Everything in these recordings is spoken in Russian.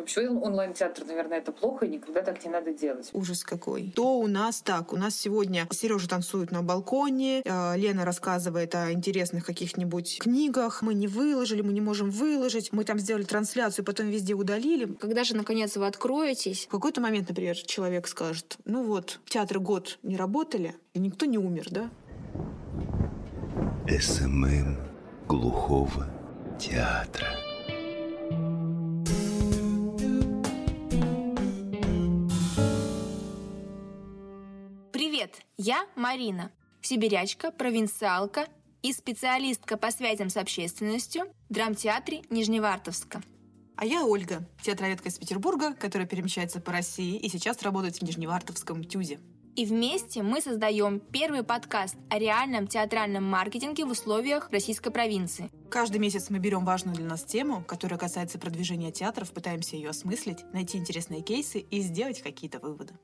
вообще онлайн-театр, наверное, это плохо, и никогда так не надо делать. Ужас какой. То у нас так. У нас сегодня Сережа танцует на балконе, э, Лена рассказывает о интересных каких-нибудь книгах. Мы не выложили, мы не можем выложить. Мы там сделали трансляцию, потом везде удалили. Когда же, наконец, вы откроетесь? В какой-то момент, например, человек скажет, ну вот, театры год не работали, и никто не умер, да? SMM глухого театра. Я Марина, сибирячка, провинциалка и специалистка по связям с общественностью в драмтеатре Нижневартовска. А я Ольга, театроведка из Петербурга, которая перемещается по России и сейчас работает в Нижневартовском ТЮЗе. И вместе мы создаем первый подкаст о реальном театральном маркетинге в условиях российской провинции. Каждый месяц мы берем важную для нас тему, которая касается продвижения театров, пытаемся ее осмыслить, найти интересные кейсы и сделать какие-то выводы.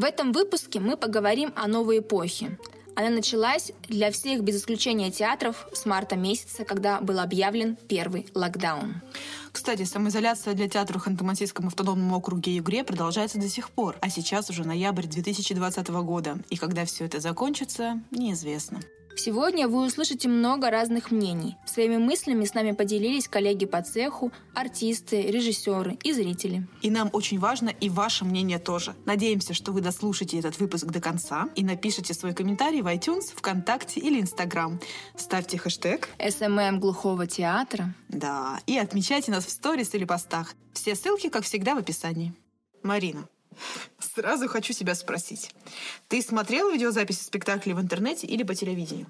В этом выпуске мы поговорим о новой эпохе. Она началась для всех без исключения театров с марта месяца, когда был объявлен первый локдаун. Кстати, самоизоляция для театра в Ханты-Мансийском автономном округе Югре продолжается до сих пор, а сейчас уже ноябрь 2020 года, и когда все это закончится, неизвестно. Сегодня вы услышите много разных мнений. Своими мыслями с нами поделились коллеги по цеху, артисты, режиссеры и зрители. И нам очень важно и ваше мнение тоже. Надеемся, что вы дослушаете этот выпуск до конца и напишите свой комментарий в iTunes, ВКонтакте или Инстаграм. Ставьте хэштег SMM глухого театра. Да, и отмечайте нас в сторис или постах. Все ссылки, как всегда, в описании. Марина, Сразу хочу себя спросить. Ты смотрела видеозаписи спектаклей в интернете или по телевидению?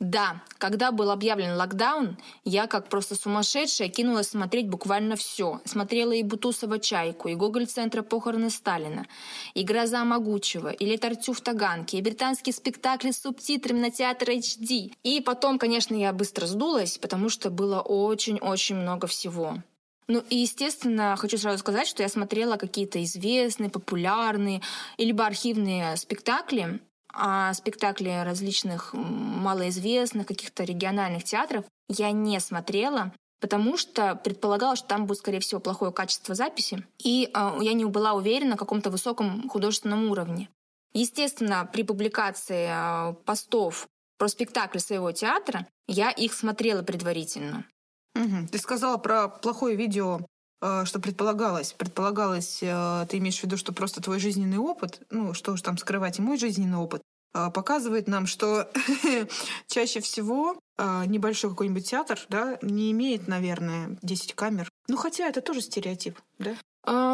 Да, когда был объявлен локдаун, я как просто сумасшедшая кинулась смотреть буквально все. Смотрела и Бутусова «Чайку», и Гоголь-центра «Похороны Сталина», и «Гроза могучего», и «Летартю в Таганке», и британские спектакли с субтитрами на театр HD. И потом, конечно, я быстро сдулась, потому что было очень-очень много всего. Ну и, естественно, хочу сразу сказать, что я смотрела какие-то известные, популярные, либо архивные спектакли, а спектакли различных малоизвестных, каких-то региональных театров я не смотрела, потому что предполагала, что там будет, скорее всего, плохое качество записи, и э, я не была уверена на каком-то высоком художественном уровне. Естественно, при публикации э, постов про спектакль своего театра я их смотрела предварительно. Угу. Ты сказала про плохое видео, э, что предполагалось. Предполагалось, э, ты имеешь в виду, что просто твой жизненный опыт, ну, что уж там скрывать, и мой жизненный опыт, э, показывает нам, что чаще всего небольшой какой-нибудь театр да, не имеет, наверное, 10 камер. Ну, хотя это тоже стереотип, да?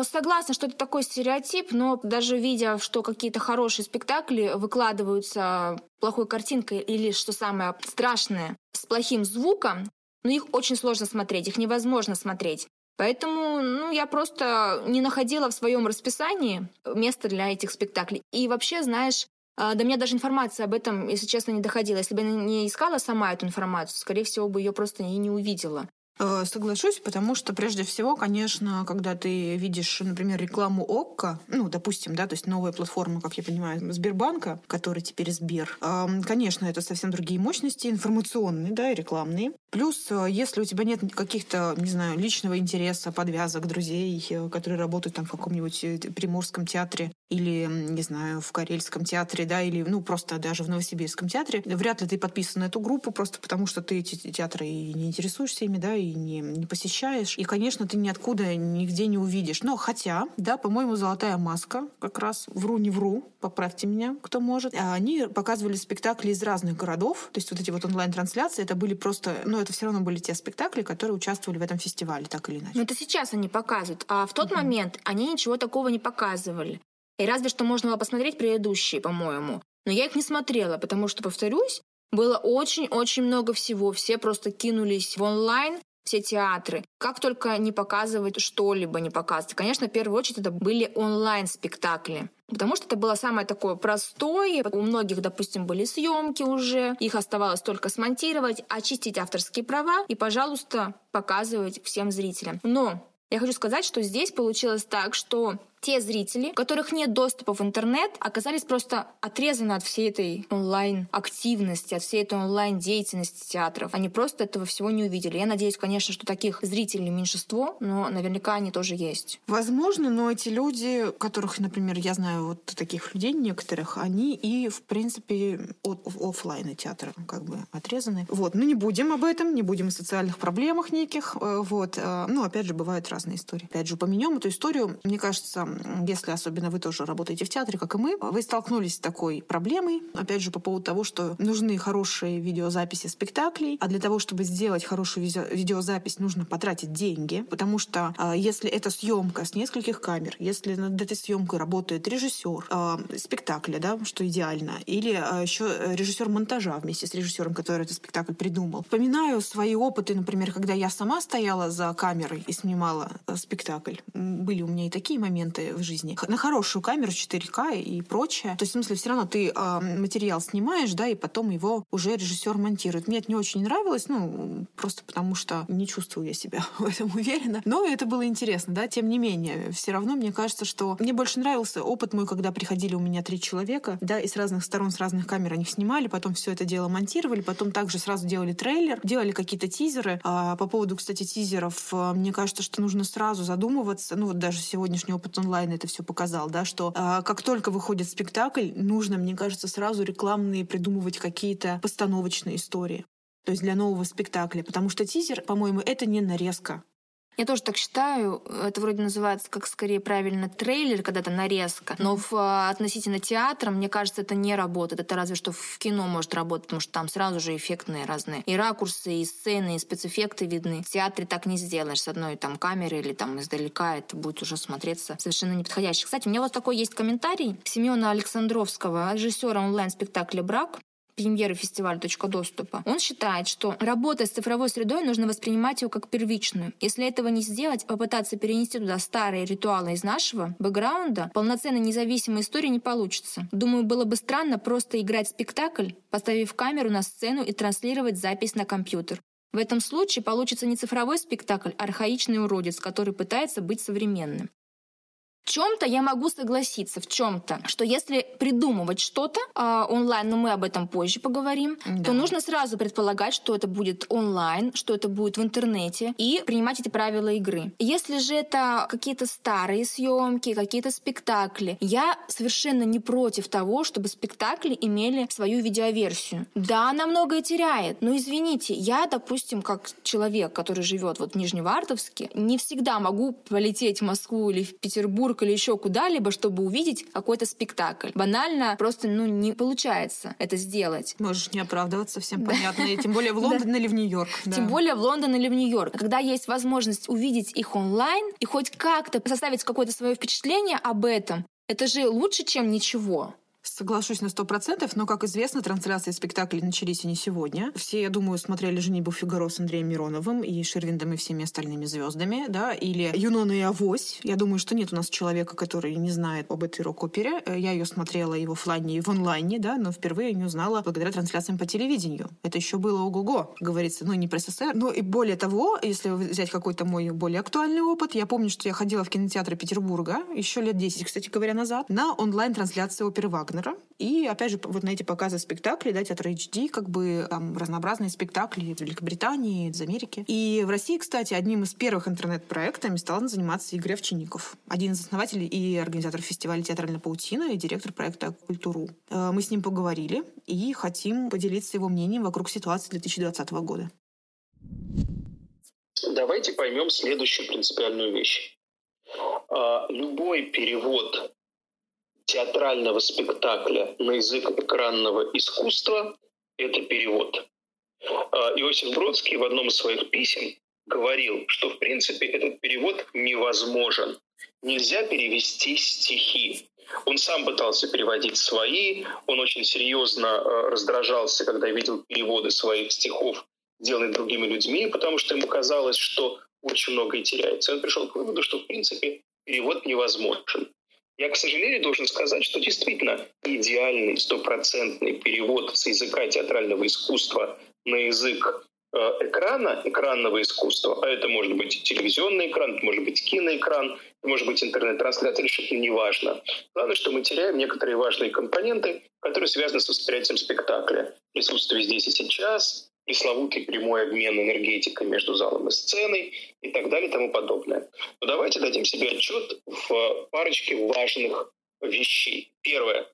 Согласна, что это такой стереотип, но даже видя, что какие-то хорошие спектакли выкладываются плохой картинкой или, что самое страшное, с плохим звуком, но их очень сложно смотреть, их невозможно смотреть. Поэтому ну, я просто не находила в своем расписании места для этих спектаклей. И вообще, знаешь, а, до меня даже информация об этом, если честно, не доходила. Если бы я не искала сама эту информацию, скорее всего, бы ее просто и не увидела. Э, соглашусь, потому что прежде всего, конечно, когда ты видишь, например, рекламу ОККО, ну, допустим, да, то есть новая платформа, как я понимаю, Сбербанка, который теперь Сбер, конечно, это совсем другие мощности информационные, да, и рекламные. Плюс, э, если у тебя нет каких-то, не знаю, личного интереса, подвязок, друзей, э, которые работают там в каком-нибудь приморском театре или, не знаю, в Карельском театре, да, или, ну, просто даже в Новосибирском театре, вряд ли ты подписан на эту группу просто потому, что ты эти театры и не интересуешься ими, да, и не, не посещаешь. И, конечно, ты ниоткуда, нигде не увидишь. Но хотя, да, по-моему, «Золотая маска», как раз «Вру, не вру», поправьте меня, кто может, а они показывали спектакли из разных городов. То есть вот эти вот онлайн-трансляции, это были просто, ну, это все равно были те спектакли, которые участвовали в этом фестивале, так или иначе. Но это сейчас они показывают. А в тот угу. момент они ничего такого не показывали. И разве что можно было посмотреть предыдущие, по-моему. Но я их не смотрела, потому что, повторюсь, было очень-очень много всего. Все просто кинулись в онлайн, все театры. Как только не показывать что-либо, не показывать. Конечно, в первую очередь это были онлайн-спектакли. Потому что это было самое такое простое. У многих, допустим, были съемки уже. Их оставалось только смонтировать, очистить авторские права и, пожалуйста, показывать всем зрителям. Но я хочу сказать, что здесь получилось так, что те зрители, у которых нет доступа в интернет, оказались просто отрезаны от всей этой онлайн-активности, от всей этой онлайн-деятельности театров. Они просто этого всего не увидели. Я надеюсь, конечно, что таких зрителей меньшинство, но наверняка они тоже есть. Возможно, но эти люди, которых, например, я знаю вот таких людей некоторых, они и, в принципе, от офлайна театра как бы отрезаны. Вот, ну не будем об этом, не будем о социальных проблемах неких. Э, вот, э, ну, опять же, бывают разные истории. Опять же, упомянем эту историю. Мне кажется, если особенно вы тоже работаете в театре, как и мы, вы столкнулись с такой проблемой, опять же, по поводу того, что нужны хорошие видеозаписи спектаклей, а для того, чтобы сделать хорошую видеозапись, нужно потратить деньги, потому что э, если это съемка с нескольких камер, если над этой съемкой работает режиссер э, спектакля, да, что идеально, или э, еще режиссер монтажа вместе с режиссером, который этот спектакль придумал. Вспоминаю свои опыты, например, когда я сама стояла за камерой и снимала спектакль. Были у меня и такие моменты в жизни. На хорошую камеру 4К и прочее. То есть, в смысле, все равно ты э, материал снимаешь, да, и потом его уже режиссер монтирует. Мне это не очень нравилось, ну, просто потому что не чувствую я себя в этом уверена. Но это было интересно, да. Тем не менее, все равно мне кажется, что мне больше нравился опыт мой, когда приходили у меня три человека, да, и с разных сторон, с разных камер они снимали, потом все это дело монтировали, потом также сразу делали трейлер, делали какие-то тизеры. А по поводу, кстати, тизеров, э, мне кажется, что нужно сразу задумываться, ну вот даже сегодняшний опыт онлайн это все показал, да, что а, как только выходит спектакль, нужно, мне кажется, сразу рекламные придумывать какие-то постановочные истории. То есть для нового спектакля. Потому что тизер, по-моему, это не нарезка. Я тоже так считаю. Это вроде называется как скорее правильно трейлер, когда это нарезка. Но в, а, относительно театра, мне кажется, это не работает. Это разве что в кино может работать, потому что там сразу же эффектные разные. И ракурсы, и сцены, и спецэффекты видны. В театре так не сделаешь с одной там камеры или там издалека. Это будет уже смотреться совершенно неподходяще. Кстати, у меня вот такой есть комментарий Семена Александровского, режиссера онлайн-спектакля «Брак» премьеры фестиваля «Точка доступа», он считает, что работа с цифровой средой нужно воспринимать ее как первичную. Если этого не сделать, попытаться перенести туда старые ритуалы из нашего бэкграунда, полноценной независимой истории не получится. Думаю, было бы странно просто играть спектакль, поставив камеру на сцену и транслировать запись на компьютер. В этом случае получится не цифровой спектакль, а архаичный уродец, который пытается быть современным. В чем-то я могу согласиться, в чем-то, что если придумывать что-то э, онлайн, но мы об этом позже поговорим, да. то нужно сразу предполагать, что это будет онлайн, что это будет в интернете, и принимать эти правила игры. Если же это какие-то старые съемки, какие-то спектакли, я совершенно не против того, чтобы спектакли имели свою видеоверсию. Да, она многое теряет, но извините, я, допустим, как человек, который живет вот в Нижневартовске, не всегда могу полететь в Москву или в Петербург или еще куда-либо, чтобы увидеть какой-то спектакль. Банально просто ну, не получается это сделать. Можешь не оправдываться, всем понятно. И тем более в Лондон или в Нью-Йорк. Тем более в Лондон или в Нью-Йорк. Когда есть возможность увидеть их онлайн и хоть как-то составить какое-то свое впечатление об этом, это же лучше, чем ничего. Соглашусь на сто процентов, но, как известно, трансляции спектаклей начались и не сегодня. Все, я думаю, смотрели «Женитьбу Фигаро» с Андреем Мироновым и Шервиндом и всеми остальными звездами, да, или «Юнона и Авось». Я думаю, что нет у нас человека, который не знает об этой рок-опере. Я ее смотрела и в офлайне, и в онлайне, да, но впервые не узнала благодаря трансляциям по телевидению. Это еще было ого-го, говорится, ну, не про СССР. Ну, и более того, если взять какой-то мой более актуальный опыт, я помню, что я ходила в кинотеатры Петербурга еще лет 10, кстати говоря, назад, на онлайн-трансляции оперы «Вагнер» Вагнера. И, опять же, вот на эти показы спектаклей, да, театра HD, как бы там разнообразные спектакли из Великобритании, из Америки. И в России, кстати, одним из первых интернет-проектами стал заниматься Игорь Овчинников, один из основателей и организатор фестиваля «Театральная паутина» и директор проекта «Культуру». Э, мы с ним поговорили и хотим поделиться его мнением вокруг ситуации 2020 года. Давайте поймем следующую принципиальную вещь. А, любой перевод театрального спектакля на язык экранного искусства – это перевод. А, Иосиф Бродский в одном из своих писем говорил, что в принципе этот перевод невозможен. Нельзя перевести стихи. Он сам пытался переводить свои, он очень серьезно а, раздражался, когда видел переводы своих стихов, сделанные другими людьми, потому что ему казалось, что очень многое теряется. Он пришел к выводу, что в принципе перевод невозможен. Я, к сожалению, должен сказать, что действительно идеальный стопроцентный перевод с языка театрального искусства на язык э, экрана, экранного искусства, а это может быть телевизионный экран, это может быть киноэкран, может быть интернет-трансляция, решительно неважно. Главное, что мы теряем некоторые важные компоненты, которые связаны с восприятием спектакля. Присутствие здесь и сейчас, пресловутый прямой обмен энергетикой между залом и сценой и так далее и тому подобное. Но давайте дадим себе отчет в парочке важных вещей. Первое.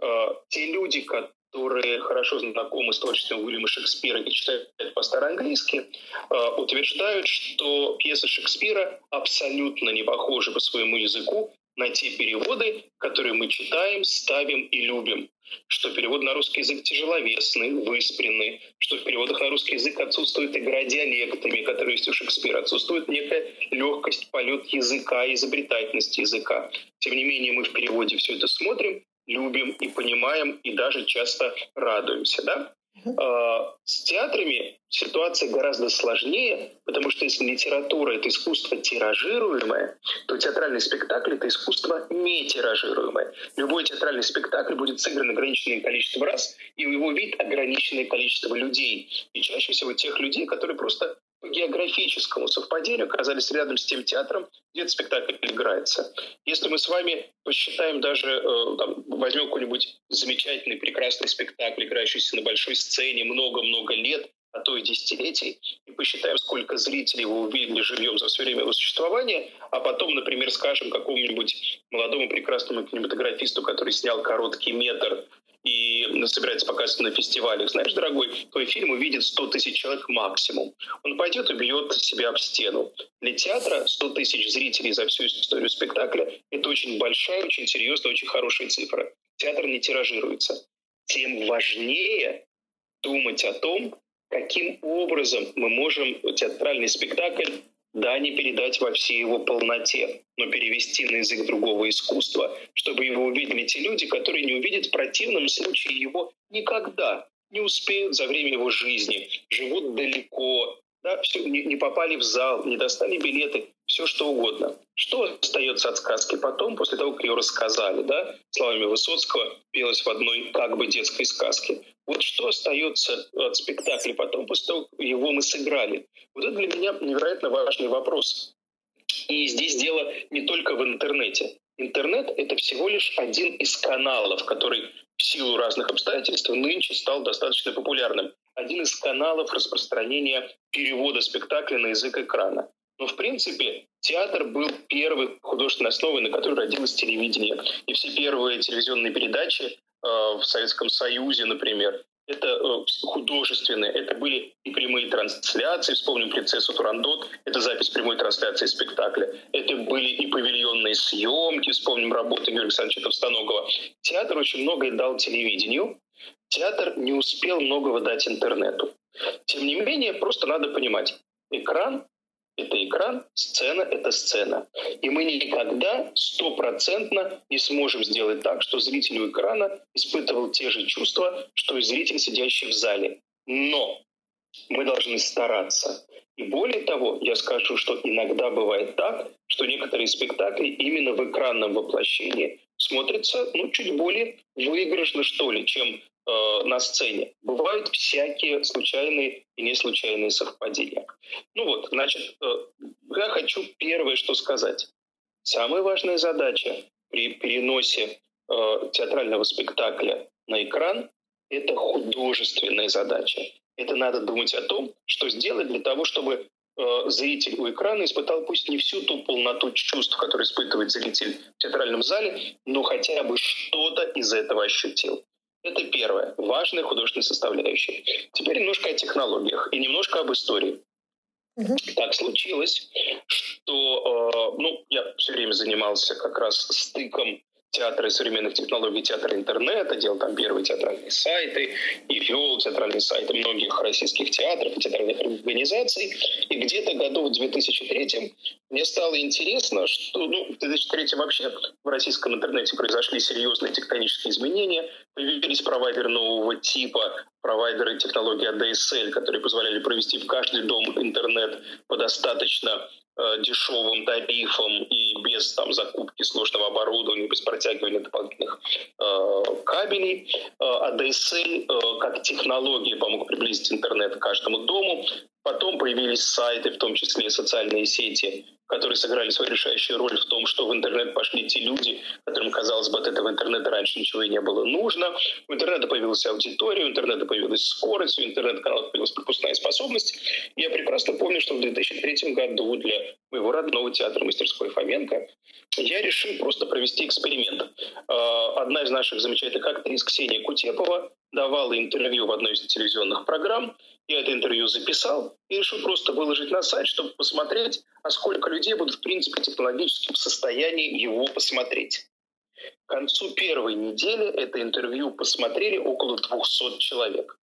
Э, те люди, которые хорошо знакомы с творчеством Уильяма Шекспира и читают по-староанглийски, э, утверждают, что пьесы Шекспира абсолютно не похожи по своему языку на те переводы, которые мы читаем, ставим и любим. Что перевод на русский язык тяжеловесный, выспренный, что в переводах на русский язык отсутствует игра диалектами, которые есть у Шекспира, отсутствует некая легкость, полет языка, изобретательность языка. Тем не менее, мы в переводе все это смотрим, любим и понимаем, и даже часто радуемся. Да? А, с театрами ситуация гораздо сложнее, потому что если литература — это искусство тиражируемое, то театральный спектакль — это искусство не тиражируемое. Любой театральный спектакль будет сыгран ограниченное количество раз, и его вид — ограниченное количество людей. И чаще всего тех людей, которые просто по географическому совпадению оказались рядом с тем театром, где этот спектакль играется. Если мы с вами посчитаем даже, э, там, возьмем какой-нибудь замечательный, прекрасный спектакль, играющийся на большой сцене много-много лет, а то и десятилетий, и посчитаем, сколько зрителей его увидели живьем за все время его существования, а потом, например, скажем какому-нибудь молодому прекрасному кинематографисту, который снял короткий метр и собирается показывать на фестивалях. Знаешь, дорогой, твой фильм увидит 100 тысяч человек максимум. Он пойдет и бьет себя об стену. Для театра 100 тысяч зрителей за всю историю спектакля – это очень большая, очень серьезная, очень хорошая цифра. Театр не тиражируется. Тем важнее думать о том, каким образом мы можем театральный спектакль да, не передать во всей его полноте, но перевести на язык другого искусства, чтобы его увидели те люди, которые не увидят в противном случае его никогда, не успеют за время его жизни, живут далеко, да, все, не, не попали в зал, не достали билеты, все что угодно. Что остается от сказки потом, после того, как ее рассказали, да, словами Высоцкого, пелось в одной как бы детской сказке. Вот что остается от спектакля потом, после того, как его мы сыграли? Вот это для меня невероятно важный вопрос. И здесь дело не только в интернете. Интернет — это всего лишь один из каналов, который в силу разных обстоятельств нынче стал достаточно популярным. Один из каналов распространения перевода спектакля на язык экрана. Но, в принципе, театр был первой художественной основой, на которой родилось телевидение. И все первые телевизионные передачи в Советском Союзе, например, это э, художественные, это были и прямые трансляции, вспомним «Принцессу Турандот», это запись прямой трансляции спектакля, это были и павильонные съемки, вспомним работы Георгия Александровича Товстоногова. Театр очень многое дал телевидению, театр не успел многого дать интернету. Тем не менее, просто надо понимать, экран это экран, сцена — это сцена. И мы никогда стопроцентно не сможем сделать так, что зритель у экрана испытывал те же чувства, что и зритель, сидящий в зале. Но мы должны стараться. И более того, я скажу, что иногда бывает так, что некоторые спектакли именно в экранном воплощении смотрятся ну, чуть более выигрышно, что ли, чем Э, на сцене. Бывают всякие случайные и не случайные совпадения. Ну вот, значит, э, я хочу первое, что сказать. Самая важная задача при переносе э, театрального спектакля на экран – это художественная задача. Это надо думать о том, что сделать для того, чтобы зритель у экрана испытал пусть не всю ту полноту чувств, которые испытывает зритель в театральном зале, но хотя бы что-то из этого ощутил. Это первое, важная художественная составляющая. Теперь немножко о технологиях и немножко об истории. Угу. Так случилось, что э, ну, я все время занимался как раз стыком театра современных технологий, театра интернета, делал там первые театральные сайты и вел театральные сайты многих российских театров театральных организаций. И где-то году в 2003 мне стало интересно, что ну, в 2003 вообще в российском интернете произошли серьезные тектонические изменения, появились провайдеры нового типа, провайдеры технологии ADSL, которые позволяли провести в каждый дом интернет по достаточно дешевым тарифам и без там, закупки сложного оборудования, без протягивания дополнительных э, кабелей. Э, ADSL э, как технология помог приблизить интернет к каждому дому. Потом появились сайты, в том числе социальные сети, которые сыграли свою решающую роль в том, что в интернет пошли те люди, которым, казалось бы, от этого интернета раньше ничего и не было нужно. У интернета появилась аудитория, у интернета появилась скорость, у интернет-каналов появилась пропускная способность. Я прекрасно помню, что в 2003 году для моего родного театра мастерской Фоменко я решил просто провести эксперимент. А, одна из наших замечательных актрис, Ксения Кутепова, давала интервью в одной из телевизионных программ, я это интервью записал и решил просто выложить на сайт, чтобы посмотреть, а сколько людей будут, в принципе, технологически в состоянии его посмотреть. К концу первой недели это интервью посмотрели около 200 человек.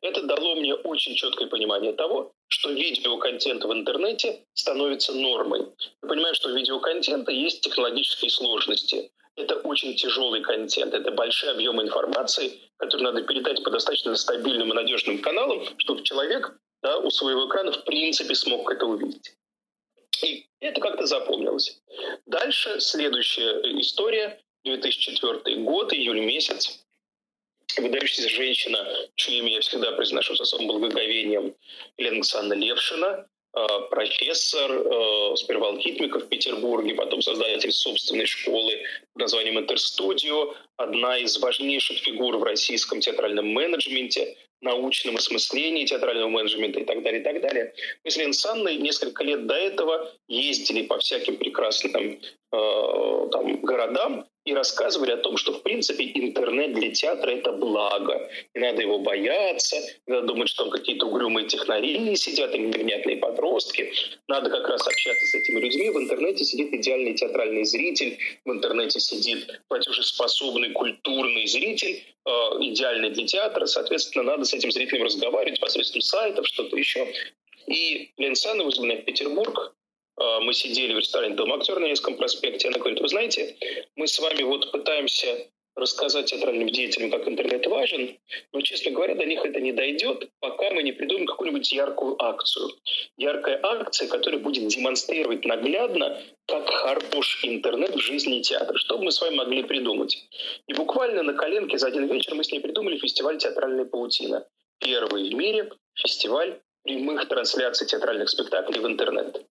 Это дало мне очень четкое понимание того, что видеоконтент в интернете становится нормой. Я понимаю, что у видеоконтента есть технологические сложности. Это очень тяжелый контент, это большие объемы информации, которые надо передать по достаточно стабильным и надежным каналам, чтобы человек да, у своего экрана в принципе смог это увидеть. И это как-то запомнилось. Дальше следующая история. 2004 год, июль месяц. Выдающаяся женщина, чье имя я всегда произношу с особым благоговением, Елена Александровна Левшина, профессор э, сперва алгоритмика в Петербурге, потом создатель собственной школы под названием Интерстудио, одна из важнейших фигур в российском театральном менеджменте, научном осмыслении театрального менеджмента и так далее, и так далее. Мы с Леной Санной несколько лет до этого ездили по всяким прекрасным э, там, городам и рассказывали о том, что, в принципе, интернет для театра – это благо. Не надо его бояться, не надо думать, что там какие-то угрюмые технари сидят или невнятные подростки. Надо как раз общаться с этими людьми. В интернете сидит идеальный театральный зритель, в интернете сидит платежеспособный культурный зритель, э, идеальный для театра. Соответственно, надо с этим зрителем разговаривать посредством сайтов, что-то еще. И Лен Санна вызвал меня в Петербург, мы сидели в ресторане «Дом актер» на Невском проспекте. Она говорит, вы знаете, мы с вами вот пытаемся рассказать театральным деятелям, как интернет важен, но, честно говоря, до них это не дойдет, пока мы не придумаем какую-нибудь яркую акцию. Яркая акция, которая будет демонстрировать наглядно, как хорош интернет в жизни театра. Что бы мы с вами могли придумать? И буквально на коленке за один вечер мы с ней придумали фестиваль «Театральная паутина». Первый в мире фестиваль прямых трансляций театральных спектаклей в интернет.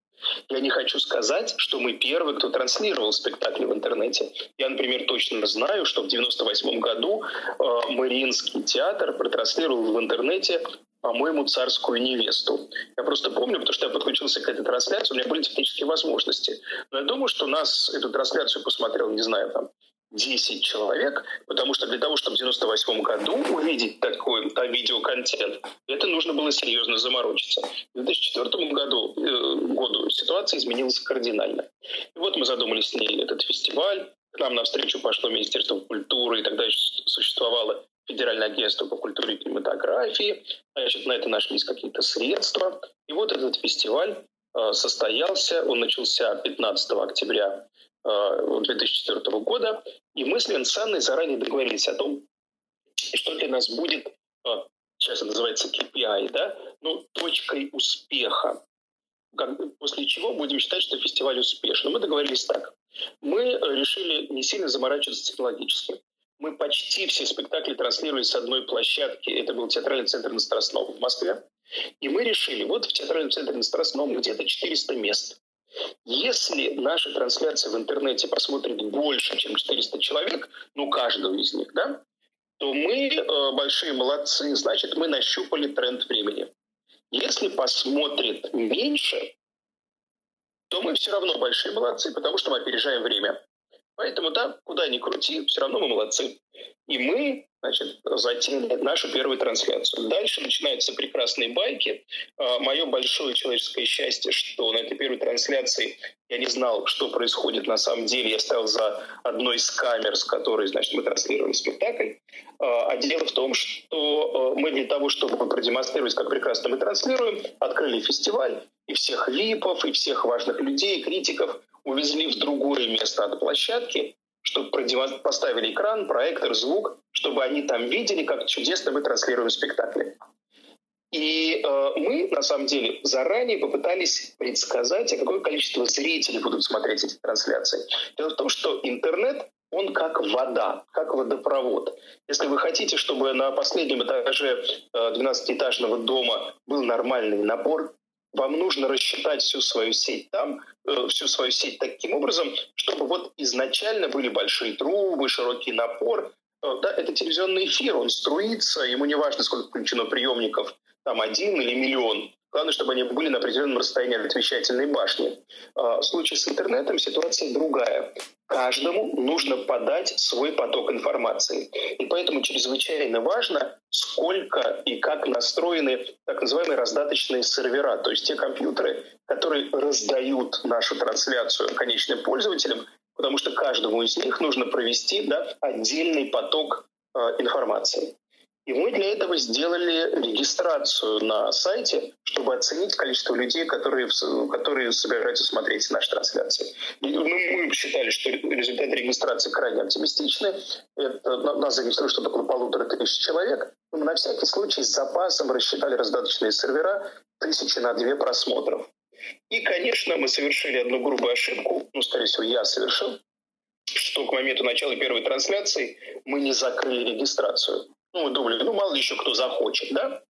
Я не хочу сказать, что мы первые, кто транслировал спектакли в интернете. Я, например, точно знаю, что в 98 году э, Мариинский театр протранслировал в интернете по-моему, царскую невесту. Я просто помню, потому что я подключился к этой трансляции, у меня были технические возможности. Но я думаю, что нас эту трансляцию посмотрел, не знаю, там 10 человек, потому что для того, чтобы в 98 году увидеть такой да, видеоконтент, это нужно было серьезно заморочиться. В 2004 году, э, году ситуация изменилась кардинально. И вот мы задумали с ней этот фестиваль, к нам навстречу пошло Министерство культуры, и тогда еще существовало Федеральное агентство по культуре и кинематографии. Значит, на это нашлись какие-то средства. И вот этот фестиваль э, состоялся, он начался 15 октября 2004 э, года, и мы с Ленсаной заранее договорились о том, что для нас будет, э, сейчас это называется KPI, да, ну, точкой успеха, как, после чего будем считать, что фестиваль успешен. Мы договорились так. Мы решили не сильно заморачиваться технологически. Мы почти все спектакли транслировали с одной площадки. Это был театральный центр на Страстном в Москве. И мы решили, вот в театральном центре на Страстном где-то 400 мест. Если наши трансляции в интернете посмотрит больше, чем 400 человек, ну, каждого из них, да, то мы э, большие молодцы, значит, мы нащупали тренд времени. Если посмотрит меньше, то мы все равно большие молодцы, потому что мы опережаем время. Поэтому, да, куда ни крути, все равно мы молодцы. И мы, значит, затеяли нашу первую трансляцию. Дальше начинаются прекрасные байки. А, Мое большое человеческое счастье, что на этой первой трансляции я не знал, что происходит на самом деле. Я стоял за одной из камер, с которой, значит, мы транслировали спектакль. А, а дело в том, что а, мы для того, чтобы продемонстрировать, как прекрасно мы транслируем, открыли фестиваль, и всех випов, и всех важных людей, критиков увезли в другое место от площадки, чтобы поставили экран, проектор, звук, чтобы они там видели, как чудесно мы транслируем спектакли. И э, мы, на самом деле, заранее попытались предсказать, а какое количество зрителей будут смотреть эти трансляции. Дело в том, что интернет он как вода, как водопровод. Если вы хотите, чтобы на последнем этаже 12-этажного э, дома был нормальный напор, вам нужно рассчитать всю свою сеть там, э, всю свою сеть таким образом, чтобы вот изначально были большие трубы, широкий напор. Э, да, это телевизионный эфир, он струится, ему не важно, сколько включено приемников, там один или миллион. Главное, чтобы они были на определенном расстоянии от вещательной башни. А, в случае с интернетом ситуация другая. Каждому нужно подать свой поток информации. И поэтому чрезвычайно важно, сколько и как настроены так называемые раздаточные сервера, то есть те компьютеры, которые раздают нашу трансляцию конечным пользователям, потому что каждому из них нужно провести да, отдельный поток э, информации. И мы для этого сделали регистрацию на сайте, чтобы оценить количество людей, которые, которые собираются смотреть наши трансляции. Ну, мы считали, что результаты регистрации крайне оптимистичны. Это, нас зарегистрировали что-то около полутора тысяч человек. Мы на всякий случай с запасом рассчитали раздаточные сервера тысячи на две просмотров. И, конечно, мы совершили одну грубую ошибку, ну, скорее всего, я совершил, что к моменту начала первой трансляции мы не закрыли регистрацию. Ну, мы думали, ну, мало ли еще кто захочет, да?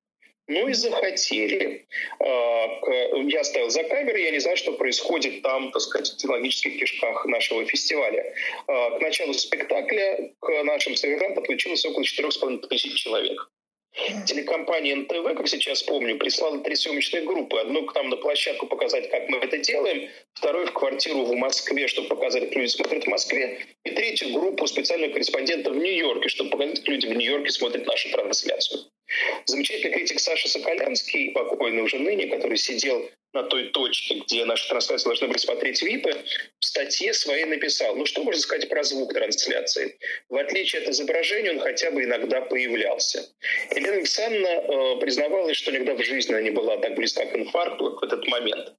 Ну и захотели. А, я стоял за камерой, я не знаю, что происходит там, так сказать, в технологических кишках нашего фестиваля. А, к началу спектакля к нашим серверам подключилось около 4,5 тысяч человек. Телекомпания НТВ, как сейчас помню, прислала три съемочные группы. Одну к нам на площадку показать, как мы это делаем, вторую в квартиру в Москве, чтобы показать, как люди смотрят в Москве, и третью группу специальных корреспондентов в Нью-Йорке, чтобы показать, как люди в Нью-Йорке смотрят нашу трансляцию. Замечательный критик Саша Соколянский, покойный уже ныне, который сидел на той точке, где наши трансляции должны были смотреть ВИПы, в статье своей написал, ну что можно сказать про звук трансляции? В отличие от изображения, он хотя бы иногда появлялся. Елена Александровна э, признавалась, что иногда в жизни она не была так близка к инфаркту, как в этот момент.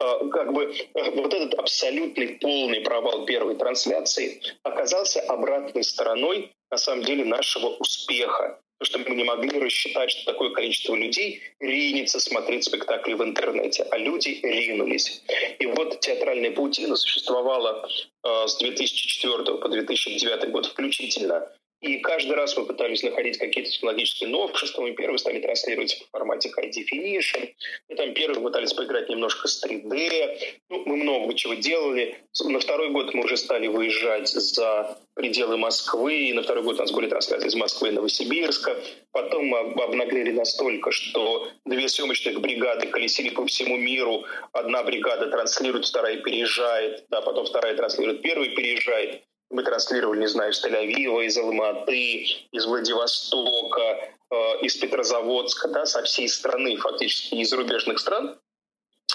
Э, как бы э, вот этот абсолютный полный провал первой трансляции оказался обратной стороной, на самом деле, нашего успеха потому что мы не могли рассчитать, что такое количество людей ринется смотреть спектакли в интернете, а люди ринулись. И вот театральная паутина существовала э, с 2004 по 2009 год включительно и каждый раз мы пытались находить какие-то технологические новшества. Мы первые стали транслировать в формате High Definition. Мы там первые пытались поиграть немножко с 3D. Ну, мы много чего делали. На второй год мы уже стали выезжать за пределы Москвы. И на второй год у нас были трансляции из Москвы и Новосибирска. Потом мы обнаглели настолько, что две съемочных бригады колесили по всему миру. Одна бригада транслирует, вторая переезжает. Да, потом вторая транслирует, первая переезжает. Мы транслировали, не знаю, из Тель-Авива, из Алматы, из Владивостока, э, из Петрозаводска, да, со всей страны, фактически из зарубежных стран.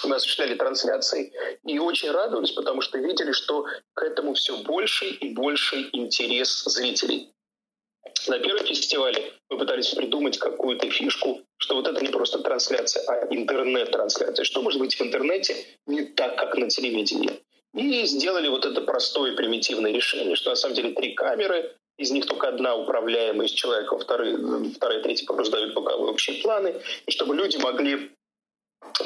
Мы осуществляли трансляции и очень радовались, потому что видели, что к этому все больше и больше интерес зрителей. На первом фестивале мы пытались придумать какую-то фишку, что вот это не просто трансляция, а интернет-трансляция. Что может быть в интернете не так, как на телевидении? И сделали вот это простое примитивное решение, что на самом деле три камеры, из них только одна управляемая из человека, вторые, вторая, третья раздают боковые общие планы, и чтобы люди могли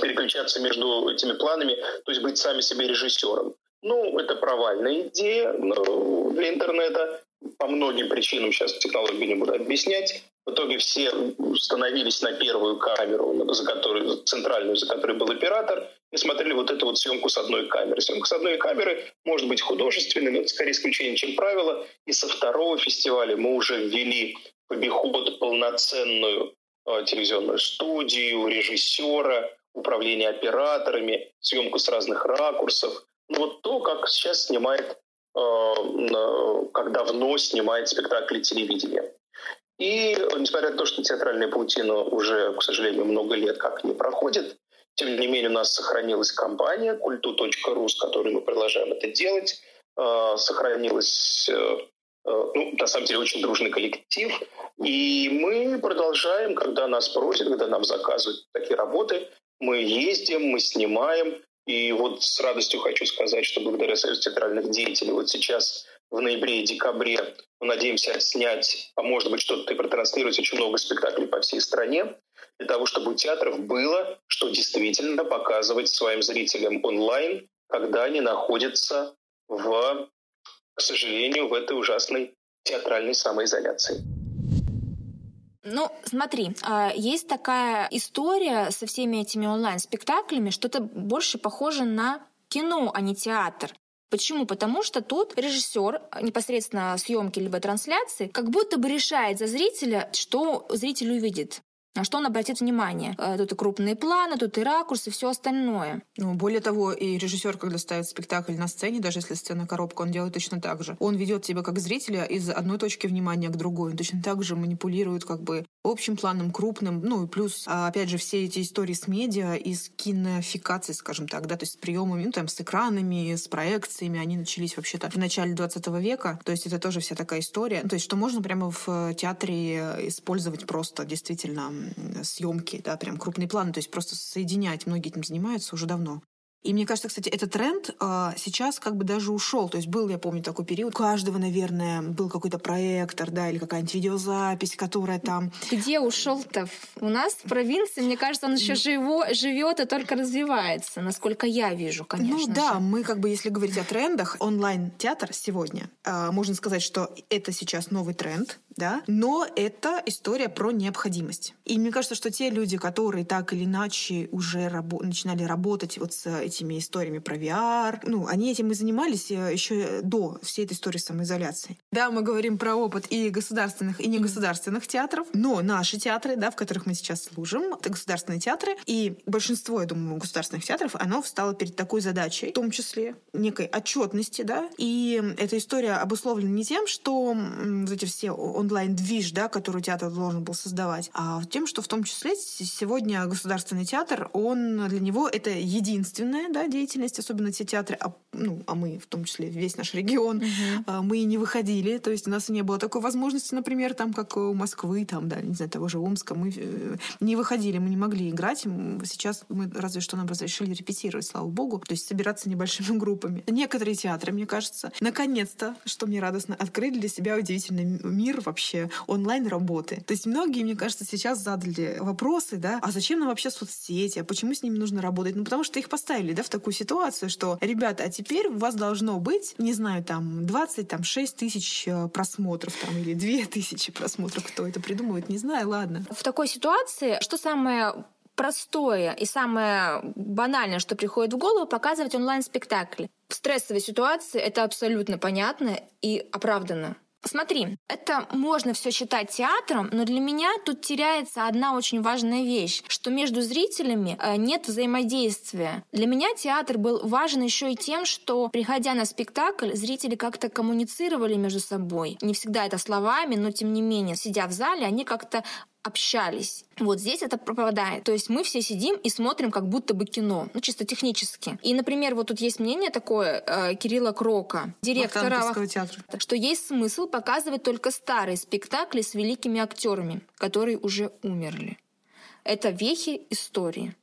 переключаться между этими планами, то есть быть сами себе режиссером. Ну, это провальная идея для интернета по многим причинам, сейчас технологии не буду объяснять. В итоге все становились на первую камеру, за которую, центральную, за которой был оператор, и смотрели вот эту вот съемку с одной камеры. Съемка с одной камеры может быть художественной, но это скорее исключение, чем правило. И со второго фестиваля мы уже ввели в обиход полноценную э, телевизионную студию, режиссера, управление операторами, съемку с разных ракурсов. Ну, вот то, как сейчас снимает, как давно снимает спектакли телевидения. И несмотря на то, что театральная паутина уже, к сожалению, много лет как не проходит, тем не менее у нас сохранилась компания культу.ру, с которой мы продолжаем это делать. Э, сохранилась, э, э, ну, на самом деле, очень дружный коллектив. И мы продолжаем, когда нас просят, когда нам заказывают такие работы, мы ездим, мы снимаем. И вот с радостью хочу сказать, что благодаря Союзу театральных деятелей вот сейчас в ноябре и декабре. Мы надеемся снять, а может быть что-то и протранслировать очень много спектаклей по всей стране, для того, чтобы у театров было что действительно показывать своим зрителям онлайн, когда они находятся в, к сожалению, в этой ужасной театральной самоизоляции. Ну, смотри, а, есть такая история со всеми этими онлайн-спектаклями, что-то больше похоже на кино, а не театр. Почему? Потому что тут режиссер непосредственно съемки либо трансляции как будто бы решает за зрителя, что зритель увидит на что он обратит внимание. Э, тут и крупные планы, тут и ракурсы, все остальное. Ну, более того, и режиссер, когда ставит спектакль на сцене, даже если сцена коробка, он делает точно так же. Он ведет тебя как зрителя из одной точки внимания к другой. Он точно так же манипулирует как бы общим планом, крупным. Ну и плюс, а, опять же, все эти истории с медиа и с кинофикацией, скажем так, да, то есть с приемами, ну там с экранами, с проекциями, они начались вообще-то в начале 20 века. То есть это тоже вся такая история. То есть что можно прямо в э, театре использовать просто действительно съемки, да, прям крупный план, то есть просто соединять. Многие этим занимаются уже давно. И мне кажется, кстати, этот тренд э, сейчас как бы даже ушел. То есть был, я помню, такой период. У каждого, наверное, был какой-то проектор, да, или какая-нибудь видеозапись, которая там... Где ушел-то? У нас в провинции, мне кажется, он еще живо, живет и только развивается, насколько я вижу, конечно. Ну да, же. мы как бы, если говорить о трендах, онлайн-театр сегодня, э, можно сказать, что это сейчас новый тренд, да, но это история про необходимость. И мне кажется, что те люди, которые так или иначе уже рабо- начинали работать вот с этими историями про VR, ну, они этим и занимались э, еще до всей этой истории самоизоляции. Да, мы говорим про опыт и государственных, и негосударственных театров, но наши театры, да, в которых мы сейчас служим, это государственные театры, и большинство, я думаю, государственных театров, оно встало перед такой задачей, в том числе некой отчетности, да, и эта история обусловлена не тем, что вот эти все онлайн-движ, да, который театр должен был создавать, а тем, что в том числе сегодня государственный театр, он для него это единственная да, деятельность, особенно те театры, а, ну, а мы в том числе весь наш регион, угу. мы не выходили, то есть у нас не было такой возможности, например, там, как у Москвы, там, да, не знаю, того же Омска, мы э, не выходили, мы не могли играть. Сейчас мы разве что нам разрешили репетировать, слава богу, то есть собираться небольшими группами. Некоторые театры, мне кажется, наконец-то, что мне радостно, открыли для себя удивительный мир вообще онлайн-работы. То есть многие, мне кажется, сейчас задали вопросы, да, а зачем нам вообще соцсети, а почему с ними нужно работать? Ну, потому что их поставили, да, в такую ситуацию, что, ребята, а теперь у вас должно быть, не знаю, там, 20, там, 6 тысяч э, просмотров, там, или 2 тысячи просмотров, кто это придумывает, не знаю, ладно. В такой ситуации, что самое простое и самое банальное, что приходит в голову, показывать онлайн-спектакли. В стрессовой ситуации это абсолютно понятно и оправданно. Смотри, это можно все считать театром, но для меня тут теряется одна очень важная вещь, что между зрителями э, нет взаимодействия. Для меня театр был важен еще и тем, что, приходя на спектакль, зрители как-то коммуницировали между собой. Не всегда это словами, но тем не менее, сидя в зале, они как-то общались. Вот здесь это пропадает. То есть мы все сидим и смотрим как будто бы кино, ну чисто технически. И, например, вот тут есть мнение такое э, Кирилла Крока, директора, театра. что есть смысл показывать только старые спектакли с великими актерами, которые уже умерли. Это вехи истории.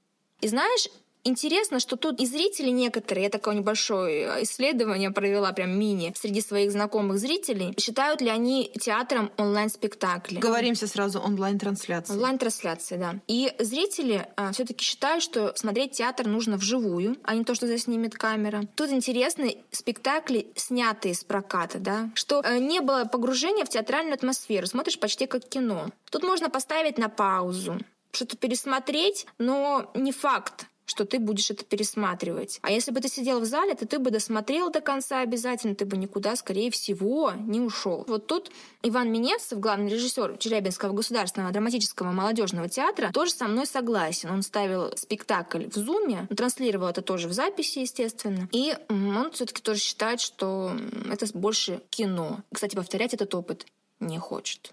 И знаешь, Интересно, что тут и зрители некоторые, я такое небольшое исследование провела, прям мини, среди своих знакомых зрителей, считают ли они театром онлайн-спектакли. Говоримся сразу онлайн-трансляции. Онлайн-трансляции, да. И зрители а, все таки считают, что смотреть театр нужно вживую, а не то, что заснимет камера. Тут интересны спектакли, снятые с проката, да, что а, не было погружения в театральную атмосферу, смотришь почти как кино. Тут можно поставить на паузу, что-то пересмотреть, но не факт, что ты будешь это пересматривать. А если бы ты сидел в зале, то ты бы досмотрел до конца обязательно, ты бы никуда, скорее всего, не ушел. Вот тут Иван Миневцев, главный режиссер Челябинского государственного драматического молодежного театра, тоже со мной согласен. Он ставил спектакль в Зуме, транслировал это тоже в записи, естественно. И он все-таки тоже считает, что это больше кино. Кстати, повторять этот опыт не хочет.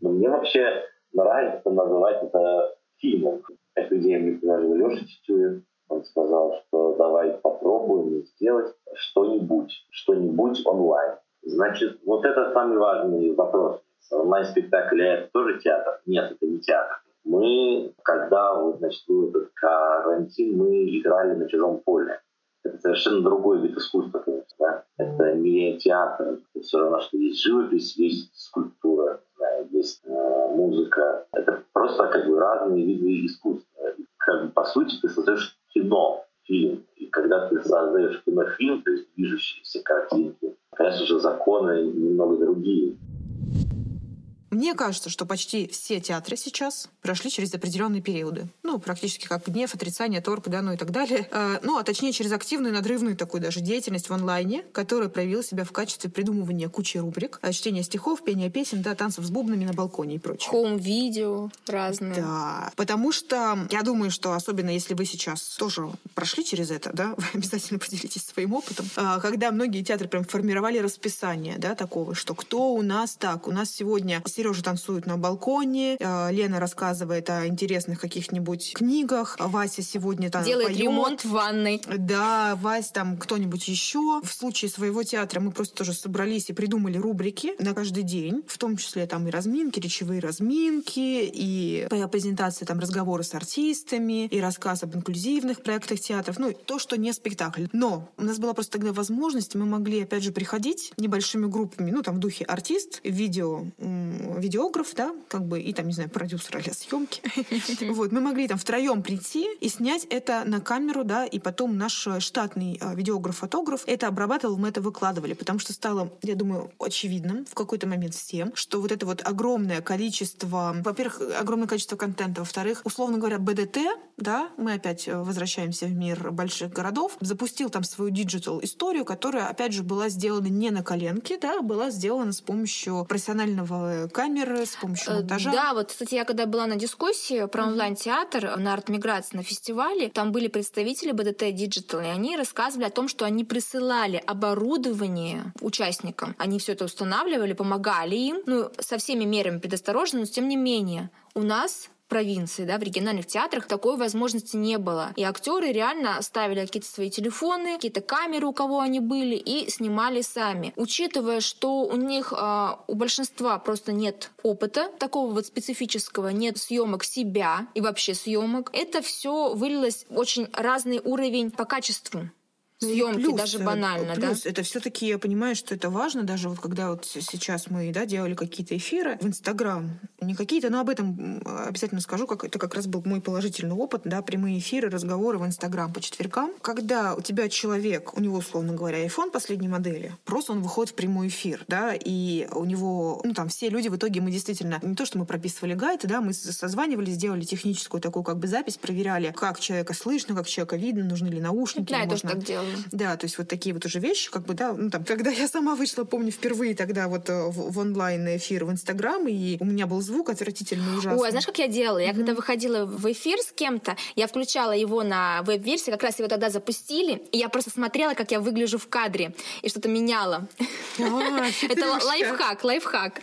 Мне вообще нравится называть это фильмом. Эту идею мне предложил Леша Тетюев. Он сказал, что давай попробуем сделать что-нибудь, что-нибудь онлайн. Значит, вот это самый важный вопрос. Онлайн-спектакль это тоже театр? Нет, это не театр. Мы, когда вот, значит, был этот карантин, мы играли на чужом поле. Это совершенно другой вид искусства, конечно, да? Это не театр, это все равно, что есть живопись, есть скульптура, да, есть э, музыка. Это просто как бы разные виды искусства. И, как бы, по сути, ты создаешь кино, фильм. И когда ты создаешь кинофильм, то есть движущиеся картинки, конечно же, законы немного другие. Мне кажется, что почти все театры сейчас прошли через определенные периоды. Ну, практически как гнев, отрицание, торг, да, ну и так далее. А, ну, а точнее, через активную, надрывную такую даже деятельность в онлайне, которая проявила себя в качестве придумывания кучи рубрик, а, чтения стихов, пения песен, да, танцев с бубнами на балконе и прочее. Хоум-видео разные. Да, потому что я думаю, что особенно если вы сейчас тоже прошли через это, да, вы обязательно поделитесь своим опытом, а, когда многие театры прям формировали расписание, да, такого, что кто у нас так, у нас сегодня Сережа танцует на балконе, э, Лена рассказывает о интересных каких-нибудь книгах, Вася сегодня там Делает поет. ремонт в ванной. Да, Вась там кто-нибудь еще. В случае своего театра мы просто тоже собрались и придумали рубрики на каждый день, в том числе там и разминки, речевые разминки, и презентации там разговоры с артистами, и рассказ об инклюзивных проектах театров, ну, то, что не спектакль. Но у нас была просто тогда возможность, мы могли, опять же, приходить небольшими группами, ну, там, в духе артист, видео, видеограф, да, как бы, и там, не знаю, продюсер а съемки. Вот, мы могли там втроем прийти и снять это на камеру, да, и потом наш штатный а, видеограф-фотограф это обрабатывал, мы это выкладывали, потому что стало, я думаю, очевидным в какой-то момент всем, что вот это вот огромное количество, во-первых, огромное количество контента, во-вторых, условно говоря, БДТ, да, мы опять э, возвращаемся в мир больших городов, запустил там свою digital историю, которая, опять же, была сделана не на коленке, да, была сделана с помощью профессионального камеры, с помощью Э, монтажа. Да, вот, кстати, я когда была на дискуссии про онлайн-театр на арт-миграции на фестивале, там были представители БДТ Digital, и они рассказывали о том, что они присылали оборудование участникам. Они все это устанавливали, помогали им, ну, со всеми мерами предосторожности, но тем не менее. У нас провинции, да, в региональных театрах такой возможности не было. И актеры реально ставили какие-то свои телефоны, какие-то камеры, у кого они были, и снимали сами. Учитывая, что у них, э, у большинства просто нет опыта такого вот специфического, нет съемок себя и вообще съемок, это все вылилось в очень разный уровень по качеству съемки, плюс, даже э, банально, да. плюс, это все-таки я понимаю, что это важно, даже вот когда вот сейчас мы да, делали какие-то эфиры в Инстаграм, не какие-то, но об этом обязательно скажу, как это как раз был мой положительный опыт, да, прямые эфиры, разговоры в Инстаграм по четвергам, когда у тебя человек, у него, условно говоря, iPhone последней модели, просто он выходит в прямой эфир, да, и у него, ну, там, все люди в итоге мы действительно, не то, что мы прописывали гайды, да, мы созванивались, сделали техническую такую как бы запись, проверяли, как человека слышно, как человека видно, нужны ли наушники, Да, я или тоже можно- так делаю. Да, то есть вот такие вот уже вещи, как бы, да, ну там, когда я сама вышла, помню, впервые тогда вот э, в, в онлайн-эфир в Инстаграм, и у меня был звук отвратительный, ужасный. Ой, а знаешь, как я делала? Я когда выходила в эфир с кем-то, я включала его на веб-версии, как раз его тогда запустили, и я просто смотрела, как я выгляжу в кадре, и что-то меняла. А, Это лайфхак, лайфхак.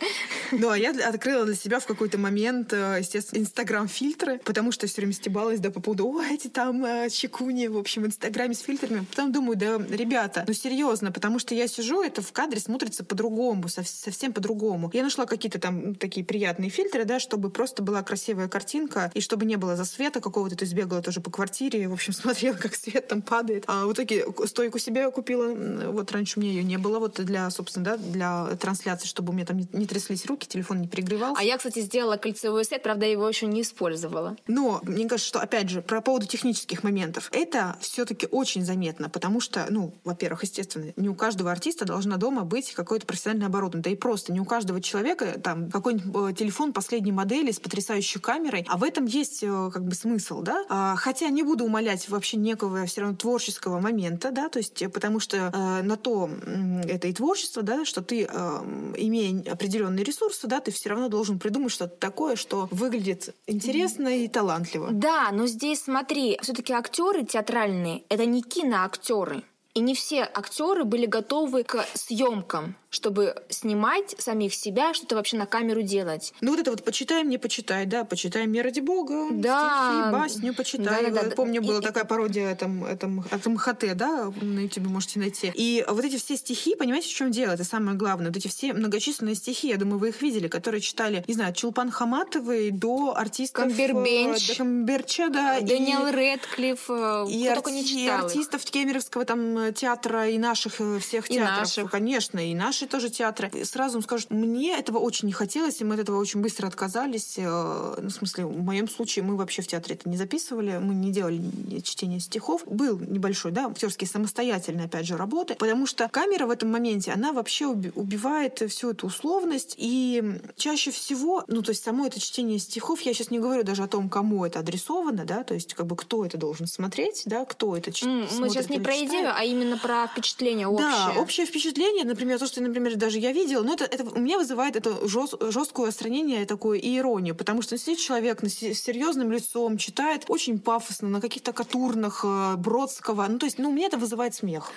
Ну, а я открыла для себя в какой-то момент, э, естественно, Инстаграм-фильтры, потому что все время стебалась, да, по поводу, ой, эти там э, чекуни, в общем, в Инстаграме с фильтрами. Потом думаю, да, ребята, ну, серьезно, потому что я сижу, это в кадре смотрится по-другому, сов- совсем по-другому. Я нашла какие-то там такие приятные фильтры, да, чтобы просто была красивая картинка, и чтобы не было засвета какого-то, то есть бегала тоже по квартире, в общем, смотрела, как свет там падает. А в итоге стойку себе я купила, вот раньше у меня ее не было, вот для, собственно, да, для трансляции, чтобы у меня там не, не тряслись руки, телефон не перегревался. А я, кстати, сделала кольцевой сет, правда, я его еще не использовала. Но мне кажется, что, опять же, про поводу технических моментов. Это все-таки очень заметно, потому что, ну, во-первых, естественно, не у каждого артиста должна дома быть какое-то профессиональное оборудование. Да и просто не у каждого человека там какой-нибудь э, телефон последней модели с потрясающей камерой. А в этом есть э, как бы смысл, да? А, хотя не буду умолять вообще некого все равно творческого момента, да, то есть э, потому что э, на то это и творчество, да, что ты, э, имея определенные ресурсы, да, ты все равно должен придумать что-то такое, что выглядит интересно и талантливо. Да, но здесь смотри, все-таки актеры театральные это не киноактеры. torre. И не все актеры были готовы к съемкам, чтобы снимать самих себя, что-то вообще на камеру делать. Ну вот это вот почитай мне, почитай, да, почитай мне ради бога, Да. стихи, басню почитай. Да-да-да. Помню, И- была и- такая пародия там, этом, от МХТ, да, на YouTube можете найти. И вот эти все стихи, понимаете, в чем дело? Это самое главное. Вот эти все многочисленные стихи, я думаю, вы их видели, которые читали, не знаю, Чулпан Хаматовой до артистов... э, Камбербэтч. До Камбербэтча, да. и- Дэниел Рэдклифф, э, и, кто только не арти- и читал артистов кемеровского там э, театра и наших э, всех И театров. наших. Конечно, и наши тоже театры. И сразу вам скажу, мне этого очень не хотелось, и мы от этого очень быстро отказались. Э, Ну, в смысле, в моем случае мы вообще в театре это не записывали, мы не делали ни- чтение стихов. Был небольшой, да, актерский самостоятельной, опять же, работы, потому что камера в этом моменте, она вообще уби- убивает всю эту условность, и чаще всего, ну, то есть само это чтение стихов, я сейчас не говорю даже о том, кому это адресовано, да, то есть как бы кто это должен смотреть, да, кто это читает. Мы сейчас не про идею, а именно про впечатление общее. Да, общее впечатление, например, то, что, например, даже я видела, но это, это у меня вызывает это жест- жесткое отстранение такое и иронию, потому что сидит человек с серьезным лицом, читает очень пафосно, на каких-то катурнах э, Бродского, ну, то есть, ну, у меня это вызывает смех.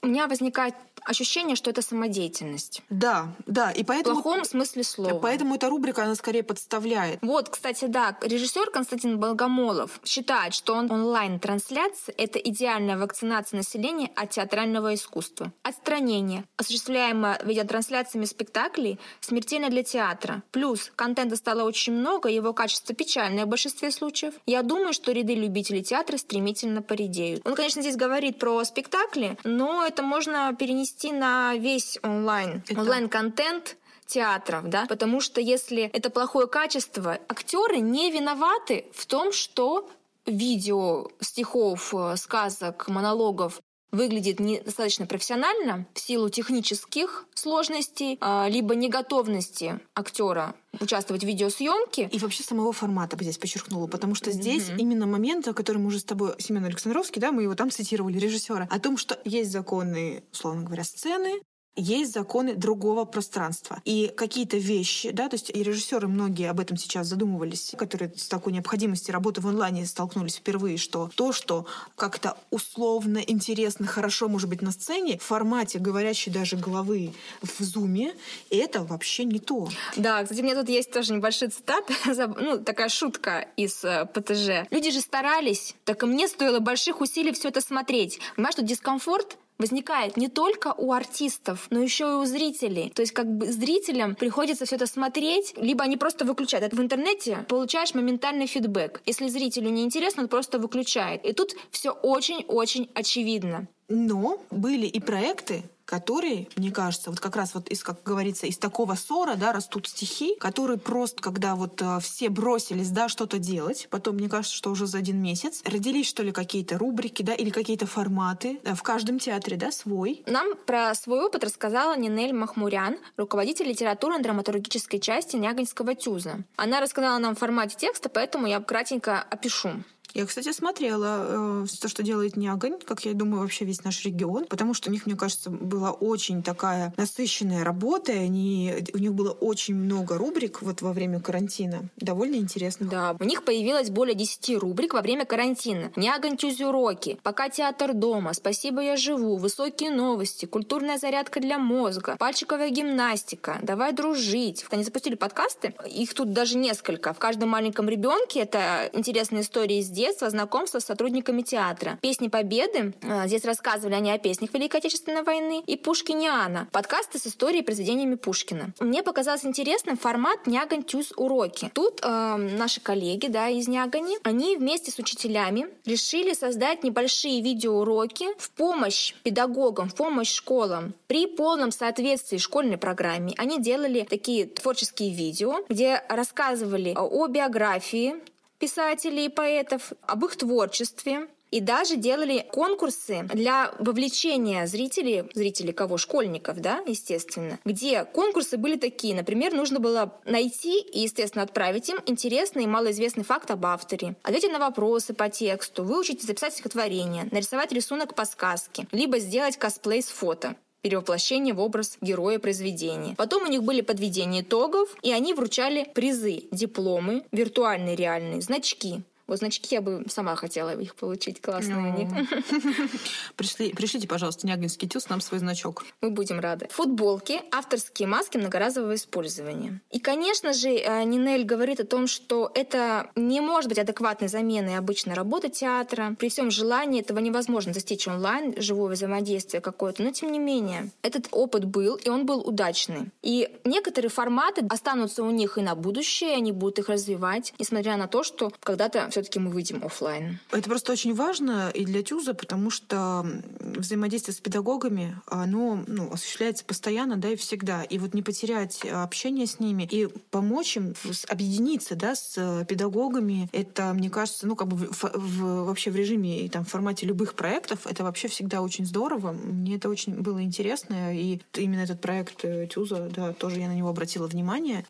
У меня возникает ощущение, что это самодеятельность. Да, да, и В поэтому... плохом смысле слова. Поэтому эта рубрика, она скорее подставляет. Вот, кстати, да, режиссер Константин Болгомолов считает, что он онлайн-трансляция — это идеальная вакцинация населения от театрального искусства. Отстранение, осуществляемое видеотрансляциями спектаклей, смертельно для театра. Плюс контента стало очень много, его качество печальное в большинстве случаев. Я думаю, что ряды любителей театра стремительно поредеют. Он, конечно, здесь говорит про спектакли, но это можно перенести на весь онлайн. Это- Онлайн-контент театров, да, потому что если это плохое качество, актеры не виноваты в том, что видео стихов, э, сказок, монологов выглядит недостаточно профессионально в силу технических сложностей, а, либо неготовности актера участвовать в видеосъемке. И вообще самого формата бы здесь подчеркнула, потому что здесь именно момент, о котором мы уже с тобой, Семен Александровский, да, мы его там цитировали, режиссера, о том, что есть законы, условно говоря, сцены, есть законы другого пространства. И какие-то вещи, да, то есть и режиссеры многие об этом сейчас задумывались, которые с такой необходимостью работы в онлайне столкнулись впервые, что то, что как-то условно, интересно, хорошо может быть на сцене, в формате говорящей даже головы в зуме, это вообще не то. Да, кстати, у меня тут есть тоже небольшие цитаты, заб- ну, такая шутка из э, ПТЖ. Люди же старались, так и мне стоило больших усилий все это смотреть. Понимаешь, что дискомфорт возникает не только у артистов, но еще и у зрителей. То есть как бы зрителям приходится все это смотреть, либо они просто выключают. Это в интернете получаешь моментальный фидбэк. Если зрителю не интересно, он просто выключает. И тут все очень-очень очевидно. Но были и проекты, которые, мне кажется, вот как раз вот из, как говорится, из такого ссора, да, растут стихи, которые просто, когда вот э, все бросились, да, что-то делать, потом, мне кажется, что уже за один месяц родились, что ли, какие-то рубрики, да, или какие-то форматы э, в каждом театре, да, свой. Нам про свой опыт рассказала Нинель Махмурян, руководитель литературно-драматургической части Нягоньского ТЮЗа. Она рассказала нам в формате текста, поэтому я кратенько опишу. Я, кстати, смотрела э, то, что делает Нягонь, как я думаю, вообще весь наш регион, потому что у них, мне кажется, была очень такая насыщенная работа, и они, у них было очень много рубрик вот во время карантина. Довольно интересно. Да, у них появилось более 10 рубрик во время карантина. Нягонь уроки, пока театр дома, спасибо я живу, высокие новости, культурная зарядка для мозга, пальчиковая гимнастика, давай дружить. Они запустили подкасты, их тут даже несколько. В каждом маленьком ребенке это интересные истории из детства, знакомства с сотрудниками театра. Песни Победы, э, здесь рассказывали они о песнях Великой Отечественной войны, и Пушкиниана, подкасты с историей и произведениями Пушкина. Мне показался интересным формат Нягонь Тюз уроки. Тут э, наши коллеги да, из Нягони, они вместе с учителями решили создать небольшие видеоуроки в помощь педагогам, в помощь школам. При полном соответствии школьной программе они делали такие творческие видео, где рассказывали о биографии писателей и поэтов, об их творчестве, и даже делали конкурсы для вовлечения зрителей, зрителей кого? Школьников, да, естественно, где конкурсы были такие. Например, нужно было найти и, естественно, отправить им интересный и малоизвестный факт об авторе, ответить на вопросы по тексту, выучить и записать стихотворение, нарисовать рисунок по сказке, либо сделать косплей с фото перевоплощение в образ героя произведения. Потом у них были подведения итогов, и они вручали призы, дипломы, виртуальные реальные, значки. Вот значки я бы сама хотела их получить. Классные они. Пришли, пришлите, пожалуйста, Нягинский тюз нам свой значок. Мы будем рады. Футболки, авторские маски многоразового использования. И, конечно же, э, Нинель говорит о том, что это не может быть адекватной заменой обычной работы театра. При всем желании этого невозможно достичь онлайн, живое взаимодействие какое-то. Но, тем не менее, этот опыт был, и он был удачный. И некоторые форматы останутся у них и на будущее, они будут их развивать, несмотря на то, что когда-то все-таки мы выйдем офлайн. Это просто очень важно и для ТЮЗа, потому что взаимодействие с педагогами, оно ну, осуществляется постоянно, да, и всегда. И вот не потерять общение с ними и помочь им объединиться, да, с педагогами, это, мне кажется, ну, как бы в, в, вообще в режиме и там в формате любых проектов, это вообще всегда очень здорово. Мне это очень было интересно, и именно этот проект э, ТЮЗа, да, тоже я на него обратила внимание.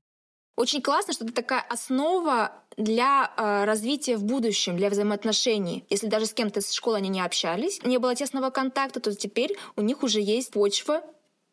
Очень классно, что это такая основа для э, развития в будущем, для взаимоотношений. Если даже с кем-то с школы они не общались, не было тесного контакта, то теперь у них уже есть почва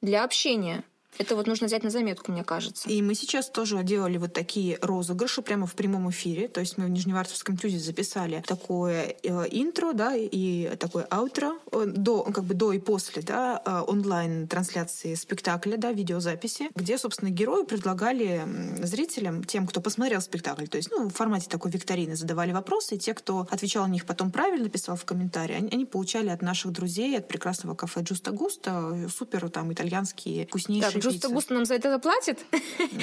для общения. Это вот нужно взять на заметку, мне кажется. И мы сейчас тоже делали вот такие розыгрыши прямо в прямом эфире. То есть мы в Нижневартовском тюзе записали такое э, интро, да, и такое аутро э, до, как бы до и после, да, э, онлайн-трансляции спектакля, да, видеозаписи, где, собственно, герои предлагали зрителям, тем, кто посмотрел спектакль, то есть, ну, в формате такой викторины задавали вопросы, и те, кто отвечал на них потом правильно, писал в комментарии, они, они получали от наших друзей, от прекрасного кафе Джуста Густа супер там итальянские вкуснейшие Джуста Густа нам за это заплатит?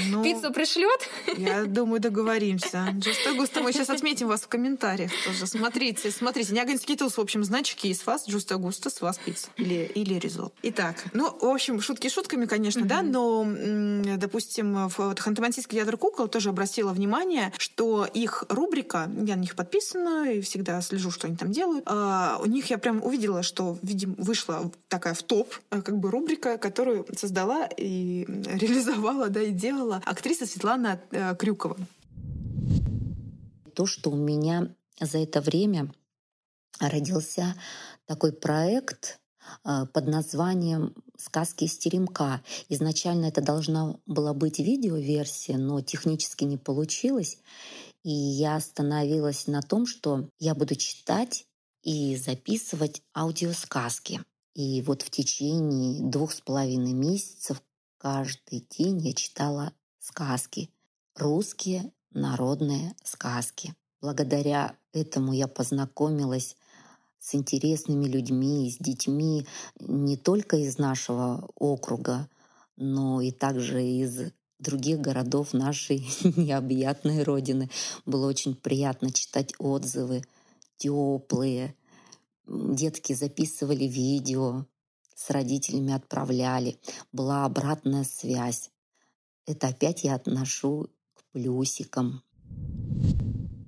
Ну, Пиццу пришлет? Я думаю, договоримся. Джуста Густа, мы сейчас отметим вас в комментариях тоже. Смотрите, смотрите. Няганский ТЮЗ, в общем, значки с вас Джуста Густа, с вас пицца. Или, или ризотто. Итак, ну, в общем, шутки шутками, конечно, да, но, допустим, в Ханты-Мансийский театр кукол тоже обратила внимание, что их рубрика, я на них подписана и всегда слежу, что они там делают, а у них я прям увидела, что, видимо, вышла такая в топ, э, как бы рубрика, которую создала и реализовала, да, и делала актриса Светлана э, Крюкова. То, что у меня за это время родился такой проект э, под названием «Сказки из теремка». Изначально это должна была быть видеоверсия, но технически не получилось. И я остановилась на том, что я буду читать и записывать аудиосказки. И вот в течение двух с половиной месяцев Каждый день я читала сказки, русские народные сказки. Благодаря этому я познакомилась с интересными людьми, с детьми не только из нашего округа, но и также из других городов нашей необъятной родины. Было очень приятно читать отзывы, теплые. Детки записывали видео, с родителями отправляли, была обратная связь. Это опять я отношу к плюсикам.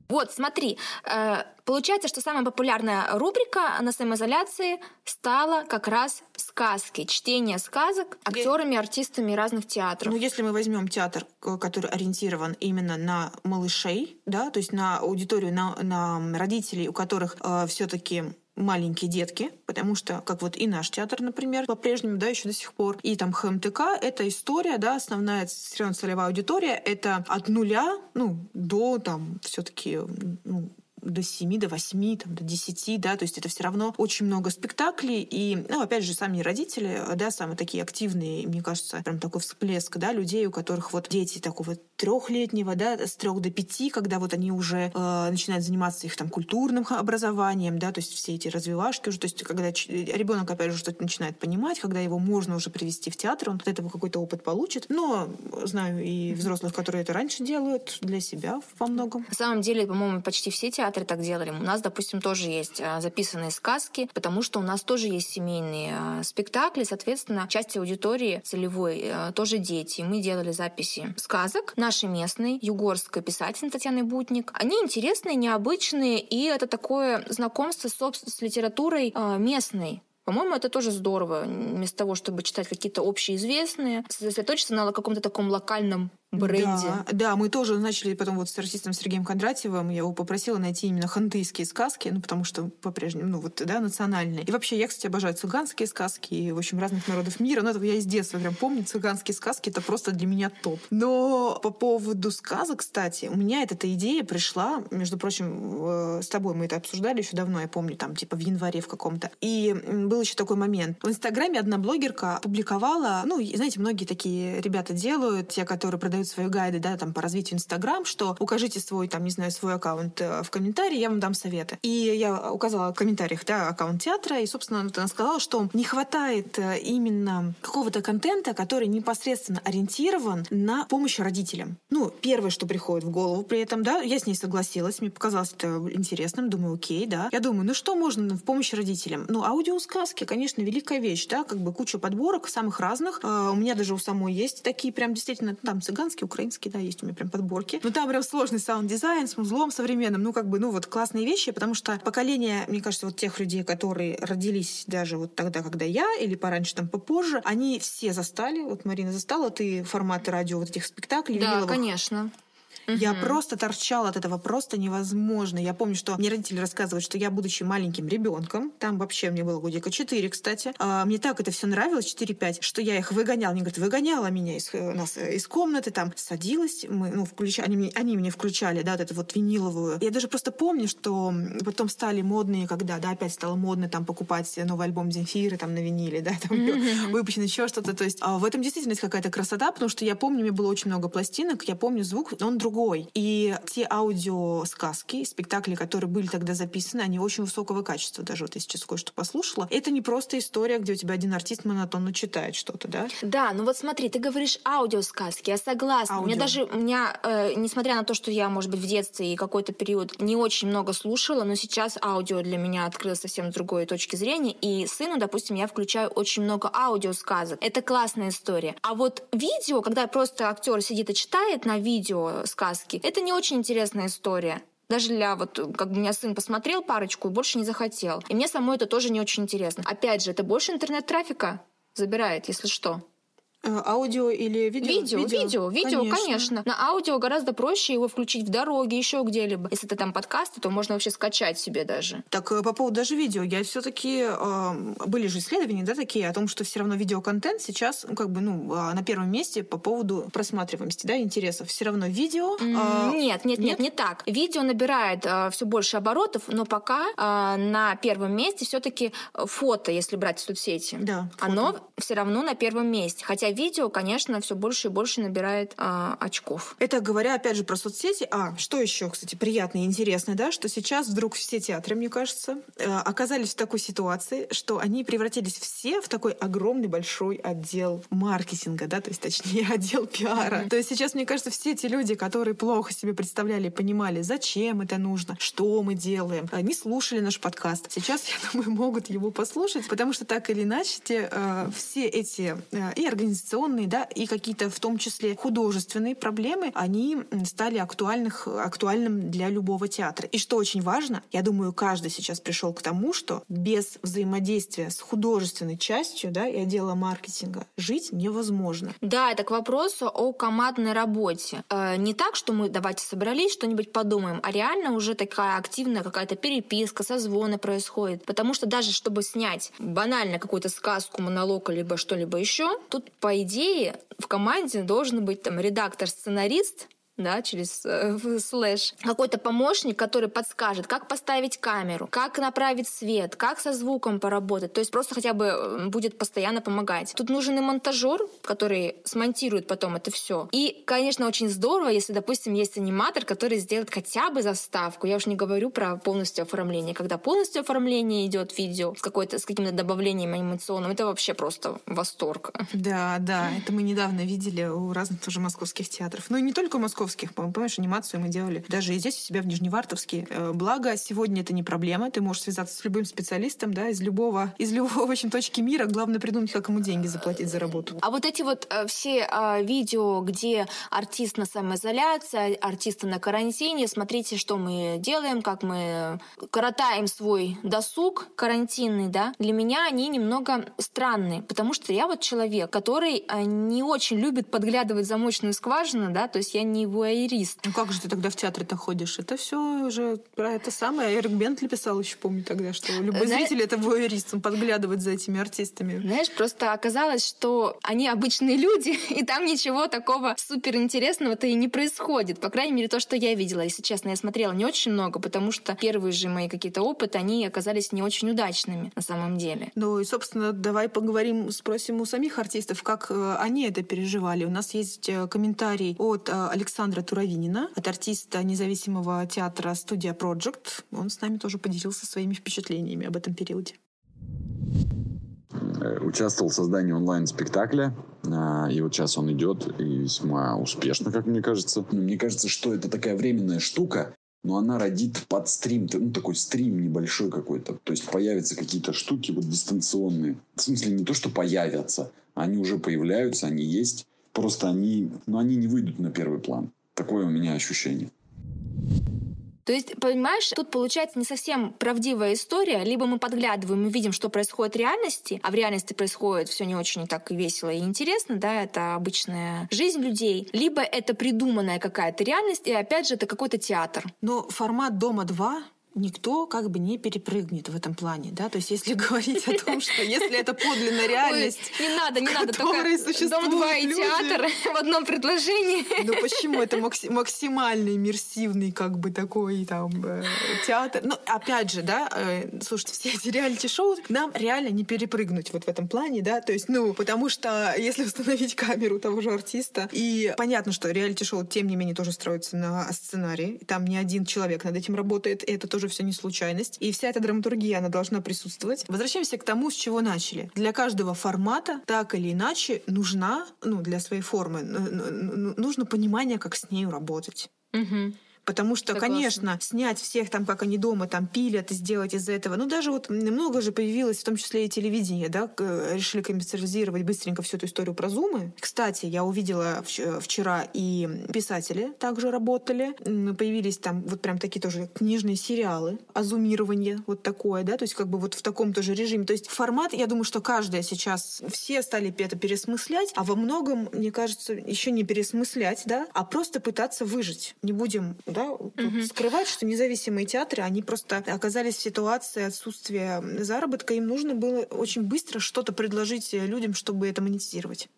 Вот, смотри, э, получается, что самая популярная рубрика на самоизоляции стала как раз сказки, чтение сказок актерами, артистами разных театров. Ну, если мы возьмем театр, который ориентирован именно на малышей, да, то есть на аудиторию, на, на родителей, у которых э, все-таки маленькие детки, потому что, как вот и наш театр, например, по-прежнему, да, еще до сих пор, и там ХМТК, это история, да, основная все целевая аудитория, это от нуля, ну, до там все-таки, ну, до 7, до 8, там, до 10, да, то есть это все равно очень много спектаклей, и, ну, опять же, сами родители, да, самые такие активные, мне кажется, прям такой всплеск, да, людей, у которых вот дети такого трехлетнего, да, с трех до пяти, когда вот они уже э, начинают заниматься их там культурным образованием, да, то есть все эти развивашки уже, то есть когда ребенок опять же что-то начинает понимать, когда его можно уже привести в театр, он от этого какой-то опыт получит. Но знаю и взрослых, которые это раньше делают для себя во многом. На самом деле, по-моему, почти все театры так делали. У нас, допустим, тоже есть а, записанные сказки, потому что у нас тоже есть семейные а, спектакли, соответственно, часть аудитории целевой а, тоже дети. Мы делали записи сказок нашей местной, югорской писательницы Татьяны Бутник. Они интересные, необычные, и это такое знакомство с литературой местной. По-моему, это тоже здорово. Вместо того, чтобы читать какие-то общеизвестные, сосредоточиться на каком-то таком локальном бренде. Да, да, мы тоже начали потом вот с артистом Сергеем Кондратьевым, я его попросила найти именно хантыйские сказки, ну, потому что по-прежнему, ну, вот, да, национальные. И вообще, я, кстати, обожаю цыганские сказки, и, в общем, разных народов мира. Ну, это я из детства прям помню, цыганские сказки, это просто для меня топ. Но по поводу сказок, кстати, у меня эта идея пришла, между прочим, с тобой мы это обсуждали еще давно, я помню, там, типа, в январе в каком-то. И был еще такой момент. В Инстаграме одна блогерка публиковала, ну, знаете, многие такие ребята делают, те, которые продают дают свои гайды, да, там, по развитию Инстаграм, что укажите свой, там, не знаю, свой аккаунт э, в комментарии, я вам дам советы. И я указала в комментариях, да, аккаунт театра, и, собственно, она сказала, что не хватает э, именно какого-то контента, который непосредственно ориентирован на помощь родителям. Ну, первое, что приходит в голову при этом, да, я с ней согласилась, мне показалось это интересным, думаю, окей, да. Я думаю, ну что можно в помощь родителям? Ну, аудиосказки, конечно, великая вещь, да, как бы куча подборок самых разных. Э, у меня даже у самой есть такие прям действительно, там цыганские, украинские, да, есть у меня прям подборки. Но там прям сложный саунд-дизайн с музлом современным, ну, как бы, ну, вот классные вещи, потому что поколение, мне кажется, вот тех людей, которые родились даже вот тогда, когда я, или пораньше, там, попозже, они все застали, вот Марина застала, ты форматы радио вот этих спектаклей. Да, виниловых. конечно. Угу. Я просто торчала от этого просто невозможно. Я помню, что мне родители рассказывают, что я, будучи маленьким ребенком, там вообще мне было годика 4, кстати, а, мне так это все нравилось, 4-5, что я их выгоняла. Они говорят, выгоняла меня из, э, нас, э, из комнаты, там, садилась, мы, ну, включ... они, мне, они мне включали, да, вот эту вот виниловую. Я даже просто помню, что потом стали модные, когда, да, опять стало модно там покупать новый альбом Земфиры там на виниле, да, там mm-hmm. выпущен еще что-то. То есть а в этом действительно есть какая-то красота, потому что я помню, мне было очень много пластинок, я помню звук, он другой другой. И те аудиосказки, спектакли, которые были тогда записаны, они очень высокого качества. Даже вот я сейчас кое-что послушала. Это не просто история, где у тебя один артист монотонно читает что-то, да? Да, ну вот смотри, ты говоришь аудиосказки, я согласна. Аудио. Мне даже, у меня, э, несмотря на то, что я, может быть, в детстве и какой-то период не очень много слушала, но сейчас аудио для меня открылось совсем с другой точки зрения. И сыну, допустим, я включаю очень много аудиосказок. Это классная история. А вот видео, когда просто актер сидит и читает на видео сказки, это не очень интересная история. Даже для вот, как бы у меня сын посмотрел парочку и больше не захотел. И мне самой это тоже не очень интересно. Опять же, это больше интернет-трафика забирает, если что. Э, аудио или видео? Видео, видео, видео, видео конечно. конечно. На аудио гораздо проще его включить в дороге, еще где-либо. Если это там подкасты, то можно вообще скачать себе даже. Так, э, по поводу даже видео, я все-таки э, были же исследования, да, такие о том, что все равно видеоконтент сейчас, ну, как бы, ну, а, на первом месте по поводу просматриваемости, да, интересов. Все равно видео. Э, нет, нет, нет, нет, не так. Видео набирает э, все больше оборотов, но пока э, на первом месте все-таки фото, если брать соцсети. Да. Фото. Оно все равно на первом месте. Хотя видео, конечно, все больше и больше набирает а, очков. Это говоря, опять же, про соцсети. А, что еще, кстати, приятно и интересно, да, что сейчас вдруг все театры, мне кажется, э, оказались в такой ситуации, что они превратились все в такой огромный большой отдел маркетинга, да, то есть, точнее, отдел пиара. Mm-hmm. То есть сейчас, мне кажется, все эти люди, которые плохо себе представляли и понимали, зачем это нужно, что мы делаем, они слушали наш подкаст. Сейчас, я думаю, могут его послушать, потому что так или иначе те, э, все эти э, и организационные организационные, да, и какие-то в том числе художественные проблемы, они стали актуальных, актуальным для любого театра. И что очень важно, я думаю, каждый сейчас пришел к тому, что без взаимодействия с художественной частью, да, и отдела маркетинга жить невозможно. Да, это к вопросу о командной работе. Э, не так, что мы давайте собрались, что-нибудь подумаем, а реально уже такая активная какая-то переписка, созвоны происходит. Потому что даже чтобы снять банально какую-то сказку, монолог, либо что-либо еще, тут по идее, в команде должен быть там редактор-сценарист, да, через э, слэш, какой-то помощник, который подскажет, как поставить камеру, как направить свет, как со звуком поработать. То есть просто хотя бы э, будет постоянно помогать. Тут нужен и монтажер, который смонтирует потом это все. И, конечно, очень здорово, если, допустим, есть аниматор, который сделает хотя бы заставку. Я уж не говорю про полностью оформление. Когда полностью оформление идет видео с, какой-то, с каким-то добавлением анимационным, это вообще просто восторг. Да, да. Это мы недавно видели у разных тоже московских театров. Ну и не только у московских московских, помнишь, анимацию мы делали даже и здесь у себя в Нижневартовске. Э, благо, сегодня это не проблема, ты можешь связаться с любым специалистом, да, из любого, из любого, в общем, точки мира. Главное придумать, как ему деньги заплатить за работу. А вот эти вот э, все э, видео, где артист на самоизоляции, артисты на карантине, смотрите, что мы делаем, как мы коротаем свой досуг карантинный, да, для меня они немного странные, потому что я вот человек, который не очень любит подглядывать замочную скважину, да, то есть я не вуайерист. Ну как же ты тогда в театре-то ходишь? Это все уже про это самое. Эрик Бентли писал еще, помню тогда, что любой Знаешь- зритель это вуайерист, он подглядывает за этими артистами. Знаешь, просто оказалось, что они обычные люди, и там ничего такого суперинтересного-то и не происходит. По крайней мере, то, что я видела. Если честно, я смотрела не очень много, потому что первые же мои какие-то опыты, они оказались не очень удачными на самом деле. Ну и, собственно, давай поговорим, спросим у самих артистов, как э, они это переживали. У нас есть э, комментарий от э, Александра Туровинина, от артиста независимого театра «Студия Project». Он с нами тоже поделился своими впечатлениями об этом периоде. Э, Участвовал в создании онлайн-спектакля, а, и вот сейчас он идет и весьма успешно, как мне кажется. Но мне кажется, что это такая временная штука, но она родит под стрим, ну, такой стрим небольшой какой-то. То есть появятся какие-то штуки вот дистанционные. В смысле, не то, что появятся, они уже появляются, они есть. Просто они, ну, они не выйдут на первый план. Такое у меня ощущение. То есть, понимаешь, тут получается не совсем правдивая история. Либо мы подглядываем и видим, что происходит в реальности, а в реальности происходит все не очень так весело и интересно, да, это обычная жизнь людей. Либо это придуманная какая-то реальность, и опять же, это какой-то театр. Но формат «Дома-2» никто как бы не перепрыгнет в этом плане, да, то есть если говорить о том, что если это подлинная реальность, Ой, не надо, не надо. Только существуют Дом 2 и люди. театр в одном предложении. Ну почему это макси- максимально иммерсивный как бы такой там э, театр? Ну опять же, да, э, слушайте, все эти реалити-шоу нам реально не перепрыгнуть вот в этом плане, да, то есть, ну, потому что если установить камеру того же артиста, и понятно, что реалити-шоу тем не менее тоже строится на сценарии, там не один человек над этим работает, это тоже все не случайность, и вся эта драматургия, она должна присутствовать. Возвращаемся к тому, с чего начали. Для каждого формата так или иначе нужна, ну, для своей формы, нужно понимание, как с нею работать. Мгм. Потому что, Согласна. конечно, снять всех там, как они дома там пилят, и сделать из этого. Ну, даже вот много же появилось, в том числе и телевидение, да, к- решили коммерциализировать быстренько всю эту историю про зумы. Кстати, я увидела вч- вчера и писатели также работали. Появились там вот прям такие тоже книжные сериалы о зумировании, вот такое, да, то есть как бы вот в таком тоже режиме. То есть формат, я думаю, что каждая сейчас, все стали это пересмыслять, а во многом, мне кажется, еще не пересмыслять, да, а просто пытаться выжить. Не будем да, тут скрывать, что независимые театры, они просто оказались в ситуации отсутствия заработка, им нужно было очень быстро что-то предложить людям, чтобы это монетизировать.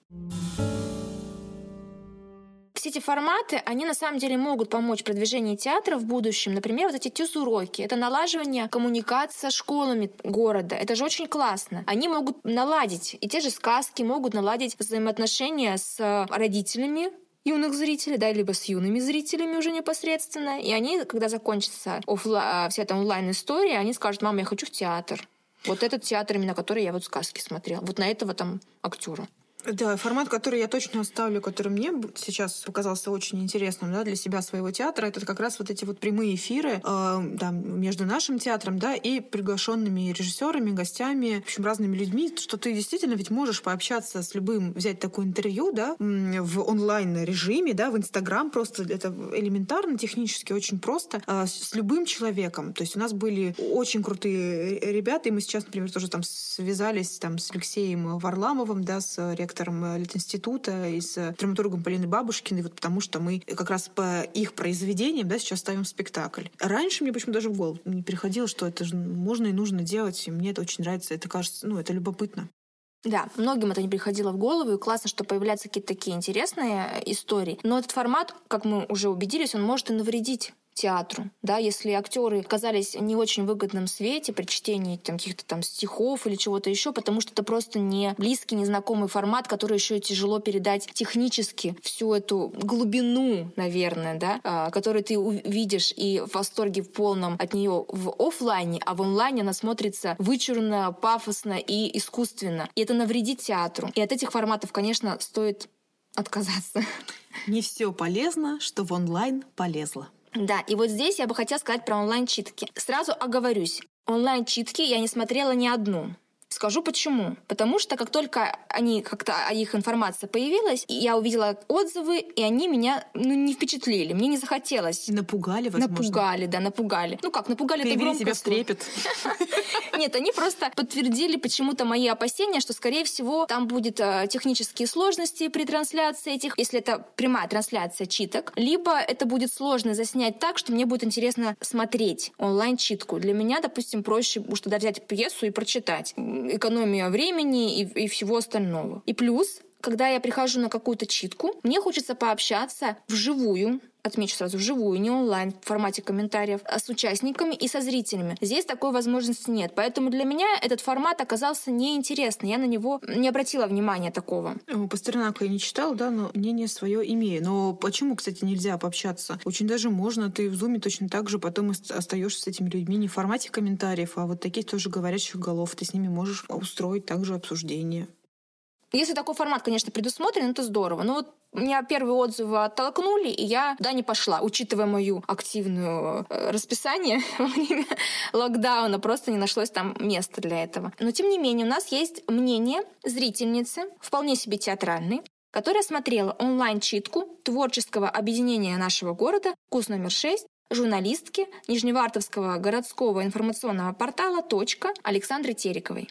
Все эти форматы, они на самом деле могут помочь продвижению театра в будущем. Например, вот эти тюз-уроки. Это налаживание коммуникации со школами города. Это же очень классно. Они могут наладить, и те же сказки могут наладить взаимоотношения с родителями юных зрителей, да, либо с юными зрителями уже непосредственно. И они, когда закончится оффла- а, вся эта онлайн-история, они скажут, мама, я хочу в театр. Вот этот театр, именно который я вот сказки смотрел. Вот на этого там актера. Да, формат, который я точно оставлю, который мне сейчас показался очень интересным да, для себя своего театра, это как раз вот эти вот прямые эфиры э, да, между нашим театром да, и приглашенными режиссерами, гостями, в общем, разными людьми, что ты действительно ведь можешь пообщаться с любым, взять такое интервью да, в онлайн-режиме, да, в Инстаграм, просто это элементарно, технически очень просто, э, с любым человеком. То есть у нас были очень крутые ребята, и мы сейчас, например, тоже там связались там, с Алексеем Варламовым, да, с ректором э, Литинститута и с драматургом Полиной Бабушкиной, вот потому что мы как раз по их произведениям да, сейчас ставим спектакль. Раньше мне почему даже в голову не приходило, что это же можно и нужно делать, и мне это очень нравится, это кажется, ну, это любопытно. Да, многим это не приходило в голову, и классно, что появляются какие-то такие интересные э, истории. Но этот формат, как мы уже убедились, он может и навредить театру, да, если актеры оказались не очень выгодном свете при чтении там, каких-то там стихов или чего-то еще, потому что это просто не близкий, незнакомый формат, который еще тяжело передать технически всю эту глубину, наверное, да, а, которую ты увидишь и в восторге в полном от нее в оффлайне, а в онлайне она смотрится вычурно, пафосно и искусственно. И это навредит театру. И от этих форматов, конечно, стоит отказаться. Не все полезно, что в онлайн полезло. Да, и вот здесь я бы хотела сказать про онлайн-читки. Сразу оговорюсь. Онлайн-читки я не смотрела ни одну. Скажу почему. Потому что как только они как-то их информация появилась, я увидела отзывы, и они меня ну, не впечатлили. Мне не захотелось. Напугали, возможно. Напугали, да, напугали. Ну как, напугали Привели это громко. тебя в трепет. Нет, они просто подтвердили почему-то мои опасения, что, скорее всего, там будет э, технические сложности при трансляции этих, если это прямая трансляция читок, либо это будет сложно заснять так, что мне будет интересно смотреть онлайн-читку. Для меня, допустим, проще уж тогда взять пьесу и прочитать. Экономия времени и, и всего остального. И плюс, когда я прихожу на какую-то читку, мне хочется пообщаться вживую отмечу сразу, вживую, не онлайн, в формате комментариев, а с участниками и со зрителями. Здесь такой возможности нет. Поэтому для меня этот формат оказался неинтересный. Я на него не обратила внимания такого. Пастернака я не читала, да, но мнение свое имею. Но почему, кстати, нельзя пообщаться? Очень даже можно. Ты в зуме точно так же потом остаешься с этими людьми не в формате комментариев, а вот таких тоже говорящих голов. Ты с ними можешь устроить также обсуждение. Если такой формат, конечно, предусмотрен, это здорово. Но вот меня первые отзывы оттолкнули, и я туда не пошла, учитывая мою активную э, расписание во время локдауна, просто не нашлось там места для этого. Но тем не менее, у нас есть мнение зрительницы, вполне себе театральной, которая смотрела онлайн-читку творческого объединения нашего города «Кус номер 6», журналистки Нижневартовского городского информационного портала «Точка» Александры Терековой.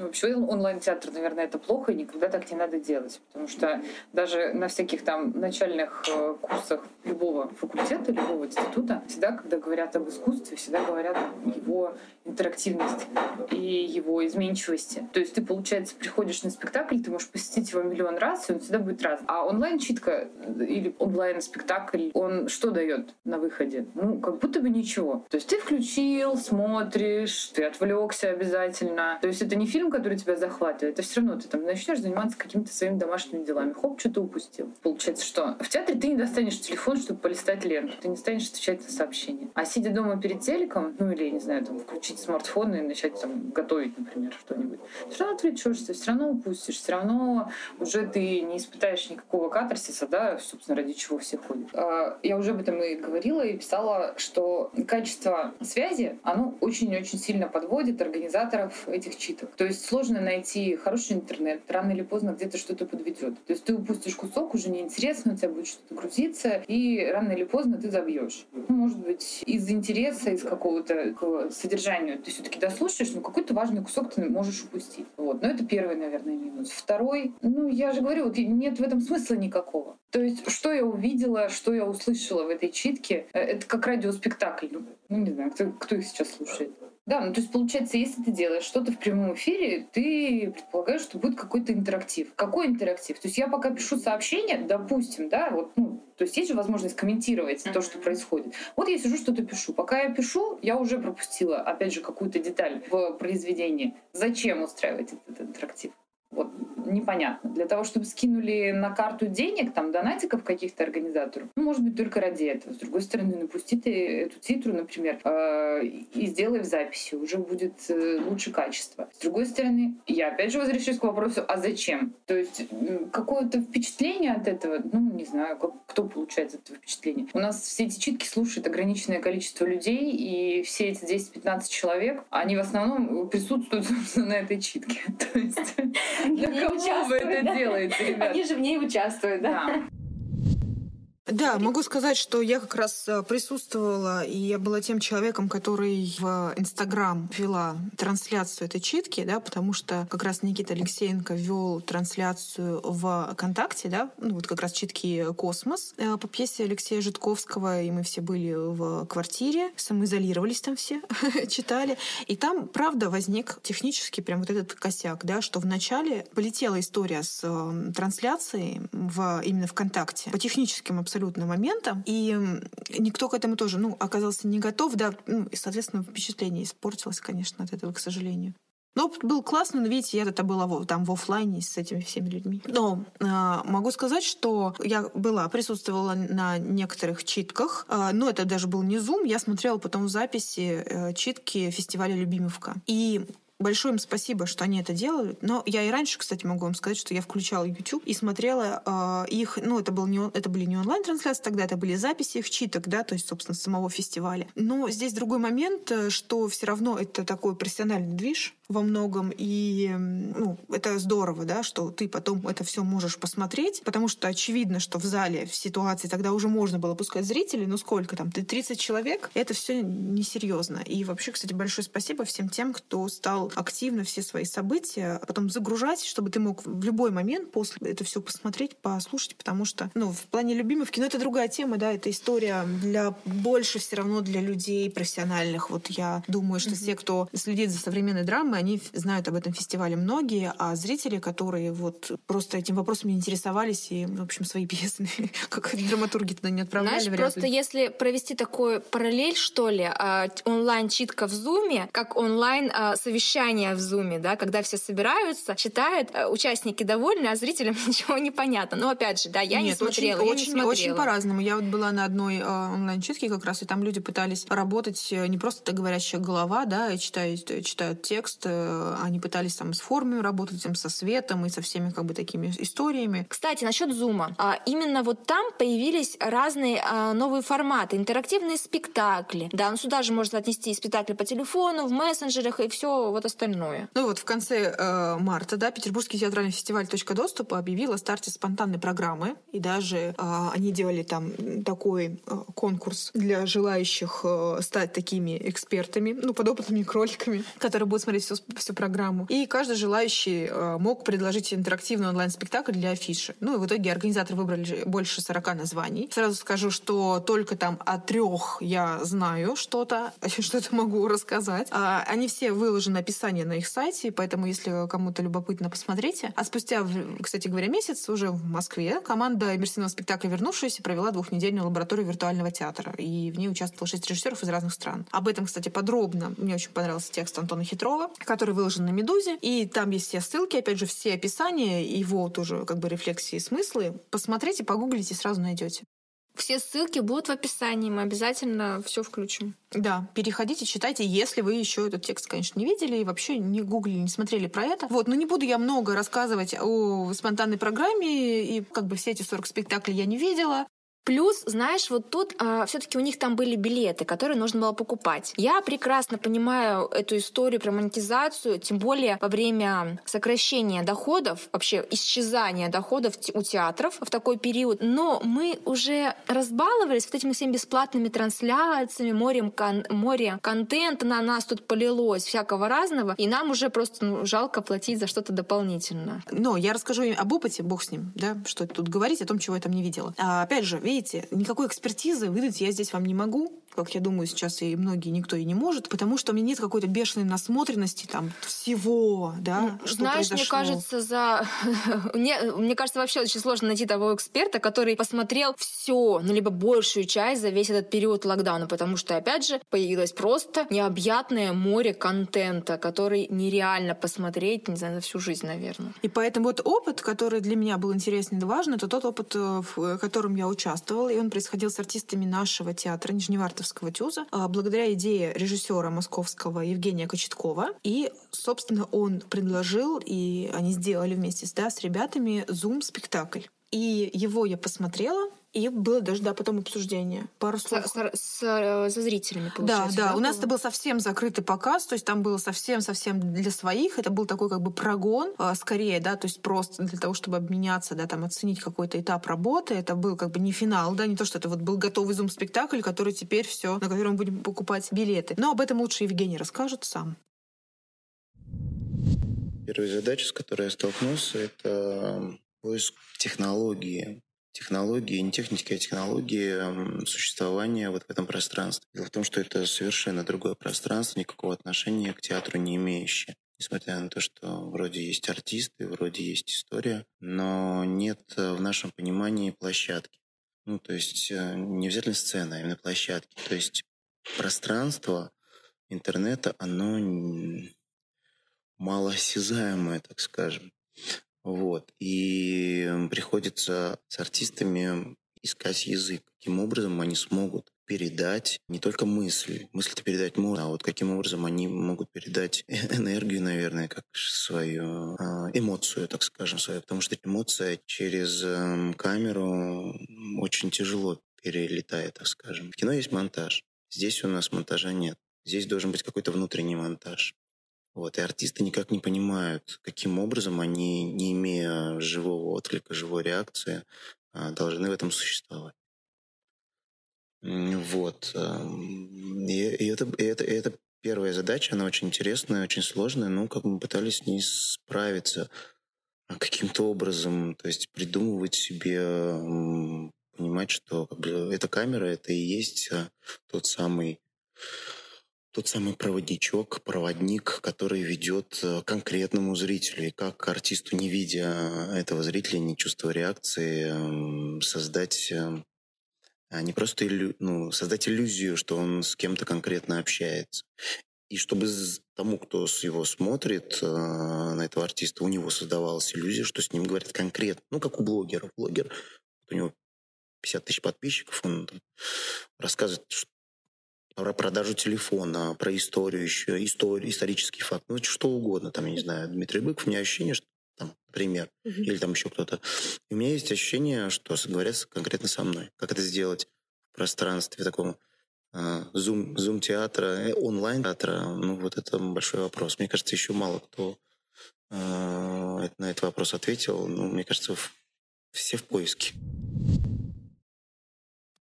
Ну, вообще онлайн-театр, наверное, это плохо, и никогда так не надо делать. Потому что даже на всяких там начальных э, курсах любого факультета, любого института, всегда, когда говорят об искусстве, всегда говорят его интерактивности и его изменчивости. То есть ты, получается, приходишь на спектакль, ты можешь посетить его миллион раз, и он всегда будет раз. А онлайн-читка или онлайн-спектакль, он что дает на выходе? Ну, как будто бы ничего. То есть ты включил, смотришь, ты отвлекся обязательно. То есть это не фильм, который тебя захватывает, это все равно ты там начнешь заниматься какими-то своими домашними делами. Хоп, что-то упустил. Получается, что в театре ты не достанешь телефон, чтобы полистать ленту. Ты не станешь отвечать на сообщения. А сидя дома перед телеком, ну или, не знаю, там, включить смартфон и начать там готовить, например, что-нибудь, все равно отвлечешься, все равно упустишь, все равно уже ты не испытаешь никакого катарсиса, да, собственно, ради чего все ходят. А, я уже об этом и говорила, и писала, что качество связи, оно очень-очень сильно подводит организаторов этих читок. То есть сложно найти хороший интернет, рано или поздно где-то что-то подведет. То есть ты упустишь кусок, уже неинтересно, у тебя будет что-то грузиться, и рано или поздно ты забьешь. Ну, может быть, из интереса, из какого-то содержания ты все-таки дослушаешь, но какой-то важный кусок ты можешь упустить. Вот. Но это первый, наверное, минус. Второй, ну, я же говорю, вот нет в этом смысла никакого. То есть, что я увидела, что я услышала в этой читке, э, это как радиоспектакль. Ну, не знаю, кто, кто их сейчас слушает. Да, ну то есть получается, если ты делаешь что-то в прямом эфире, ты предполагаешь, что будет какой-то интерактив. Какой интерактив? То есть я пока пишу сообщение, допустим, да, вот, ну, то есть есть же возможность комментировать то, что происходит. Вот я сижу, что-то пишу. Пока я пишу, я уже пропустила, опять же, какую-то деталь в произведении. Зачем устраивать этот интерактив? Вот непонятно. Для того, чтобы скинули на карту денег, там, донатиков каких-то организаторов, ну, может быть, только ради этого. С другой стороны, напусти ты эту титру, например, э, и сделай в записи, уже будет э, лучше качество. С другой стороны, я опять же возвращаюсь к вопросу, а зачем? То есть какое-то впечатление от этого, ну, не знаю, как, кто получает это впечатление. У нас все эти читки слушает ограниченное количество людей, и все эти 10-15 человек, они в основном присутствуют, собственно, на этой читке. То есть для кого вы это делаете, ребят? Они же в ней участвуют, да? Да. Могу сказать, что я как раз э, присутствовала, и я была тем человеком, который в Инстаграм вела трансляцию этой читки, да, потому что как раз Никита Алексеенко вел трансляцию в ВКонтакте, да, ну вот как раз читки «Космос» э, по пьесе Алексея Житковского, и мы все были в квартире, самоизолировались там все, читали, и там, правда, возник технически прям вот этот косяк, да, что вначале полетела история с э, трансляцией в, именно ВКонтакте по техническим абсолютно абсолютно момента. И никто к этому тоже, ну, оказался не готов, да, ну, и, соответственно, впечатление испортилось, конечно, от этого, к сожалению. Но опыт был классный, но, видите, я тогда была там в офлайне с этими всеми людьми. Но э, могу сказать, что я была, присутствовала на некоторых читках, э, но это даже был не зум, я смотрела потом в записи э, читки фестиваля «Любимовка». И Большое им спасибо, что они это делают. Но я и раньше, кстати, могу вам сказать, что я включала YouTube и смотрела э, их, ну, это, был не, это были не онлайн-трансляции тогда, это были записи их читок, да, то есть, собственно, самого фестиваля. Но здесь другой момент, э, что все равно это такой профессиональный движ, во многом, и ну, это здорово, да, что ты потом это все можешь посмотреть, потому что очевидно, что в зале в ситуации тогда уже можно было пускать зрителей, но сколько там, ты 30 человек, это все несерьезно. И вообще, кстати, большое спасибо всем тем, кто стал активно все свои события а потом загружать, чтобы ты мог в любой момент после это все посмотреть, послушать, потому что, ну, в плане любимых кино это другая тема, да, это история для больше все равно для людей профессиональных. Вот я думаю, что mm-hmm. те, кто следит за современной драмой, они знают об этом фестивале многие, а зрители, которые вот просто этим вопросом не интересовались и, в общем, свои пьесы, как драматурги туда не отправляли. Знаешь, просто если провести такой параллель, что ли, а, онлайн-читка в Зуме, как онлайн-совещание в Зуме, да, когда все собираются, читают, а, участники довольны, а зрителям ничего не понятно. Но опять же, да, я Нет, не смотрела. Очень, я очень, не очень по-разному. Я вот была на одной э, онлайн-читке как раз, и там люди пытались работать э, не просто так говорящая голова, да, и читают, читают текст, Э, они пытались там с формами работать, там, со светом и со всеми как бы такими историями. Кстати, насчет зума. А, именно вот там появились разные а, новые форматы, интерактивные спектакли. Да, ну сюда же можно отнести спектакли по телефону, в мессенджерах и все вот остальное. Ну вот в конце э, марта, да, Петербургский театральный фестиваль «Точка доступа» объявил о старте спонтанной программы, и даже э, они делали там такой э, конкурс для желающих э, стать такими экспертами, ну, подопытными кроликами, которые будут смотреть всю, всю программу. И каждый желающий э, мог предложить интерактивный онлайн-спектакль для афиши. Ну и в итоге организаторы выбрали больше 40 названий. Сразу скажу, что только там о трех я знаю что-то, что-то могу рассказать. А, они все выложены описание на их сайте, поэтому если кому-то любопытно, посмотрите. А спустя, кстати говоря, месяц уже в Москве команда иммерсивного спектакля «Вернувшаяся» провела двухнедельную лабораторию виртуального театра. И в ней участвовало шесть режиссеров из разных стран. Об этом, кстати, подробно. Мне очень понравился текст Антона Хитрова, который выложен на «Медузе». И там есть все ссылки, опять же, все описания, его тоже как бы рефлексии и смыслы. Посмотрите, погуглите, сразу найдете. Все ссылки будут в описании, мы обязательно все включим. Да, переходите, читайте, если вы еще этот текст, конечно, не видели и вообще не гуглили, не смотрели про это. Вот, но не буду я много рассказывать о спонтанной программе, и как бы все эти 40 спектаклей я не видела. Плюс, знаешь, вот тут а, все-таки у них там были билеты, которые нужно было покупать. Я прекрасно понимаю эту историю про монетизацию, тем более во время сокращения доходов, вообще исчезания доходов у театров в такой период. Но мы уже разбаловались вот этими всеми бесплатными трансляциями, морем, кон море контента на нас тут полилось, всякого разного, и нам уже просто ну, жалко платить за что-то дополнительно. Но я расскажу об опыте, бог с ним, да, что тут говорить, о том, чего я там не видела. А, опять же, видите, никакой экспертизы выдать я здесь вам не могу как я думаю, сейчас и многие никто и не может, потому что у меня нет какой-то бешеной насмотренности там всего, да, что Знаешь, произошло. мне кажется, за... мне, мне кажется, вообще очень сложно найти того эксперта, который посмотрел все, ну, либо большую часть за весь этот период локдауна, потому что, опять же, появилось просто необъятное море контента, который нереально посмотреть, не знаю, за всю жизнь, наверное. И поэтому вот опыт, который для меня был интересен и важен, это тот опыт, э, в котором я участвовала, и он происходил с артистами нашего театра Нижневартовского Московского ТЮЗа а, благодаря идее режиссера московского Евгения Кочеткова. И, собственно, он предложил, и они сделали вместе да, с ребятами Zoom-спектакль. И его я посмотрела, и было даже, да, потом обсуждение. Пару слов. С, с, с, со зрителями, получается. Да, да. да у нас это был совсем закрытый показ, то есть там было совсем-совсем для своих. Это был такой как бы прогон, а, скорее, да, то есть просто для того, чтобы обменяться, да, там оценить какой-то этап работы. Это был как бы не финал, да, не то, что это вот был готовый зум-спектакль, который теперь все, на котором будем покупать билеты. Но об этом лучше Евгений расскажет сам. Первая задача, с которой я столкнулся, это поиск технологии технологии, не техники, а технологии существования вот в этом пространстве. Дело в том, что это совершенно другое пространство, никакого отношения к театру не имеющее. Несмотря на то, что вроде есть артисты, вроде есть история, но нет э, в нашем понимании площадки. Ну, то есть э, не обязательно сцена, а именно площадки. То есть пространство интернета, оно малоосязаемое, так скажем. Вот. И приходится с артистами искать язык. Каким образом они смогут передать не только мысль. Мысль-то передать можно, а вот каким образом они могут передать энергию, наверное, как свою а, эмоцию, так скажем, свою. Потому что эмоция через эм, камеру очень тяжело перелетает, так скажем. В кино есть монтаж. Здесь у нас монтажа нет. Здесь должен быть какой-то внутренний монтаж. Вот, и артисты никак не понимают, каким образом они, не имея живого отклика, живой реакции, а, должны в этом существовать. Вот. Эм, и, и, это, и, это, и это первая задача, она очень интересная, очень сложная, но как мы пытались с ней справиться а, каким-то образом, то есть придумывать себе, понимать, что как бы, эта камера, это и есть а, тот самый тот самый проводничок, проводник, который ведет э, конкретному зрителю. И как артисту, не видя этого зрителя, не чувствуя реакции, эм, создать эм, а не просто иллю... ну, создать иллюзию, что он с кем-то конкретно общается. И чтобы тому, кто его смотрит, э, на этого артиста, у него создавалась иллюзия, что с ним говорят конкретно. Ну, как у блогера. Блогер, у него 50 тысяч подписчиков, он там, рассказывает про продажу телефона, про историю еще, историю, исторический факт, ну, что угодно. Там, я не знаю, Дмитрий Быков, у меня ощущение, что там, например, mm-hmm. или там еще кто-то. И у меня есть ощущение, что говорят конкретно со мной. Как это сделать в пространстве таком зум, зум театра, э, онлайн театра, ну вот это большой вопрос. Мне кажется, еще мало кто э, на этот вопрос ответил. Ну, мне кажется, все в поиске.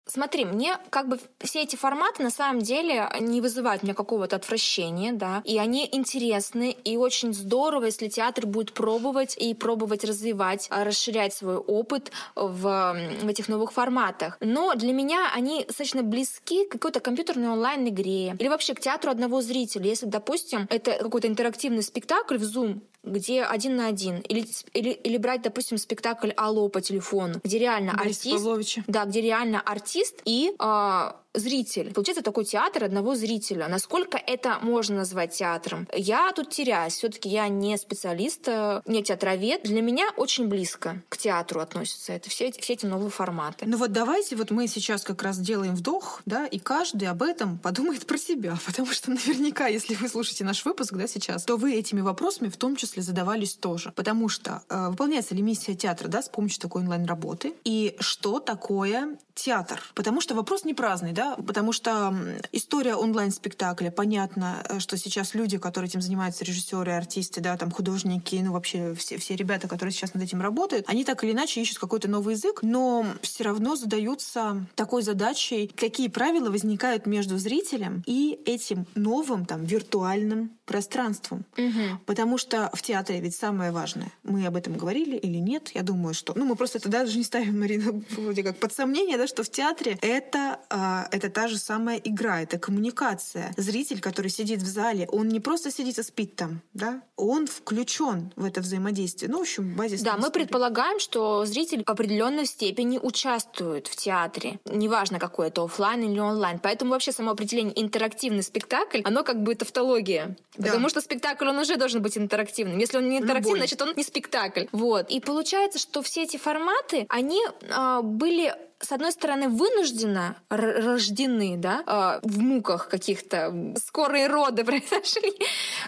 Смотри, мне как бы все эти форматы на самом деле не вызывают мне какого-то отвращения, да, и они интересны, и очень здорово, если театр будет пробовать и пробовать развивать, а, расширять свой опыт в, в этих новых форматах. Но для меня они достаточно близки к какой-то компьютерной онлайн-игре или вообще к театру одного зрителя. Если, допустим, это какой-то интерактивный спектакль в Zoom, где один на один. Или, или, или брать, допустим, спектакль «Алло» по телефону, где реально Борис артист... Павловича. Да, где реально артист и э, зритель. Получается такой театр одного зрителя. Насколько это можно назвать театром? Я тут теряюсь. Все-таки я не специалист, э, не театровед. Для меня очень близко к театру относятся это все эти, все эти новые форматы. Ну вот давайте вот мы сейчас как раз делаем вдох, да, и каждый об этом подумает про себя, потому что наверняка, если вы слушаете наш выпуск, да, сейчас, то вы этими вопросами в том числе задавались тоже, потому что э, выполняется ли миссия театра, да, с помощью такой онлайн-работы, и что такое театр? Потому что вопрос не праздный, да, потому что история онлайн-спектакля, понятно, э, что сейчас люди, которые этим занимаются, режиссеры, артисты, да, там художники, ну вообще все, все ребята, которые сейчас над этим работают, они так или иначе ищут какой-то новый язык, но все равно задаются такой задачей, какие правила возникают между зрителем и этим новым там виртуальным пространством. Угу. Потому что в театре ведь самое важное. Мы об этом говорили или нет? Я думаю, что... Ну, мы просто это даже не ставим, Марина, вроде как под сомнение, да, что в театре это, э, это та же самая игра, это коммуникация. Зритель, который сидит в зале, он не просто сидит и спит там, да? Он включен в это взаимодействие. Ну, в общем, базис. Да, мы предполагаем, что зритель в определенной степени участвует в театре. Неважно, какой это, офлайн или онлайн. Поэтому вообще само определение интерактивный спектакль, оно как бы тавтология. Да. Потому что спектакль, он уже должен быть интерактивным. Если он не интерактивный, Любой. значит, он не спектакль. Вот. И получается, что все эти форматы, они э, были с одной стороны, вынужденно рождены, да, а, в муках каких-то, скорые роды произошли,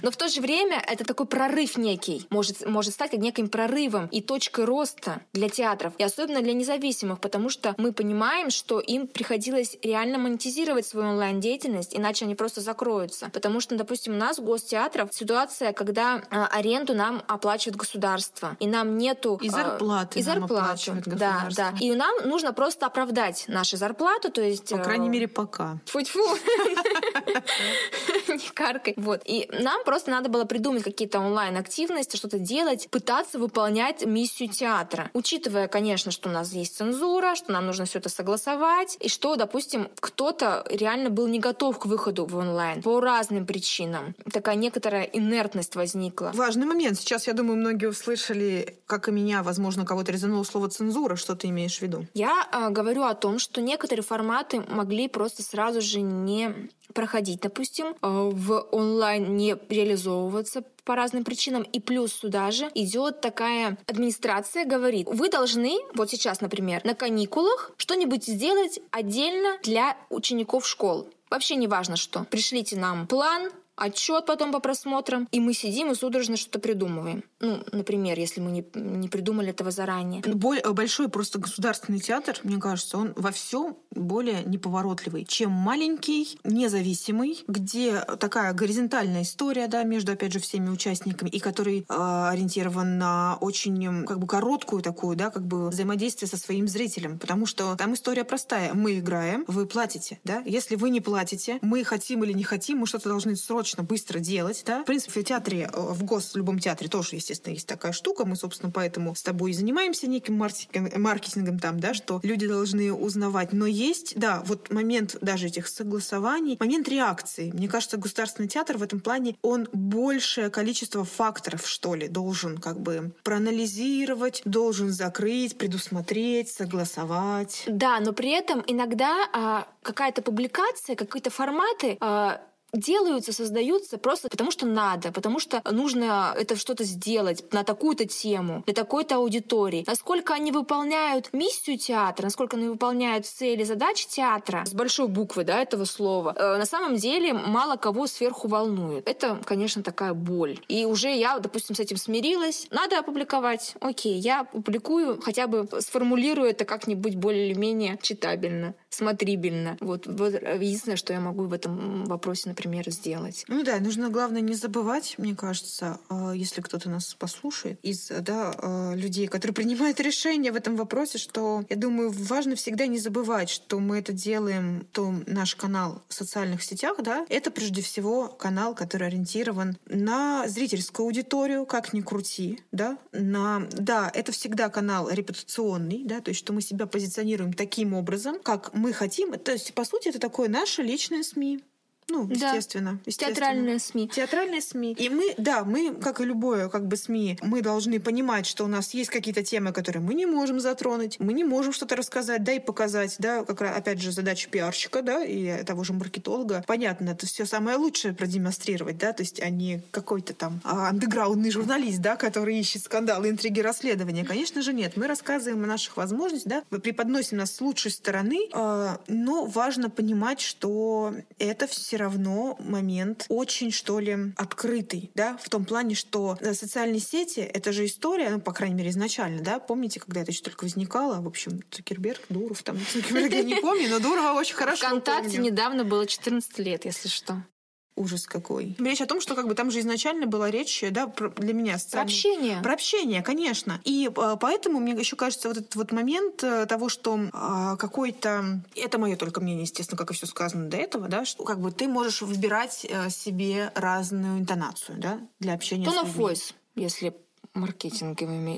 но в то же время это такой прорыв некий, может, может стать неким прорывом и точкой роста для театров, и особенно для независимых, потому что мы понимаем, что им приходилось реально монетизировать свою онлайн-деятельность, иначе они просто закроются. Потому что, допустим, у нас в гостеатрах ситуация, когда а, аренду нам оплачивает государство, и нам нету... И зарплаты И зарплату, да, да. И нам нужно просто просто оправдать нашу зарплату, то есть... По крайней э, мере, пока. Фу-фу. Не каркай. Вот. И нам просто надо было придумать какие-то онлайн-активности, что-то делать, пытаться выполнять миссию театра. Учитывая, конечно, что у нас есть цензура, что нам нужно все это согласовать, и что, допустим, кто-то реально был не готов к выходу в онлайн по разным причинам. Такая некоторая инертность возникла. Важный момент. Сейчас, я думаю, многие услышали, как и меня, возможно, кого-то резануло слово «цензура». Что ты имеешь в виду? Я а, говорю о том, что некоторые форматы могли просто сразу же не проходить, допустим, а, в онлайн не реализовываться по разным причинам. И плюс сюда же идет такая администрация, говорит, вы должны, вот сейчас, например, на каникулах что-нибудь сделать отдельно для учеников школ. Вообще не важно что. Пришлите нам план, отчет потом по просмотрам, и мы сидим и судорожно что-то придумываем. Ну, например, если мы не, не придумали этого заранее. Боль, большой просто государственный театр, мне кажется, он во всем более неповоротливый, чем маленький, независимый, где такая горизонтальная история, да, между, опять же, всеми участниками, и который э, ориентирован на очень, как бы, короткую такую, да, как бы взаимодействие со своим зрителем, потому что там история простая. Мы играем, вы платите, да. Если вы не платите, мы хотим или не хотим, мы что-то должны срочно быстро делать, да. В принципе, в театре, э, в гос, в любом театре тоже, естественно, есть такая штука. Мы, собственно, поэтому с тобой и занимаемся неким маркетингом, маркетингом там, да, что люди должны узнавать. Но есть, да, вот момент даже этих согласований, момент реакции. Мне кажется, государственный театр в этом плане, он большее количество факторов, что ли, должен как бы проанализировать, должен закрыть, предусмотреть, согласовать. Да, но при этом иногда а, какая-то публикация, какие-то форматы а, делаются, создаются просто потому, что надо, потому что нужно это что-то сделать на такую-то тему, для такой-то аудитории. Насколько они выполняют миссию театра, насколько они выполняют цели, задачи театра с большой буквы, да, этого слова, э, на самом деле мало кого сверху волнует. Это, конечно, такая боль. И уже я, допустим, с этим смирилась. Надо опубликовать. Окей, я публикую, хотя бы сформулирую это как-нибудь более-менее читабельно, смотрибельно. Вот, вот единственное, что я могу в этом вопросе, например, сделать. Ну да, нужно, главное, не забывать, мне кажется, а, если кто-то нас послушает, из да, а, людей, которые принимают решения в этом вопросе, что, я думаю, важно всегда не забывать, что мы это делаем, то наш канал в социальных сетях, да, это прежде всего канал, который ориентирован на зрительскую аудиторию, как ни крути, да, на, да, это всегда канал репутационный, да, то есть что мы себя позиционируем таким образом, как мы хотим, то есть, по сути, это такое наше личное СМИ, ну, естественно, да. естественно. Театральные СМИ. Театральные СМИ. И мы, да, мы, как и любое как бы СМИ, мы должны понимать, что у нас есть какие-то темы, которые мы не можем затронуть, мы не можем что-то рассказать, да, и показать, да, как раз, опять же, задача пиарщика, да, и того же маркетолога. Понятно, это все самое лучшее продемонстрировать, да, то есть, а не какой-то там а, андеграундный журналист, да, который ищет скандалы, интриги, расследования. Конечно же, нет. Мы рассказываем о наших возможностях, да, мы преподносим нас с лучшей стороны, э, но важно понимать, что это все равно момент очень, что ли, открытый, да, в том плане, что э, социальные сети — это же история, ну, по крайней мере, изначально, да, помните, когда это еще только возникало, в общем, Цукерберг, Дуров, там, Цукерберг я не помню, но Дурова очень хорошо Вконтакте недавно было 14 лет, если что. Ужас какой. Речь о том, что как бы там же изначально была речь, да, про, для меня социальный... Про общение. Про общение, конечно. И э, поэтому мне еще кажется вот этот вот момент э, того, что э, какой-то... Это мое только мнение, естественно, как и все сказано до этого, да, что как бы ты можешь выбирать э, себе разную интонацию, да, для общения Tone с людьми. voice, если маркетинговыми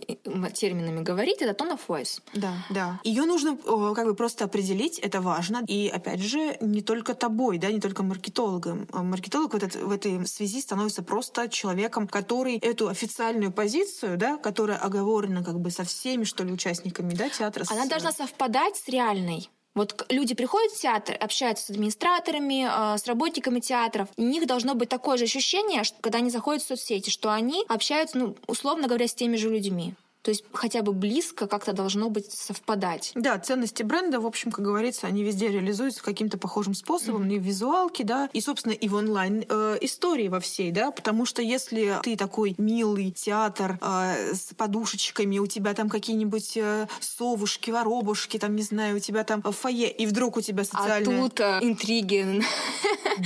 терминами говорить, это tone of voice. Да, да. Ее нужно как бы просто определить, это важно. И опять же, не только тобой, да, не только маркетологом. А маркетолог в, этот, в этой связи становится просто человеком, который эту официальную позицию, да, которая оговорена как бы со всеми, что ли, участниками, да, театра. Она с... должна совпадать с реальной. Вот люди приходят в театр, общаются с администраторами, а, с работниками театров. И у них должно быть такое же ощущение, что, когда они заходят в соцсети, что они общаются, ну, условно говоря, с теми же людьми. То есть хотя бы близко как-то должно быть совпадать. Да, ценности бренда, в общем, как говорится, они везде реализуются каким-то похожим способом, mm-hmm. и в визуалке, да, и, собственно, и в онлайн э, истории во всей, да, потому что если ты такой милый театр э, с подушечками, у тебя там какие-нибудь э, совушки, воробушки, там, не знаю, у тебя там фойе, и вдруг у тебя социальная... А тут э, интриги.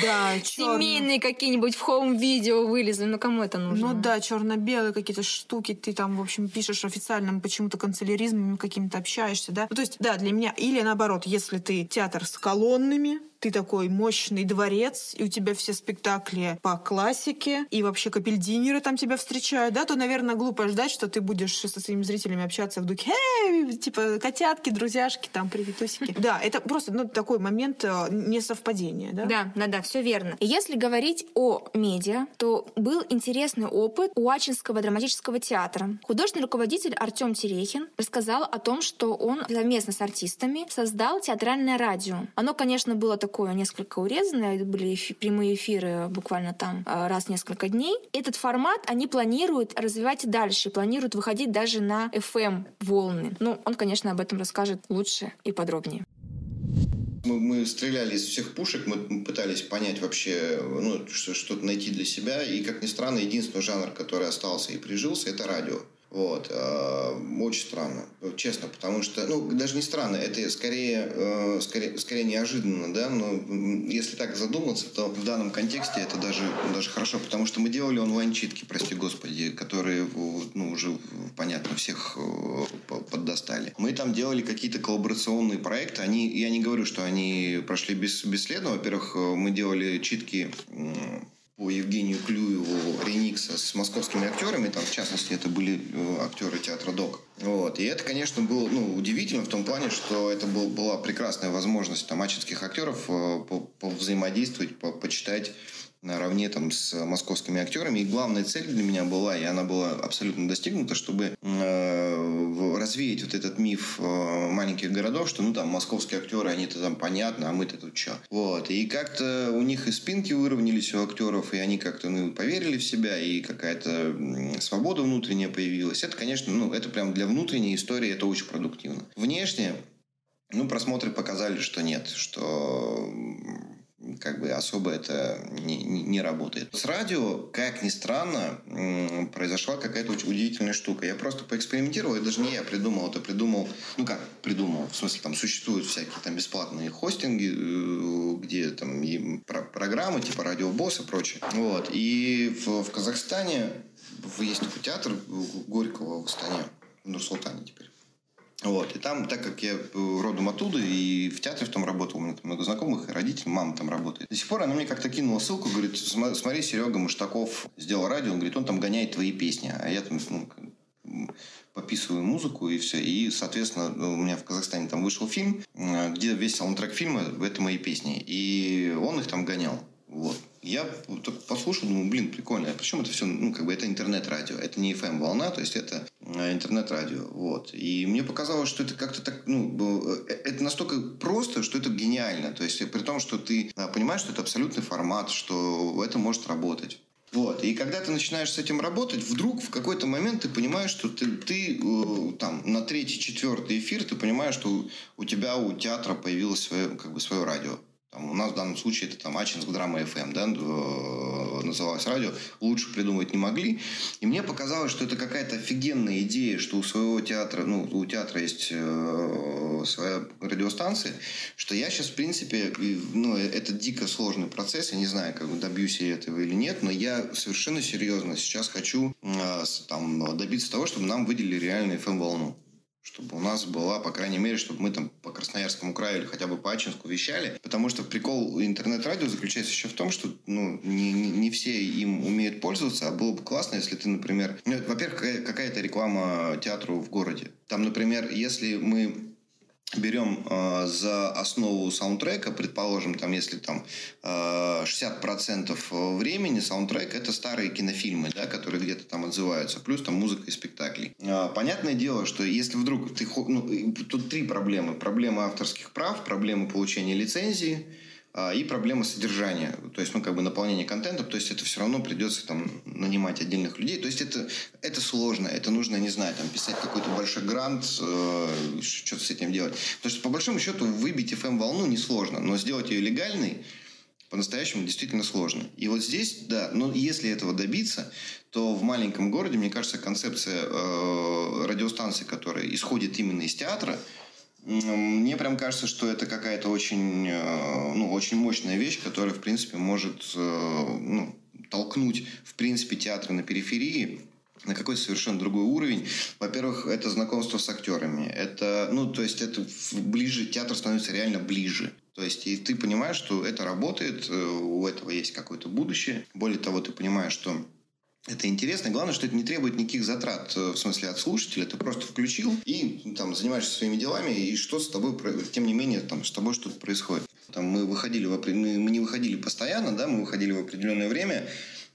Да, Семейные какие-нибудь в хоум-видео вылезли, ну кому это нужно? Ну да, черно-белые какие-то штуки, ты там, в общем, пишешь официальным почему-то канцеляризмом каким-то общаешься, да. Ну, то есть, да, для меня. Или наоборот, если ты театр с колоннами, ты такой мощный дворец, и у тебя все спектакли по классике, и вообще капельдинеры там тебя встречают, да, то, наверное, глупо ждать, что ты будешь со своими зрителями общаться в духе «Эй, типа, котятки, друзьяшки, там, приветусики». Да, это просто ну, такой момент э, несовпадения, да? Да, да, да, все верно. И если говорить о медиа, то был интересный опыт у Ачинского драматического театра. Художественный руководитель Артем Терехин рассказал о том, что он совместно с артистами создал театральное радио. Оно, конечно, было такое несколько урезанное, были прямые эфиры буквально там э, раз в несколько дней. Этот формат они планируют развивать дальше, планируют выходить даже на FM волны. Ну, он, конечно, об этом расскажет лучше и подробнее. Мы, мы стреляли из всех пушек, мы пытались понять вообще, ну, что-то найти для себя. И, как ни странно, единственный жанр, который остался и прижился, это радио. Вот. Э, очень странно, честно, потому что, ну, даже не странно, это скорее, э, скорее, скорее неожиданно, да, но если так задуматься, то в данном контексте это даже, даже хорошо, потому что мы делали онлайн-читки, прости господи, которые, ну, уже, понятно, всех э, поддостали. Мы там делали какие-то коллаборационные проекты, они, я не говорю, что они прошли без, бесследно, во-первых, мы делали читки по Евгению Клюеву ремикса с московскими актерами, там, в частности, это были э, актеры театра ДОК. Вот. И это, конечно, было ну, удивительно в том плане, что это был, была прекрасная возможность там, ачинских актеров э, взаимодействовать, по, почитать наравне там с московскими актерами. И главная цель для меня была, и она была абсолютно достигнута, чтобы э, развеять вот этот миф э, маленьких городов, что ну там московские актеры, они-то там понятно, а мы-то тут что. Вот. И как-то у них и спинки выровнялись у актеров, и они как-то ну, поверили в себя, и какая-то свобода внутренняя появилась. Это, конечно, ну, это прям для внутренней истории это очень продуктивно. Внешне ну, просмотры показали, что нет, что как бы особо это не, не, не работает. С радио, как ни странно, произошла какая-то очень удивительная штука. Я просто поэкспериментировал, и даже не я придумал, это придумал, ну как придумал, в смысле там существуют всякие там бесплатные хостинги, э, где там и про программы типа радиобосс и прочее. Вот. И в, в Казахстане есть такой театр Горького в Астане, в Нур-Султане теперь. Вот. И там, так как я родом оттуда, и в театре в том работал, у меня там много знакомых, и родители, мама там работает. До сих пор она мне как-то кинула ссылку, говорит, смотри, Серега Муштаков сделал радио, он говорит, он там гоняет твои песни. А я там, ну, пописываю музыку и все. И, соответственно, у меня в Казахстане там вышел фильм, э, где весь саундтрек фильма – это мои песни. И он их там гонял. Вот. Я послушал, думаю, блин, прикольно. А причем это все, ну, как бы это интернет-радио. Это не FM-волна, то есть это э, интернет-радио. Вот. И мне показалось, что это как-то так, ну, э, это настолько просто, что это гениально. То есть при том, что ты э, понимаешь, что это абсолютный формат, что это может работать. Вот. И когда ты начинаешь с этим работать, вдруг в какой-то момент ты понимаешь, что ты, ты там, на третий, четвертый эфир, ты понимаешь, что у тебя, у театра появилось свое, как бы, свое радио. У нас в данном случае это там Ачинск Драма FM, да, э, называлось радио. Лучше придумать не могли. И мне показалось, что это какая-то офигенная идея, что у своего театра, ну, у театра есть э, своя радиостанция, что я сейчас, в принципе, ну, это дико сложный процесс, я не знаю, как бы добьюсь я этого или нет, но я совершенно серьезно сейчас хочу э, там, добиться того, чтобы нам выделили реальную FM-волну чтобы у нас была, по крайней мере, чтобы мы там по Красноярскому краю или хотя бы по Ачинску вещали. Потому что прикол интернет-радио заключается еще в том, что ну, не, не, все им умеют пользоваться, а было бы классно, если ты, например... Ну, во-первых, какая-то реклама театру в городе. Там, например, если мы берем э, за основу саундтрека, предположим, там, если там э, 60% времени саундтрек это старые кинофильмы, да, которые где-то там отзываются, плюс там музыка и спектакли. Э, понятное дело, что если вдруг ты... Ну, тут три проблемы. Проблема авторских прав, проблема получения лицензии, а, и проблема содержания, то есть, ну, как бы наполнение контентом, то есть, это все равно придется там нанимать отдельных людей, то есть, это, это сложно, это нужно, не знаю, там, писать какой-то большой грант, э, что-то с этим делать. Потому что, по большому счету, выбить FM-волну несложно, но сделать ее легальной по-настоящему действительно сложно. И вот здесь, да, но если этого добиться, то в маленьком городе, мне кажется, концепция э, радиостанции, которая исходит именно из театра, мне прям кажется, что это какая-то очень, э, ну, очень мощная вещь, которая, в принципе, может э, ну, толкнуть, в принципе, театры на периферии на какой-то совершенно другой уровень. Во-первых, это знакомство с актерами. Это, ну, то есть это ближе, театр становится реально ближе. То есть и ты понимаешь, что это работает, э, у этого есть какое-то будущее. Более того, ты понимаешь, что это интересно. Главное, что это не требует никаких затрат, э, в смысле, от слушателя. Ты просто включил и там занимаешься своими делами, и что с тобой, тем не менее, там с тобой что-то происходит. Там мы выходили, в, мы не выходили постоянно, да, мы выходили в определенное время,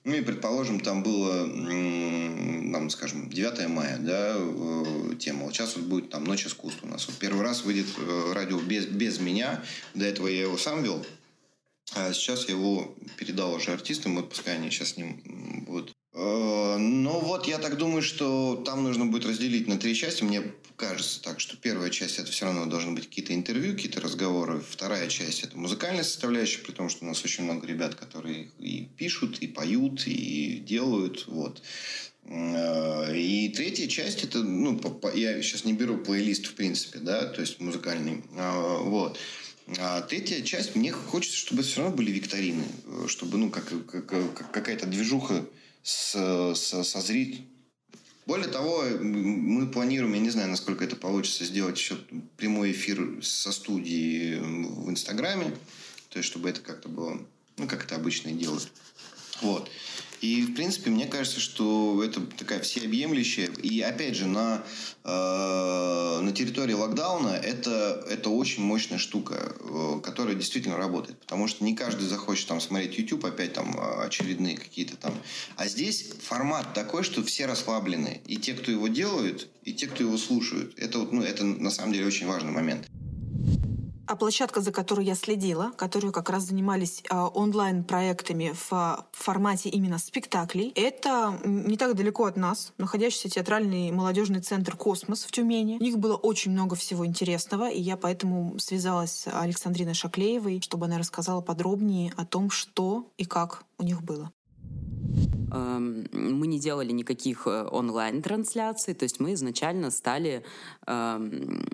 ну и, предположим, там было, там, скажем, 9 мая, да, э, тема. Вот сейчас вот будет там «Ночь искусства» у нас. Вот первый раз выйдет э, радио без, без меня. До этого я его сам вел. А сейчас я его передал уже артистам, вот пускай они сейчас с ним будут ну вот, я так думаю, что там нужно будет разделить на три части. Мне кажется так, что первая часть это все равно должны быть какие-то интервью, какие-то разговоры. Вторая часть это музыкальная составляющая, при том, что у нас очень много ребят, которые и пишут, и поют, и делают. Вот. Э, и третья часть это, ну, я сейчас не беру плейлист в принципе, да, то есть музыкальный. А, вот. А третья часть, мне хочется, чтобы все равно были викторины, э, чтобы, ну, как, как какая-то движуха с, с. Более того, мы планируем, я не знаю, насколько это получится, сделать еще прямой эфир со студии в Инстаграме. То есть, чтобы это как-то было, ну, как это обычно делают. Вот. И, в принципе, мне кажется, что это такая всеобъемлющая. И, опять же, на, э, на территории локдауна это, это очень мощная штука, э, которая действительно работает. Потому что не каждый захочет там смотреть YouTube, опять там очередные какие-то там. А здесь формат такой, что все расслаблены. И те, кто его делают, и те, кто его слушают. Это, вот, ну, это на самом деле очень важный момент. А площадка, за которой я следила, которую как раз занимались э, онлайн-проектами в э, формате именно спектаклей, это не так далеко от нас, находящийся театральный молодежный центр «Космос» в Тюмени. У них было очень много всего интересного, и я поэтому связалась с Александриной Шаклеевой, чтобы она рассказала подробнее о том, что и как у них было эм, мы не делали никаких э, онлайн-трансляций, то есть мы изначально стали эм,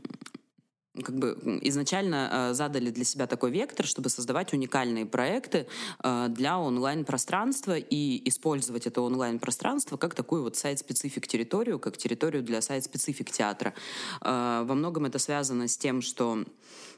как бы изначально э, задали для себя такой вектор, чтобы создавать уникальные проекты э, для онлайн-пространства и использовать это онлайн-пространство как такую вот сайт-специфик территорию, как территорию для сайт-специфик театра. Э, во многом это связано с тем, что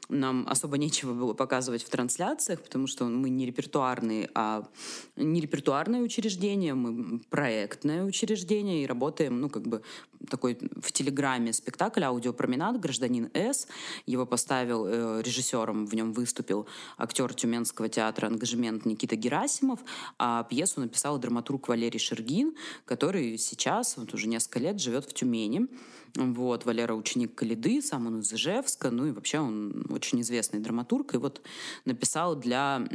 нам особо нечего было показывать в трансляциях, потому что мы не репертуарные, а не репертуарное учреждение, мы проектное учреждение и работаем, ну, как бы такой в Телеграме спектакль «Аудиопроменад. Гражданин С». Его поставил э, режиссером, в нем выступил актер Тюменского театра «Ангажемент» Никита Герасимов, а пьесу написал драматург Валерий Шергин, который сейчас, вот уже несколько лет, живет в Тюмени. Вот, Валера ученик Калиды, сам он из Ижевска, ну и вообще он очень известный драматург, и вот написал для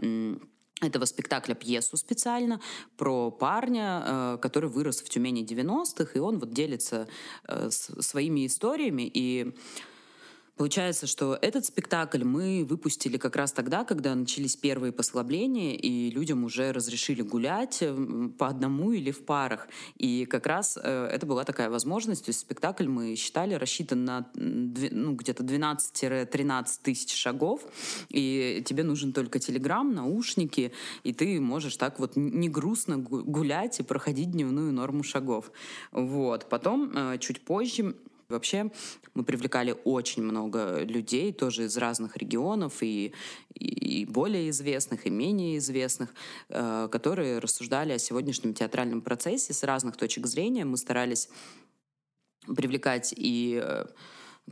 этого спектакля пьесу специально про парня, э, который вырос в Тюмени 90-х, и он вот делится э, своими историями, и Получается, что этот спектакль мы выпустили как раз тогда, когда начались первые послабления, и людям уже разрешили гулять по одному или в парах. И как раз э, это была такая возможность. То есть спектакль мы считали рассчитан на ну, где-то 12-13 тысяч шагов, и тебе нужен только телеграм, наушники, и ты можешь так вот не грустно гулять и проходить дневную норму шагов. Вот. Потом, э, чуть позже, Вообще мы привлекали очень много людей, тоже из разных регионов, и, и более известных, и менее известных, э, которые рассуждали о сегодняшнем театральном процессе с разных точек зрения. Мы старались привлекать и э,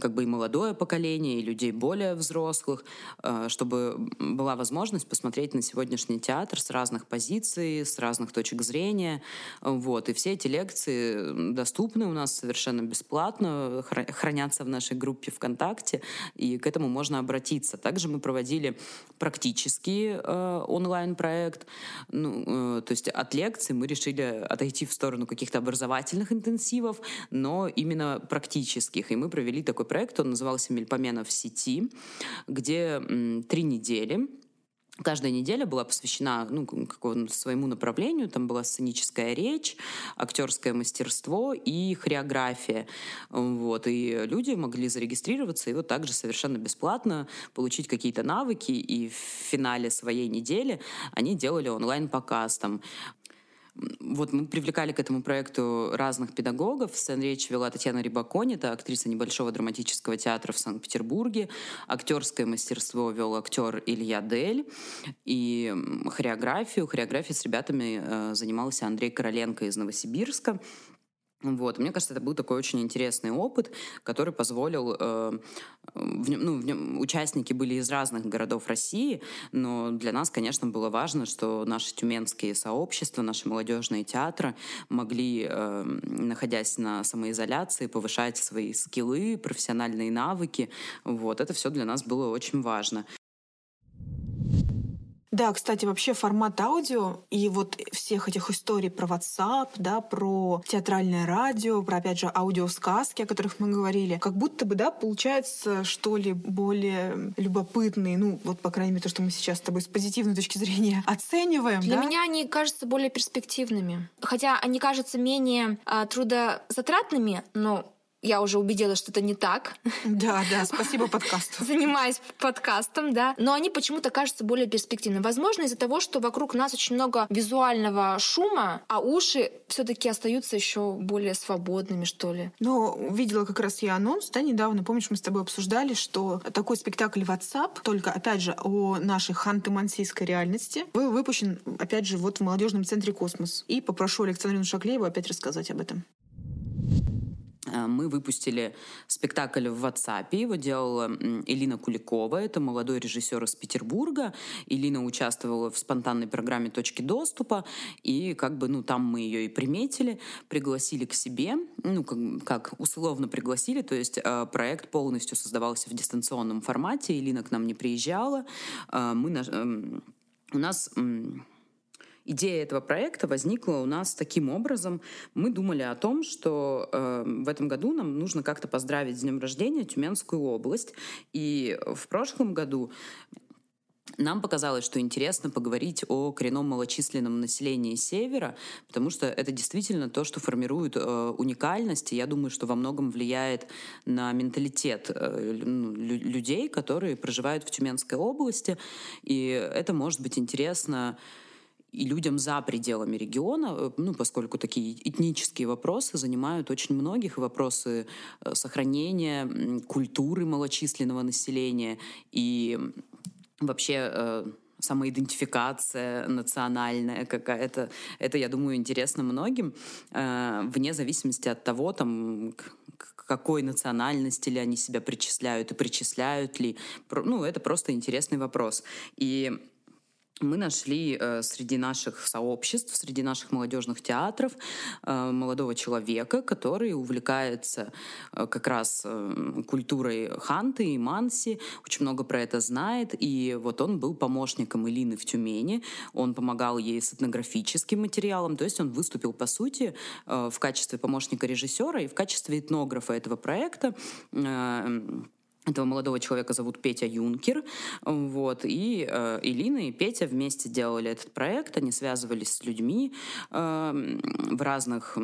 как бы и молодое поколение, и людей более взрослых, э, чтобы была возможность посмотреть на сегодняшний театр с разных позиций, с разных точек зрения. Вот. И все эти лекции доступны у нас совершенно бесплатно, хранятся в нашей группе ВКонтакте, и к этому можно обратиться. Также мы проводили практический э, онлайн-проект. Ну, э, то есть от лекций мы решили отойти в сторону каких-то образовательных интенсивов, но именно практических. И мы провели такой такой проект, он назывался «Мельпомена в сети», где три недели Каждая неделя была посвящена ну, своему направлению. Там была сценическая речь, актерское мастерство и хореография. Вот. И люди могли зарегистрироваться и вот также совершенно бесплатно получить какие-то навыки. И в финале своей недели они делали онлайн-показ. Там вот мы привлекали к этому проекту разных педагогов. Сцен речь вела Татьяна Рибакони, это актриса небольшого драматического театра в Санкт-Петербурге. Актерское мастерство вел актер Илья Дель. И хореографию, хореографией с ребятами э, занимался Андрей Короленко из Новосибирска. Вот. Мне кажется, это был такой очень интересный опыт, который позволил... Э, в нем, ну, в нем участники были из разных городов России, но для нас, конечно, было важно, что наши тюменские сообщества, наши молодежные театры могли, э, находясь на самоизоляции, повышать свои скиллы, профессиональные навыки. Вот. Это все для нас было очень важно. Да, кстати, вообще формат аудио и вот всех этих историй про WhatsApp, да, про театральное радио, про, опять же, аудиосказки, о которых мы говорили, как будто бы, да, получается, что ли, более любопытные, ну, вот, по крайней мере, то, что мы сейчас с тобой с позитивной точки зрения оцениваем, Для да? меня они кажутся более перспективными. Хотя они кажутся менее а, трудозатратными, но я уже убедилась, что это не так. Да, да, спасибо подкасту. Занимаюсь подкастом, да. Но они почему-то кажутся более перспективными. Возможно, из-за того, что вокруг нас очень много визуального шума, а уши все таки остаются еще более свободными, что ли. Но видела как раз я анонс, да, недавно, помнишь, мы с тобой обсуждали, что такой спектакль WhatsApp, только, опять же, о нашей ханты-мансийской реальности, был выпущен, опять же, вот в молодежном центре «Космос». И попрошу Александрину Шаклееву опять рассказать об этом. Э, мы выпустили спектакль в WhatsApp. Его делала Элина Куликова. Это молодой режиссер из Петербурга. Элина участвовала в спонтанной программе «Точки доступа». И как бы, ну, там мы ее и приметили, пригласили к себе. Ну, как, как условно пригласили. То есть э, проект полностью создавался в дистанционном формате. Элина к нам не приезжала. Э, мы... Э, у нас... Э, Идея этого проекта возникла у нас таким образом. Мы думали о том, что э, в этом году нам нужно как-то поздравить с днем рождения Тюменскую область. И в прошлом году нам показалось, что интересно поговорить о коренном малочисленном населении Севера, потому что это действительно то, что формирует э, уникальность, и я думаю, что во многом влияет на менталитет э, ну, людей, которые проживают в Тюменской области, и это может быть интересно и людям за пределами региона, э, ну, поскольку такие этнические вопросы занимают очень многих, вопросы э, сохранения культуры малочисленного населения и вообще э, самоидентификация национальная какая-то. Это, я думаю, интересно многим, вне зависимости от того, там, к какой национальности ли они себя причисляют и причисляют ли. Ну, это просто интересный вопрос. И мы нашли э, среди наших сообществ, среди наших молодежных театров э, молодого человека, который увлекается э, как раз э, культурой ханты и манси, очень много про это знает, и вот он был помощником Илины в Тюмени, он помогал ей с этнографическим материалом, то есть он выступил, по сути, э, в качестве помощника режиссера и в качестве этнографа этого проекта. Э, этого молодого человека зовут Петя Юнкер. Вот. И э, и Петя вместе делали этот проект. Они связывались с людьми э, в разных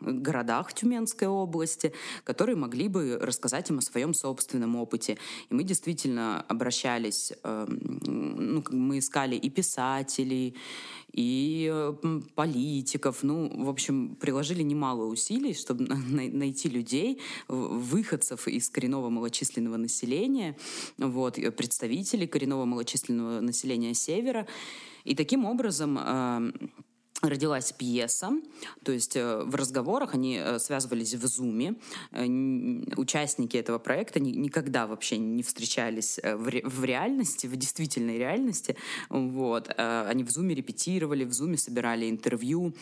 городах Тюменской области, которые могли бы рассказать им о своем собственном опыте. И мы действительно обращались, э, ну, мы искали и писателей, и политиков. Ну, в общем, приложили немало усилий, чтобы найти людей, выходцев из коренного малочисленного населения, вот, представителей коренного малочисленного населения Севера. И таким образом э, родилась пьеса, то есть э, в разговорах они э, связывались в зуме. Э, участники этого проекта никогда вообще не встречались в реальности, в действительной реальности. Вот. Они в зуме репетировали, в зуме собирали интервью.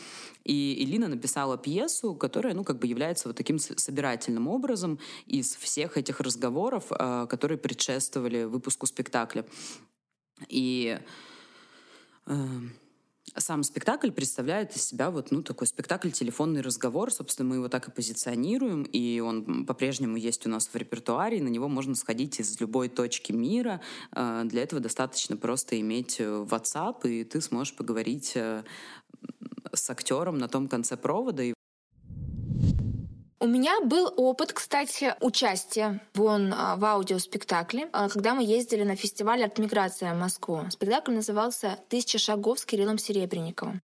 И Илина написала пьесу, которая ну, как бы является вот таким собирательным образом из всех этих разговоров, которые предшествовали выпуску спектакля. И сам спектакль представляет из себя вот ну, такой спектакль «Телефонный разговор». Собственно, мы его так и позиционируем, и он по-прежнему есть у нас в репертуаре, и на него можно сходить из любой точки мира. А, для этого достаточно просто иметь э, WhatsApp, и ты сможешь поговорить э, с актером на том конце провода, и у меня был опыт, кстати, участия вон а, в аудиоспектакле, а, когда мы ездили на фестиваль «Арт-миграция» в Москву. Спектакль назывался «Тысяча шагов с Кириллом Серебренниковым».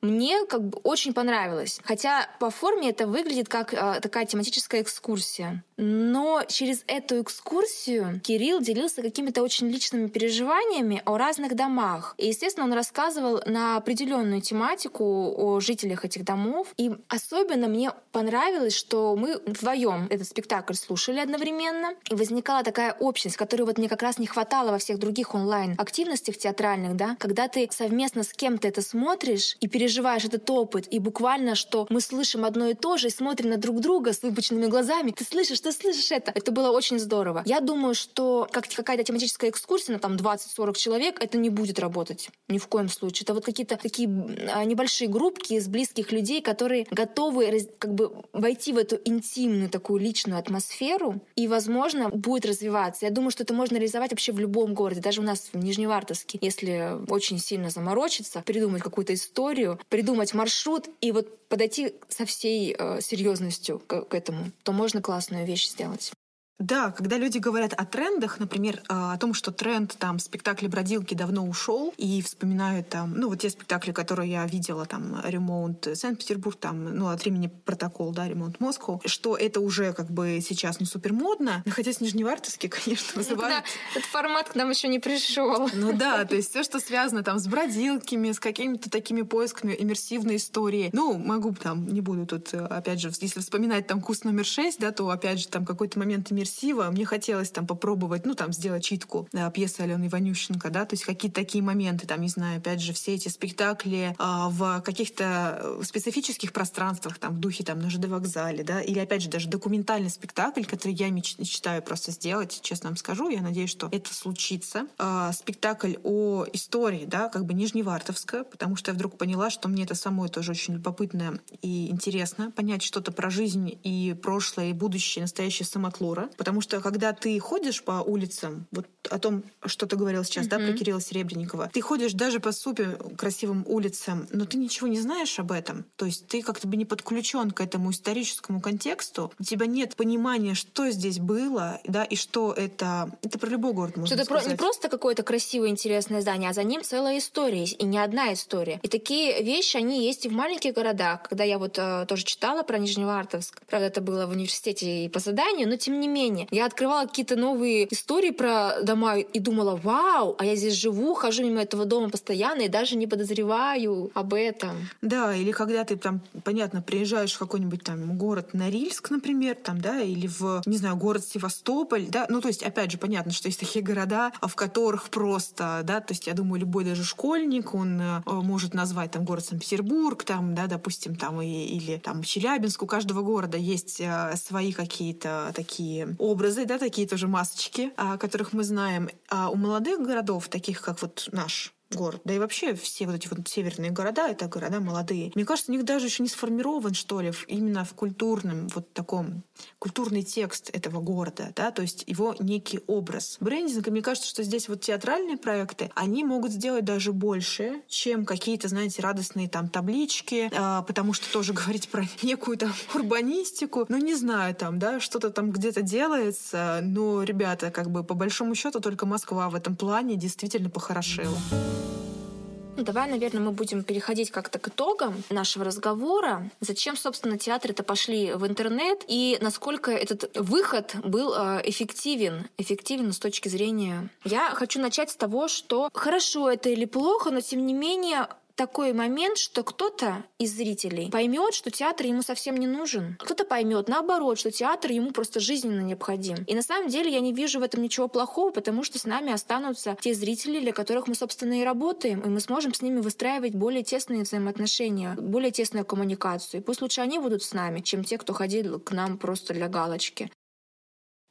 Мне как бы очень понравилось. Хотя по форме это выглядит как э, такая тематическая экскурсия. Но через эту экскурсию Кирилл делился какими-то очень личными переживаниями о разных домах. И, естественно, он рассказывал на определенную тематику о жителях этих домов. И особенно мне понравилось, что мы вдвоем этот спектакль слушали одновременно. И возникала такая общность, которой вот мне как раз не хватало во всех других онлайн-активностях театральных, да, когда ты совместно с кем-то это смотришь и переживаешь этот опыт, и буквально, что мы слышим одно и то же, и смотрим на друг друга с выпученными глазами, ты слышишь, ты слышишь это. Это было очень здорово. Я думаю, что как какая-то тематическая экскурсия на там 20-40 человек, это не будет работать. Ни в коем случае. Это вот какие-то такие а, небольшие группки из близких людей, которые готовы как бы войти в эту интимную такую личную атмосферу и, возможно, будет развиваться. Я думаю, что это можно реализовать вообще в любом городе, даже у нас в Нижневартовске. Если очень сильно заморочиться, придумать какую-то историю, придумать маршрут и вот подойти со всей э, серьезностью к, к этому, то можно классную вещь сделать. Да, когда люди говорят о трендах, например, а, о том, что тренд там спектакля «Бродилки» давно ушел, и вспоминают там, ну, вот те спектакли, которые я видела, там, «Ремонт Санкт-Петербург», там, ну, от времени «Протокол», да, «Ремонт Москву», что это уже как бы сейчас не супер модно, хотя с Нижневартовский, конечно, вызывает... Да, этот формат к нам еще не пришел. Ну да, то есть все, что связано там с бродилками, с какими-то такими поисками иммерсивной истории. Ну, могу там, не буду тут, опять же, если вспоминать там «Курс номер шесть», да, то, опять же, там какой-то момент иммерсивный иммерсива. Мне хотелось там попробовать, ну, там, сделать читку да, пьесы Алены Иванющенко, да, то есть какие-то такие моменты, там, не знаю, опять же, все эти спектакли а, в каких-то э, специфических пространствах, там, в духе, там, на ЖД вокзале, да, или, опять же, даже документальный спектакль, который я мечтаю просто сделать, честно вам скажу, я надеюсь, что это случится. А, спектакль о истории, да, как бы Нижневартовска, потому что я вдруг поняла, что мне это самой тоже очень любопытно и интересно понять что-то про жизнь и прошлое, и будущее, настоящее Самотлора, Потому что когда ты ходишь по улицам, вот о том, что ты говорил сейчас, mm-hmm. да, про Кирилла Серебренникова, ты ходишь даже по супер красивым улицам, но ты ничего не знаешь об этом. То есть ты как-то бы не подключен к этому историческому контексту, у тебя нет понимания, что здесь было, да, и что это... Это про любой город, можно что сказать. Это не просто какое-то красивое, интересное здание, а за ним целая история, и не одна история. И такие вещи, они есть и в маленьких городах. Когда я вот э, тоже читала про Нижневартовск, правда, это было в университете и по заданию, но тем не менее, Вене. Я открывала какие-то новые истории про дома и думала, вау, а я здесь живу, хожу мимо этого дома постоянно и даже не подозреваю об этом. Да, или когда ты там, понятно, приезжаешь в какой-нибудь там город Норильск, например, там, да, или в, не знаю, город Севастополь, да, ну, то есть, опять же, понятно, что есть такие города, в которых просто, да, то есть, я думаю, любой даже школьник, он э, может назвать там город Санкт-Петербург, там, да, допустим, там, и, или там Челябинск, у каждого города есть э, свои какие-то такие образы, да, такие тоже масочки, о которых мы знаем. А у молодых городов, таких как вот наш, город. Да и вообще все вот эти вот северные города — это города молодые. Мне кажется, у них даже еще не сформирован, что ли, именно в культурном вот таком культурный текст этого города, да, то есть его некий образ. Брендинг, мне кажется, что здесь вот театральные проекты, они могут сделать даже больше, чем какие-то, знаете, радостные там таблички, а, потому что тоже говорить про некую там урбанистику, ну не знаю, там, да, что-то там где-то делается, но, ребята, как бы по большому счету только Москва в этом плане действительно похорошела. Ну, давай, наверное, мы будем переходить как-то к итогам нашего разговора. Зачем, собственно, театры-то пошли в интернет и насколько этот выход был э, эффективен, эффективен с точки зрения... Я хочу начать с того, что хорошо это или плохо, но тем не менее такой момент, что кто-то из зрителей поймет, что театр ему совсем не нужен. Кто-то поймет, наоборот, что театр ему просто жизненно необходим. И на самом деле я не вижу в этом ничего плохого, потому что с нами останутся те зрители, для которых мы, собственно, и работаем, и мы сможем с ними выстраивать более тесные взаимоотношения, более тесную коммуникацию. И пусть лучше они будут с нами, чем те, кто ходил к нам просто для галочки.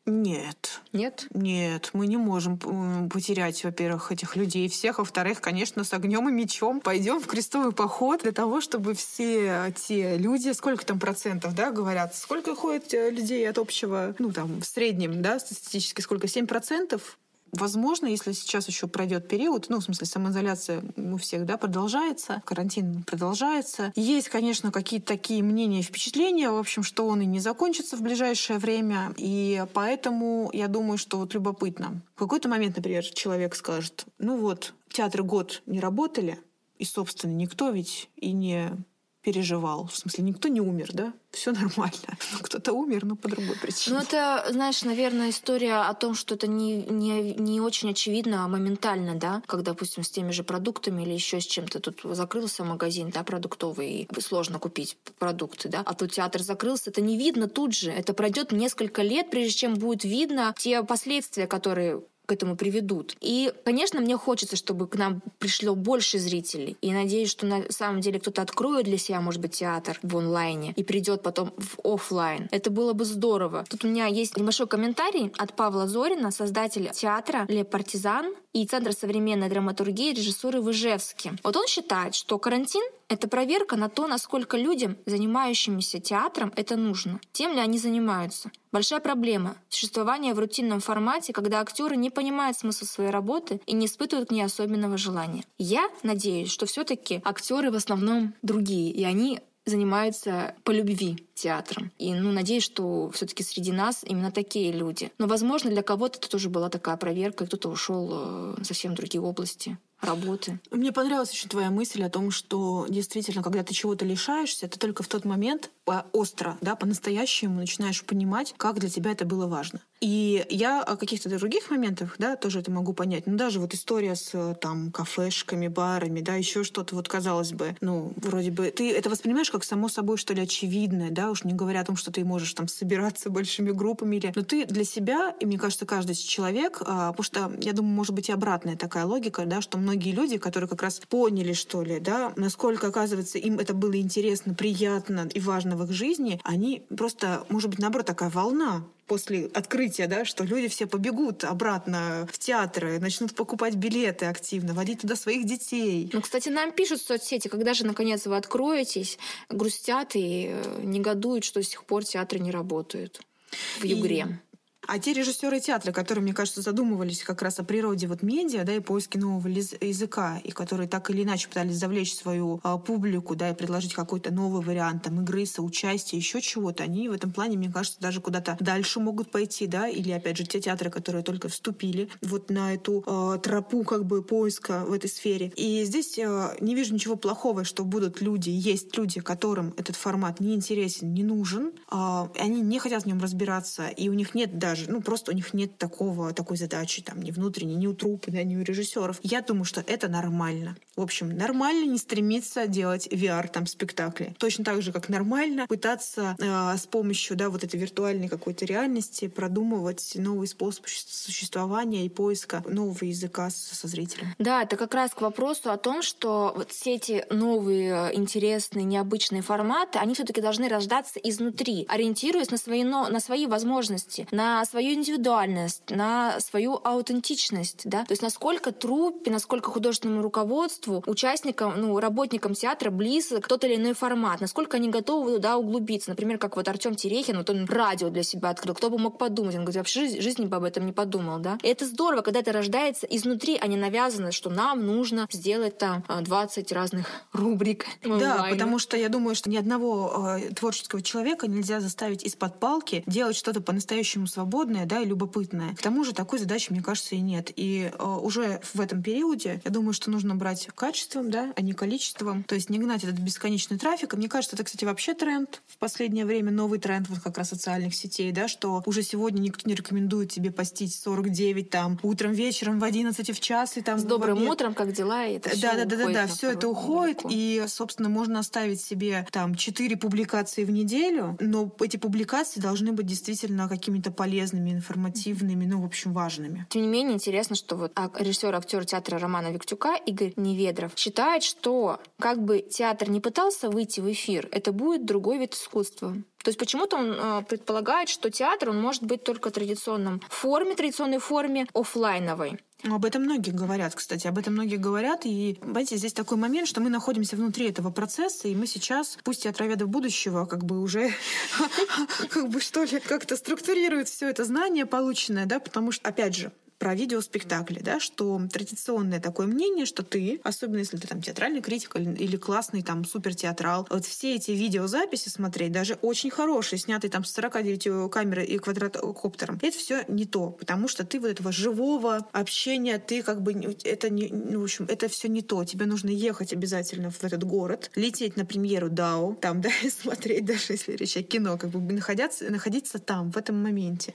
Нет. Нет? Нет, мы не можем потерять, во-первых, этих людей всех. Во-вторых, конечно, с огнем и мечом пойдем в крестовый поход для того, чтобы все те люди, сколько там процентов, да, говорят, сколько ходит э, людей от общего, ну, там, в среднем, да, статистически сколько, 7 процентов Возможно, если сейчас еще пройдет период, ну, в смысле, самоизоляция у всех, да, продолжается, карантин продолжается. Есть, конечно, какие-то такие мнения впечатления, в общем, что он и не закончится в ближайшее время, и поэтому я думаю, что вот любопытно. В какой-то момент, например, человек скажет, ну вот, театры год не работали, И, собственно, никто ведь и не переживал. В смысле, никто не умер, да? Все нормально. Ну, кто-то умер, но по другой причине. Ну, это, знаешь, наверное, история о том, что это не, не, не очень очевидно а моментально, да, как, допустим, с теми же продуктами или еще с чем-то. Тут закрылся магазин, да, продуктовый, и сложно купить продукты, да, а тут театр закрылся, это не видно тут же. Это пройдет несколько лет, прежде чем будет видно те последствия, которые к этому приведут. И, конечно, мне хочется, чтобы к нам пришло больше зрителей. И надеюсь, что на самом деле кто-то откроет для себя, может быть, театр в онлайне и придет потом в офлайн. Это было бы здорово. Тут у меня есть небольшой комментарий от Павла Зорина, создателя театра «Ле Партизан» и Центра современной драматургии и режиссуры в Ижевске. Вот он считает, что карантин — это проверка на то, насколько людям, занимающимся театром, это нужно. Тем ли они занимаются. Большая проблема — существование в рутинном формате, когда актеры не понимают смысл своей работы и не испытывают к ней особенного желания. Я надеюсь, что все таки актеры в основном другие, и они занимаются по любви театром. И ну, надеюсь, что все таки среди нас именно такие люди. Но, возможно, для кого-то это тоже была такая проверка, и кто-то ушел э, совсем в другие области работы. Мне понравилась очень твоя мысль о том, что действительно, когда ты чего-то лишаешься, ты только в тот момент остро, да, по-настоящему начинаешь понимать, как для тебя это было важно. И я о каких-то других моментах, да, тоже это могу понять. Ну, даже вот история с там кафешками, барами, да, еще что-то, вот казалось бы, ну, вроде бы, ты это воспринимаешь как само собой, что ли, очевидное, да, уж не говоря о том, что ты можешь там собираться большими группами или... Но ты для себя, и мне кажется, каждый человек, а, потому что, я думаю, может быть и обратная такая логика, да, что многие люди, которые как раз поняли, что ли, да, насколько, оказывается, им это было интересно, приятно и важно в их жизни, они просто, может быть, наоборот, такая волна после открытия, да, что люди все побегут обратно в театры, начнут покупать билеты активно, водить туда своих детей. Ну, кстати, нам пишут в соцсети, когда же, наконец, вы откроетесь, грустят и э, негодуют, что до сих пор театры не работают в Югре. И а те режиссеры театра, которые, мне кажется, задумывались как раз о природе вот медиа, да, и поиске нового языка, и которые так или иначе пытались завлечь свою а, публику, да, и предложить какой-то новый вариант там игры, соучастия, еще чего-то, они в этом плане, мне кажется, даже куда-то дальше могут пойти, да, или опять же те театры, которые только вступили вот на эту э, тропу как бы поиска в этой сфере. И здесь э, не вижу ничего плохого, что будут люди, есть люди, которым этот формат не интересен, не нужен, э, они не хотят в нем разбираться, и у них нет даже даже, ну, просто у них нет такого, такой задачи, там, ни внутренней, ни у трупа, да, ни у режиссеров. Я думаю, что это нормально. В общем, нормально не стремиться делать VR, там, спектакли. Точно так же, как нормально пытаться э, с помощью, да, вот этой виртуальной какой-то реальности продумывать новый способ существования и поиска нового языка со зрителем. Да, это как раз к вопросу о том, что вот все эти новые, интересные, необычные форматы, они все-таки должны рождаться изнутри, ориентируясь на свои, на свои возможности, на свою индивидуальность, на свою аутентичность, да, то есть насколько труппе, насколько художественному руководству, участникам, ну, работникам театра близок тот или иной формат, насколько они готовы туда углубиться. Например, как вот Артем Терехин, вот он радио для себя открыл, кто бы мог подумать, он говорит, вообще в жизни бы об этом не подумал, да. И это здорово, когда это рождается изнутри, а не навязано, что нам нужно сделать там 20 разных рубрик. Да, потому что я думаю, что ни одного э, творческого человека нельзя заставить из-под палки делать что-то по-настоящему свободное свободное, да, и любопытное. К тому же такой задачи, мне кажется, и нет. И э, уже в этом периоде, я думаю, что нужно брать качеством, да, а не количеством. То есть не гнать этот бесконечный трафик. И мне кажется, это, кстати, вообще тренд в последнее время, новый тренд вот как раз социальных сетей, да, что уже сегодня никто не рекомендует тебе постить 49 там утром, вечером, в 11 в час и там... С добрым утром, как дела, и это да, да, да, да, да, все это уходит, далеко. и, собственно, можно оставить себе там 4 публикации в неделю, но эти публикации должны быть действительно какими-то полезными полезными, информативными, ну, в общем, важными. Тем не менее, интересно, что вот режиссер, актер театра Романа Виктюка Игорь Неведров считает, что как бы театр не пытался выйти в эфир, это будет другой вид искусства. То есть почему-то он э, предполагает, что театр он может быть только традиционном форме, традиционной форме офлайновой. Об этом многие говорят, кстати, об этом многие говорят. И, понимаете, здесь такой момент, что мы находимся внутри этого процесса, и мы сейчас, пусть и отроведы будущего, как бы уже, как бы что ли, как-то структурируют все это знание полученное, да, потому что, опять же, про видеоспектакли, да, что традиционное такое мнение, что ты, особенно если ты там театральный критик или классный там супертеатрал, вот все эти видеозаписи смотреть, даже очень хорошие, снятые там с 49 камеры и квадрокоптером, это все не то, потому что ты вот этого живого общения, ты как бы, это не, ну, в общем, это все не то. Тебе нужно ехать обязательно в этот город, лететь на премьеру Дау, там, да, и смотреть, даже если речь о кино, как бы находиться, находиться там, в этом моменте.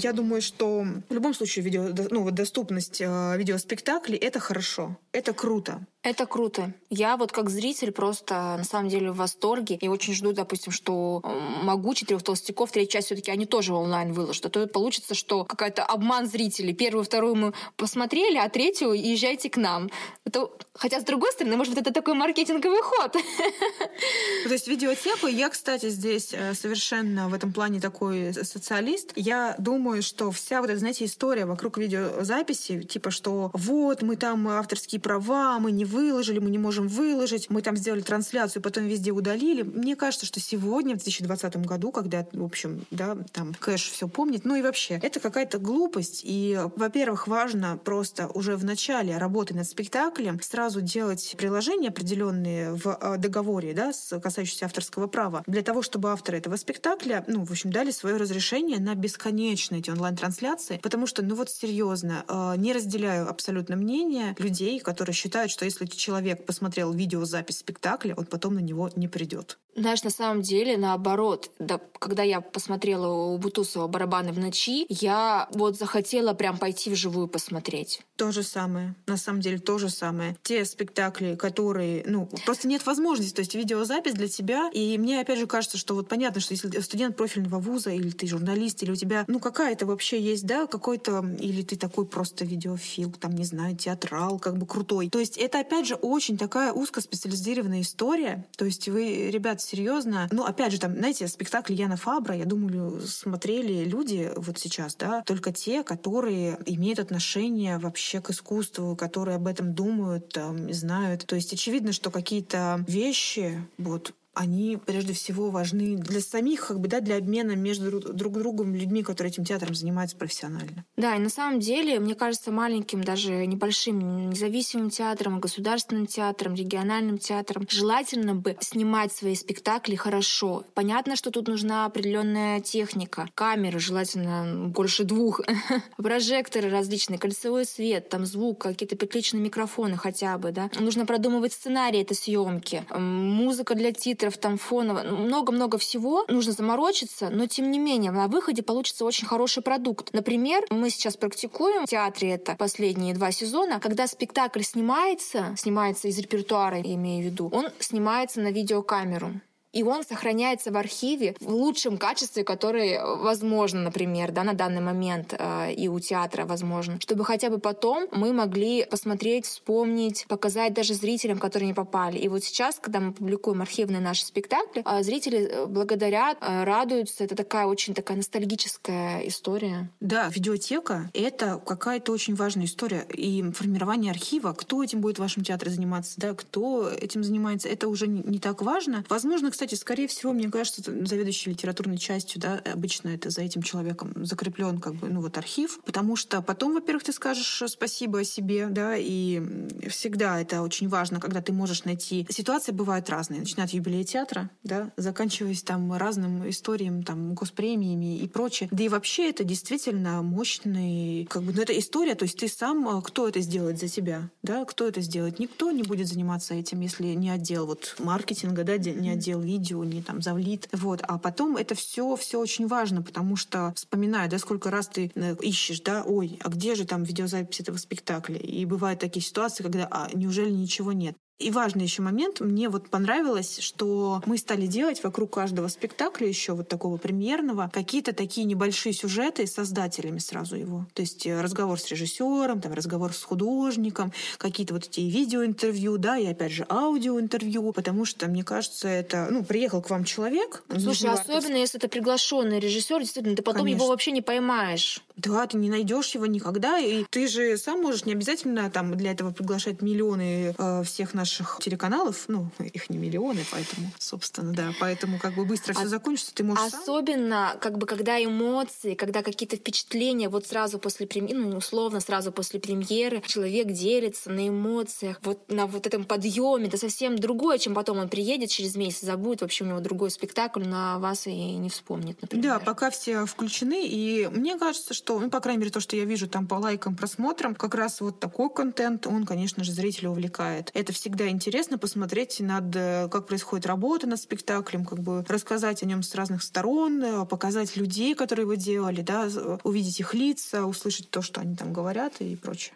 Я думаю, что в любом случае видео, ну, доступность э, видеоспектаклей — это хорошо, это круто. Это круто. Я вот как зритель просто на самом деле в восторге и очень жду, допустим, что могу четырех толстяков, третья часть все-таки они тоже онлайн выложат. А то получится, что какая-то обман зрителей. Первую, вторую мы посмотрели, а третью езжайте к нам. Это, хотя, с другой стороны, может быть, это такой маркетинговый ход. То есть видеотеку, я, кстати, здесь э, совершенно в этом плане такой социалист. Я думаю, что вся вот эта, знаете, история вокруг видеозаписи, типа, что вот, мы там авторские права, мы не выложили, мы не можем выложить, мы там сделали трансляцию, потом везде удалили. Мне кажется, что сегодня, в 2020 году, когда, в общем, да, там кэш все помнит, ну и вообще, это какая-то глупость. И, во-первых, важно просто уже в начале работы над спектаклем сразу делать приложения определенные в а, договоре, да, касающиеся авторского права, для того, чтобы авторы этого спектакля, ну, в общем, дали свое разрешение на бесконечные эти онлайн-трансляции, потому что, ну вот серьезно, а, не разделяю абсолютно мнение людей, которые считают, что если человек посмотрел видеозапись спектакля, он потом на него не придет. Знаешь, на самом деле, наоборот, да, когда я посмотрела у Бутусова «Барабаны в ночи», я вот захотела прям пойти вживую посмотреть. То же самое. На самом деле, то же самое. Те спектакли, которые, ну, просто нет возможности, то есть видеозапись для тебя. И мне, опять же, кажется, что вот понятно, что если студент профильного вуза, или ты журналист, или у тебя, ну, какая-то вообще есть, да, какой-то, или ты такой просто видеофил, там, не знаю, театрал, как бы крутой. То есть это, опять же, очень такая узкоспециализированная история. То есть вы, ребят, серьезно. Ну, опять же, там, знаете, спектакль Яна Фабра, я думаю, смотрели люди вот сейчас, да, только те, которые имеют отношение вообще к искусству, которые об этом думают, там, знают. То есть очевидно, что какие-то вещи, вот, они прежде всего важны для самих, как бы, да, для обмена между друг другом людьми, которые этим театром занимаются профессионально. Да, и на самом деле, мне кажется, маленьким, даже небольшим независимым театром, государственным театром, региональным театром желательно бы снимать свои спектакли хорошо. Понятно, что тут нужна определенная техника, камеры, желательно больше двух, прожекторы различные, кольцевой свет, там звук, какие-то петличные микрофоны хотя бы, да. Нужно продумывать сценарий этой съемки, музыка для титров, титров, там фоново, много-много всего. Нужно заморочиться, но тем не менее на выходе получится очень хороший продукт. Например, мы сейчас практикуем в театре это последние два сезона, когда спектакль снимается, снимается из репертуара, имею в виду, он снимается на видеокамеру и он сохраняется в архиве в лучшем качестве, которое возможно, например, да, на данный момент э, и у театра возможно, чтобы хотя бы потом мы могли посмотреть, вспомнить, показать даже зрителям, которые не попали. И вот сейчас, когда мы публикуем архивные наши спектакли, э, зрители э, благодарят, э, радуются. Это такая очень такая ностальгическая история. Да, видеотека — это какая-то очень важная история. И формирование архива, кто этим будет в вашем театре заниматься, да, кто этим занимается, это уже не, так важно. Возможно, кстати, скорее всего, мне кажется, заведующий литературной частью, да, обычно это за этим человеком закреплен как бы, ну вот архив, потому что потом, во-первых, ты скажешь спасибо себе, да, и всегда это очень важно, когда ты можешь найти. Ситуации бывают разные, начиная от юбилея театра, да, заканчиваясь там разным историям, там, госпремиями и прочее. Да и вообще это действительно мощный, как бы, ну это история, то есть ты сам, кто это сделает за тебя, да, кто это сделает? Никто не будет заниматься этим, если не отдел вот маркетинга, да, не отдел видео, не там завлит. Вот. А потом это все, все очень важно, потому что вспоминая, да, сколько раз ты э, ищешь, да, ой, а где же там видеозапись этого спектакля? И бывают такие ситуации, когда, а, неужели ничего нет? И важный еще момент, мне вот понравилось, что мы стали делать вокруг каждого спектакля еще вот такого премьерного какие-то такие небольшие сюжеты с создателями сразу его. То есть э, разговор с режиссером, там разговор с художником, какие-то вот эти видеоинтервью, да, и опять же аудиоинтервью, потому что, мне кажется, это, ну, приехал к вам человек. Слушай, особенно если это приглашенный режиссер, действительно, ты потом Конечно. его вообще не поймаешь. Да, ты не найдешь его никогда, и ты же сам можешь не обязательно там для этого приглашать миллионы э, всех наших телеканалов, ну, их не миллионы, поэтому, собственно, да, поэтому как бы быстро все а закончится, ты можешь Особенно, сам... как бы, когда эмоции, когда какие-то впечатления, вот сразу после премьеры, ну, условно, сразу после премьеры, человек делится на эмоциях, вот на вот этом подъеме, это совсем другое, чем потом он приедет через месяц, забудет, вообще у него другой спектакль, на вас и не вспомнит, например. Да, пока все включены, и мне кажется, что, ну, по крайней мере, то, что я вижу там по лайкам, просмотрам, как раз вот такой контент, он, конечно же, зрителя увлекает. Это всегда интересно посмотреть над, э, как происходит работа над спектаклем, как бы рассказать о нем с разных сторон, э, показать людей, которые его делали, да, увидеть их лица, услышать то, что они там говорят и прочее.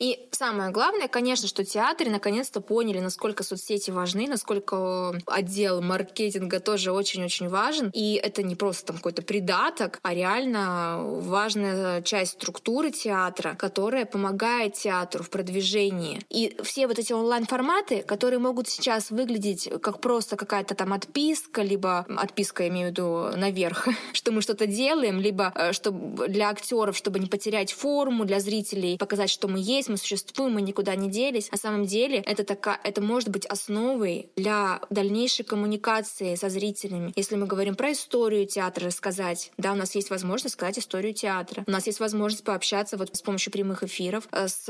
И самое главное, конечно, что театры наконец-то поняли, насколько соцсети важны, насколько отдел маркетинга тоже очень-очень важен. И это не просто там какой-то придаток, а реально важная часть структуры театра, которая помогает театру в продвижении. И все вот эти онлайн-форматы, которые могут сейчас выглядеть как просто какая-то там отписка, либо отписка, я имею в виду, наверх, что мы что-то делаем, либо э, чтобы для актеров, чтобы не потерять форму, для зрителей показать, что мы есть, есть, мы существуем, мы никуда не делись. На самом деле это, такая, это может быть основой для дальнейшей коммуникации со зрителями. Если мы говорим про историю театра, рассказать, да, у нас есть возможность сказать историю театра. У нас есть возможность пообщаться вот с помощью прямых эфиров э, с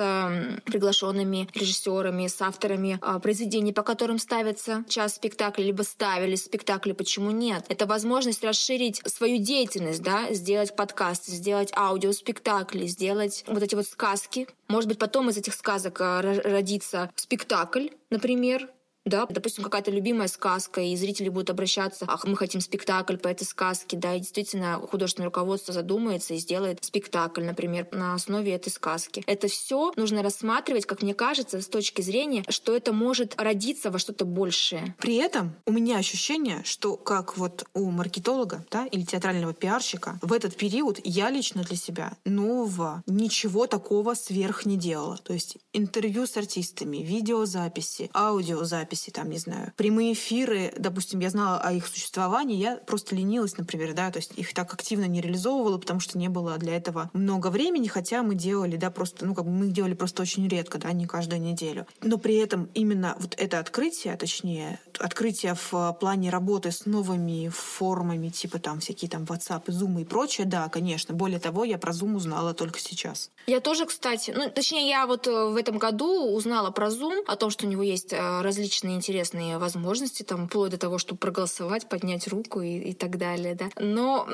приглашенными режиссерами, с авторами э, произведений, по которым ставится час спектакля, либо ставили спектакли, почему нет? Это возможность расширить свою деятельность, да, сделать подкасты, сделать аудиоспектакли, сделать вот эти вот сказки, может быть, потом из этих сказок а, родится спектакль, например, да, допустим, какая-то любимая сказка, и зрители будут обращаться, ах, мы хотим спектакль по этой сказке, да, и действительно художественное руководство задумается и сделает спектакль, например, на основе этой сказки. Это все нужно рассматривать, как мне кажется, с точки зрения, что это может родиться во что-то большее. При этом у меня ощущение, что как вот у маркетолога, да, или театрального пиарщика, в этот период я лично для себя нового ничего такого сверх не делала. То есть интервью с артистами, видеозаписи, аудиозаписи, записи, там, не знаю, прямые эфиры, допустим, я знала о их существовании, я просто ленилась, например, да, то есть их так активно не реализовывала, потому что не было для этого много времени, хотя мы делали, да, просто, ну, как бы мы их делали просто очень редко, да, не каждую неделю. Но при этом именно вот это открытие, точнее, открытие в плане работы с новыми формами, типа там всякие там WhatsApp, Zoom и прочее, да, конечно. Более того, я про Zoom узнала только сейчас. Я тоже, кстати, ну, точнее, я вот э, в этом году узнала про Zoom, о том, что у него есть э, различные различные интересные возможности, там, вплоть до того, чтобы проголосовать, поднять руку и, и так далее, да. Но,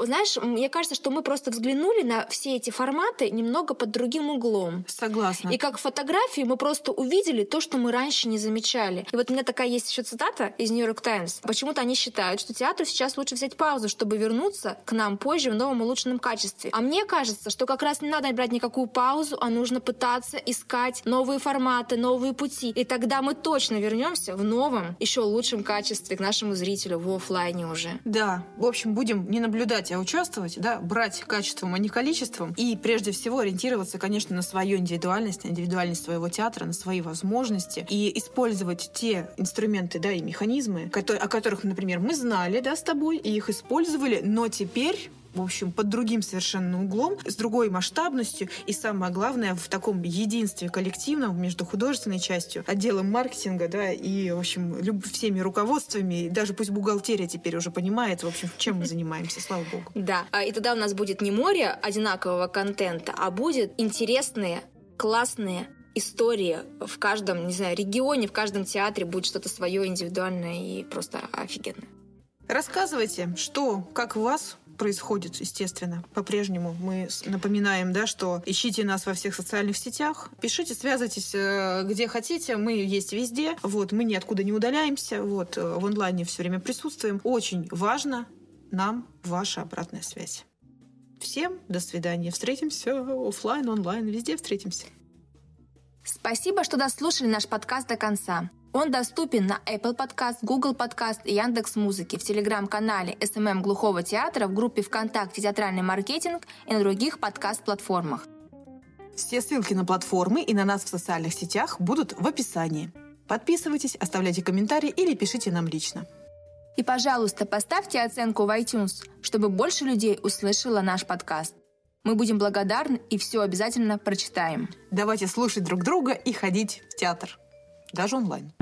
знаешь, мне кажется, что мы просто взглянули на все эти форматы немного под другим углом. Согласна. И как фотографии мы просто увидели то, что мы раньше не замечали. И вот у меня такая есть еще цитата из New York Times. Почему-то они считают, что театру сейчас лучше взять паузу, чтобы вернуться к нам позже в новом улучшенном качестве. А мне кажется, что как раз не надо брать никакую паузу, а нужно пытаться искать новые форматы, новые пути. И тогда мы точно вернемся вернемся в новом, еще лучшем качестве к нашему зрителю в офлайне уже. Да, в общем, будем не наблюдать, а участвовать, да, брать качеством, а не количеством. И прежде всего ориентироваться, конечно, на свою индивидуальность, на индивидуальность своего театра, на свои возможности. И использовать те инструменты, да, и механизмы, которые, о которых, например, мы знали, да, с тобой, и их использовали, но теперь в общем, под другим совершенно углом, с другой масштабностью и, самое главное, в таком единстве коллективном между художественной частью, отделом маркетинга, да, и, в общем, люб- всеми руководствами, и даже пусть бухгалтерия теперь уже понимает, в общем, чем мы занимаемся, слава богу. Да, а, и тогда у нас будет не море одинакового контента, а будет интересные, классные истории в каждом, не знаю, регионе, в каждом театре будет что-то свое индивидуальное и просто офигенное. Рассказывайте, что, как у вас происходит, естественно. По-прежнему мы напоминаем, да, что ищите нас во всех социальных сетях, пишите, связывайтесь э, где хотите, мы есть везде, вот, мы ниоткуда не удаляемся, вот, э, в онлайне все время присутствуем. Очень важно нам ваша обратная связь. Всем до свидания. Встретимся офлайн, онлайн, везде встретимся. Спасибо, что дослушали наш подкаст до конца. Он доступен на Apple Podcast, Google Podcast и Яндекс Музыки, в телеграм-канале SMM Глухого театра, в группе ВКонтакте «Театральный маркетинг» и на других подкаст-платформах. Все ссылки на платформы и на нас в социальных сетях будут в описании. Подписывайтесь, оставляйте комментарии или пишите нам лично. И, пожалуйста, поставьте оценку в iTunes, чтобы больше людей услышало наш подкаст. Мы будем благодарны и все обязательно прочитаем. Давайте слушать друг друга и ходить в театр даже онлайн.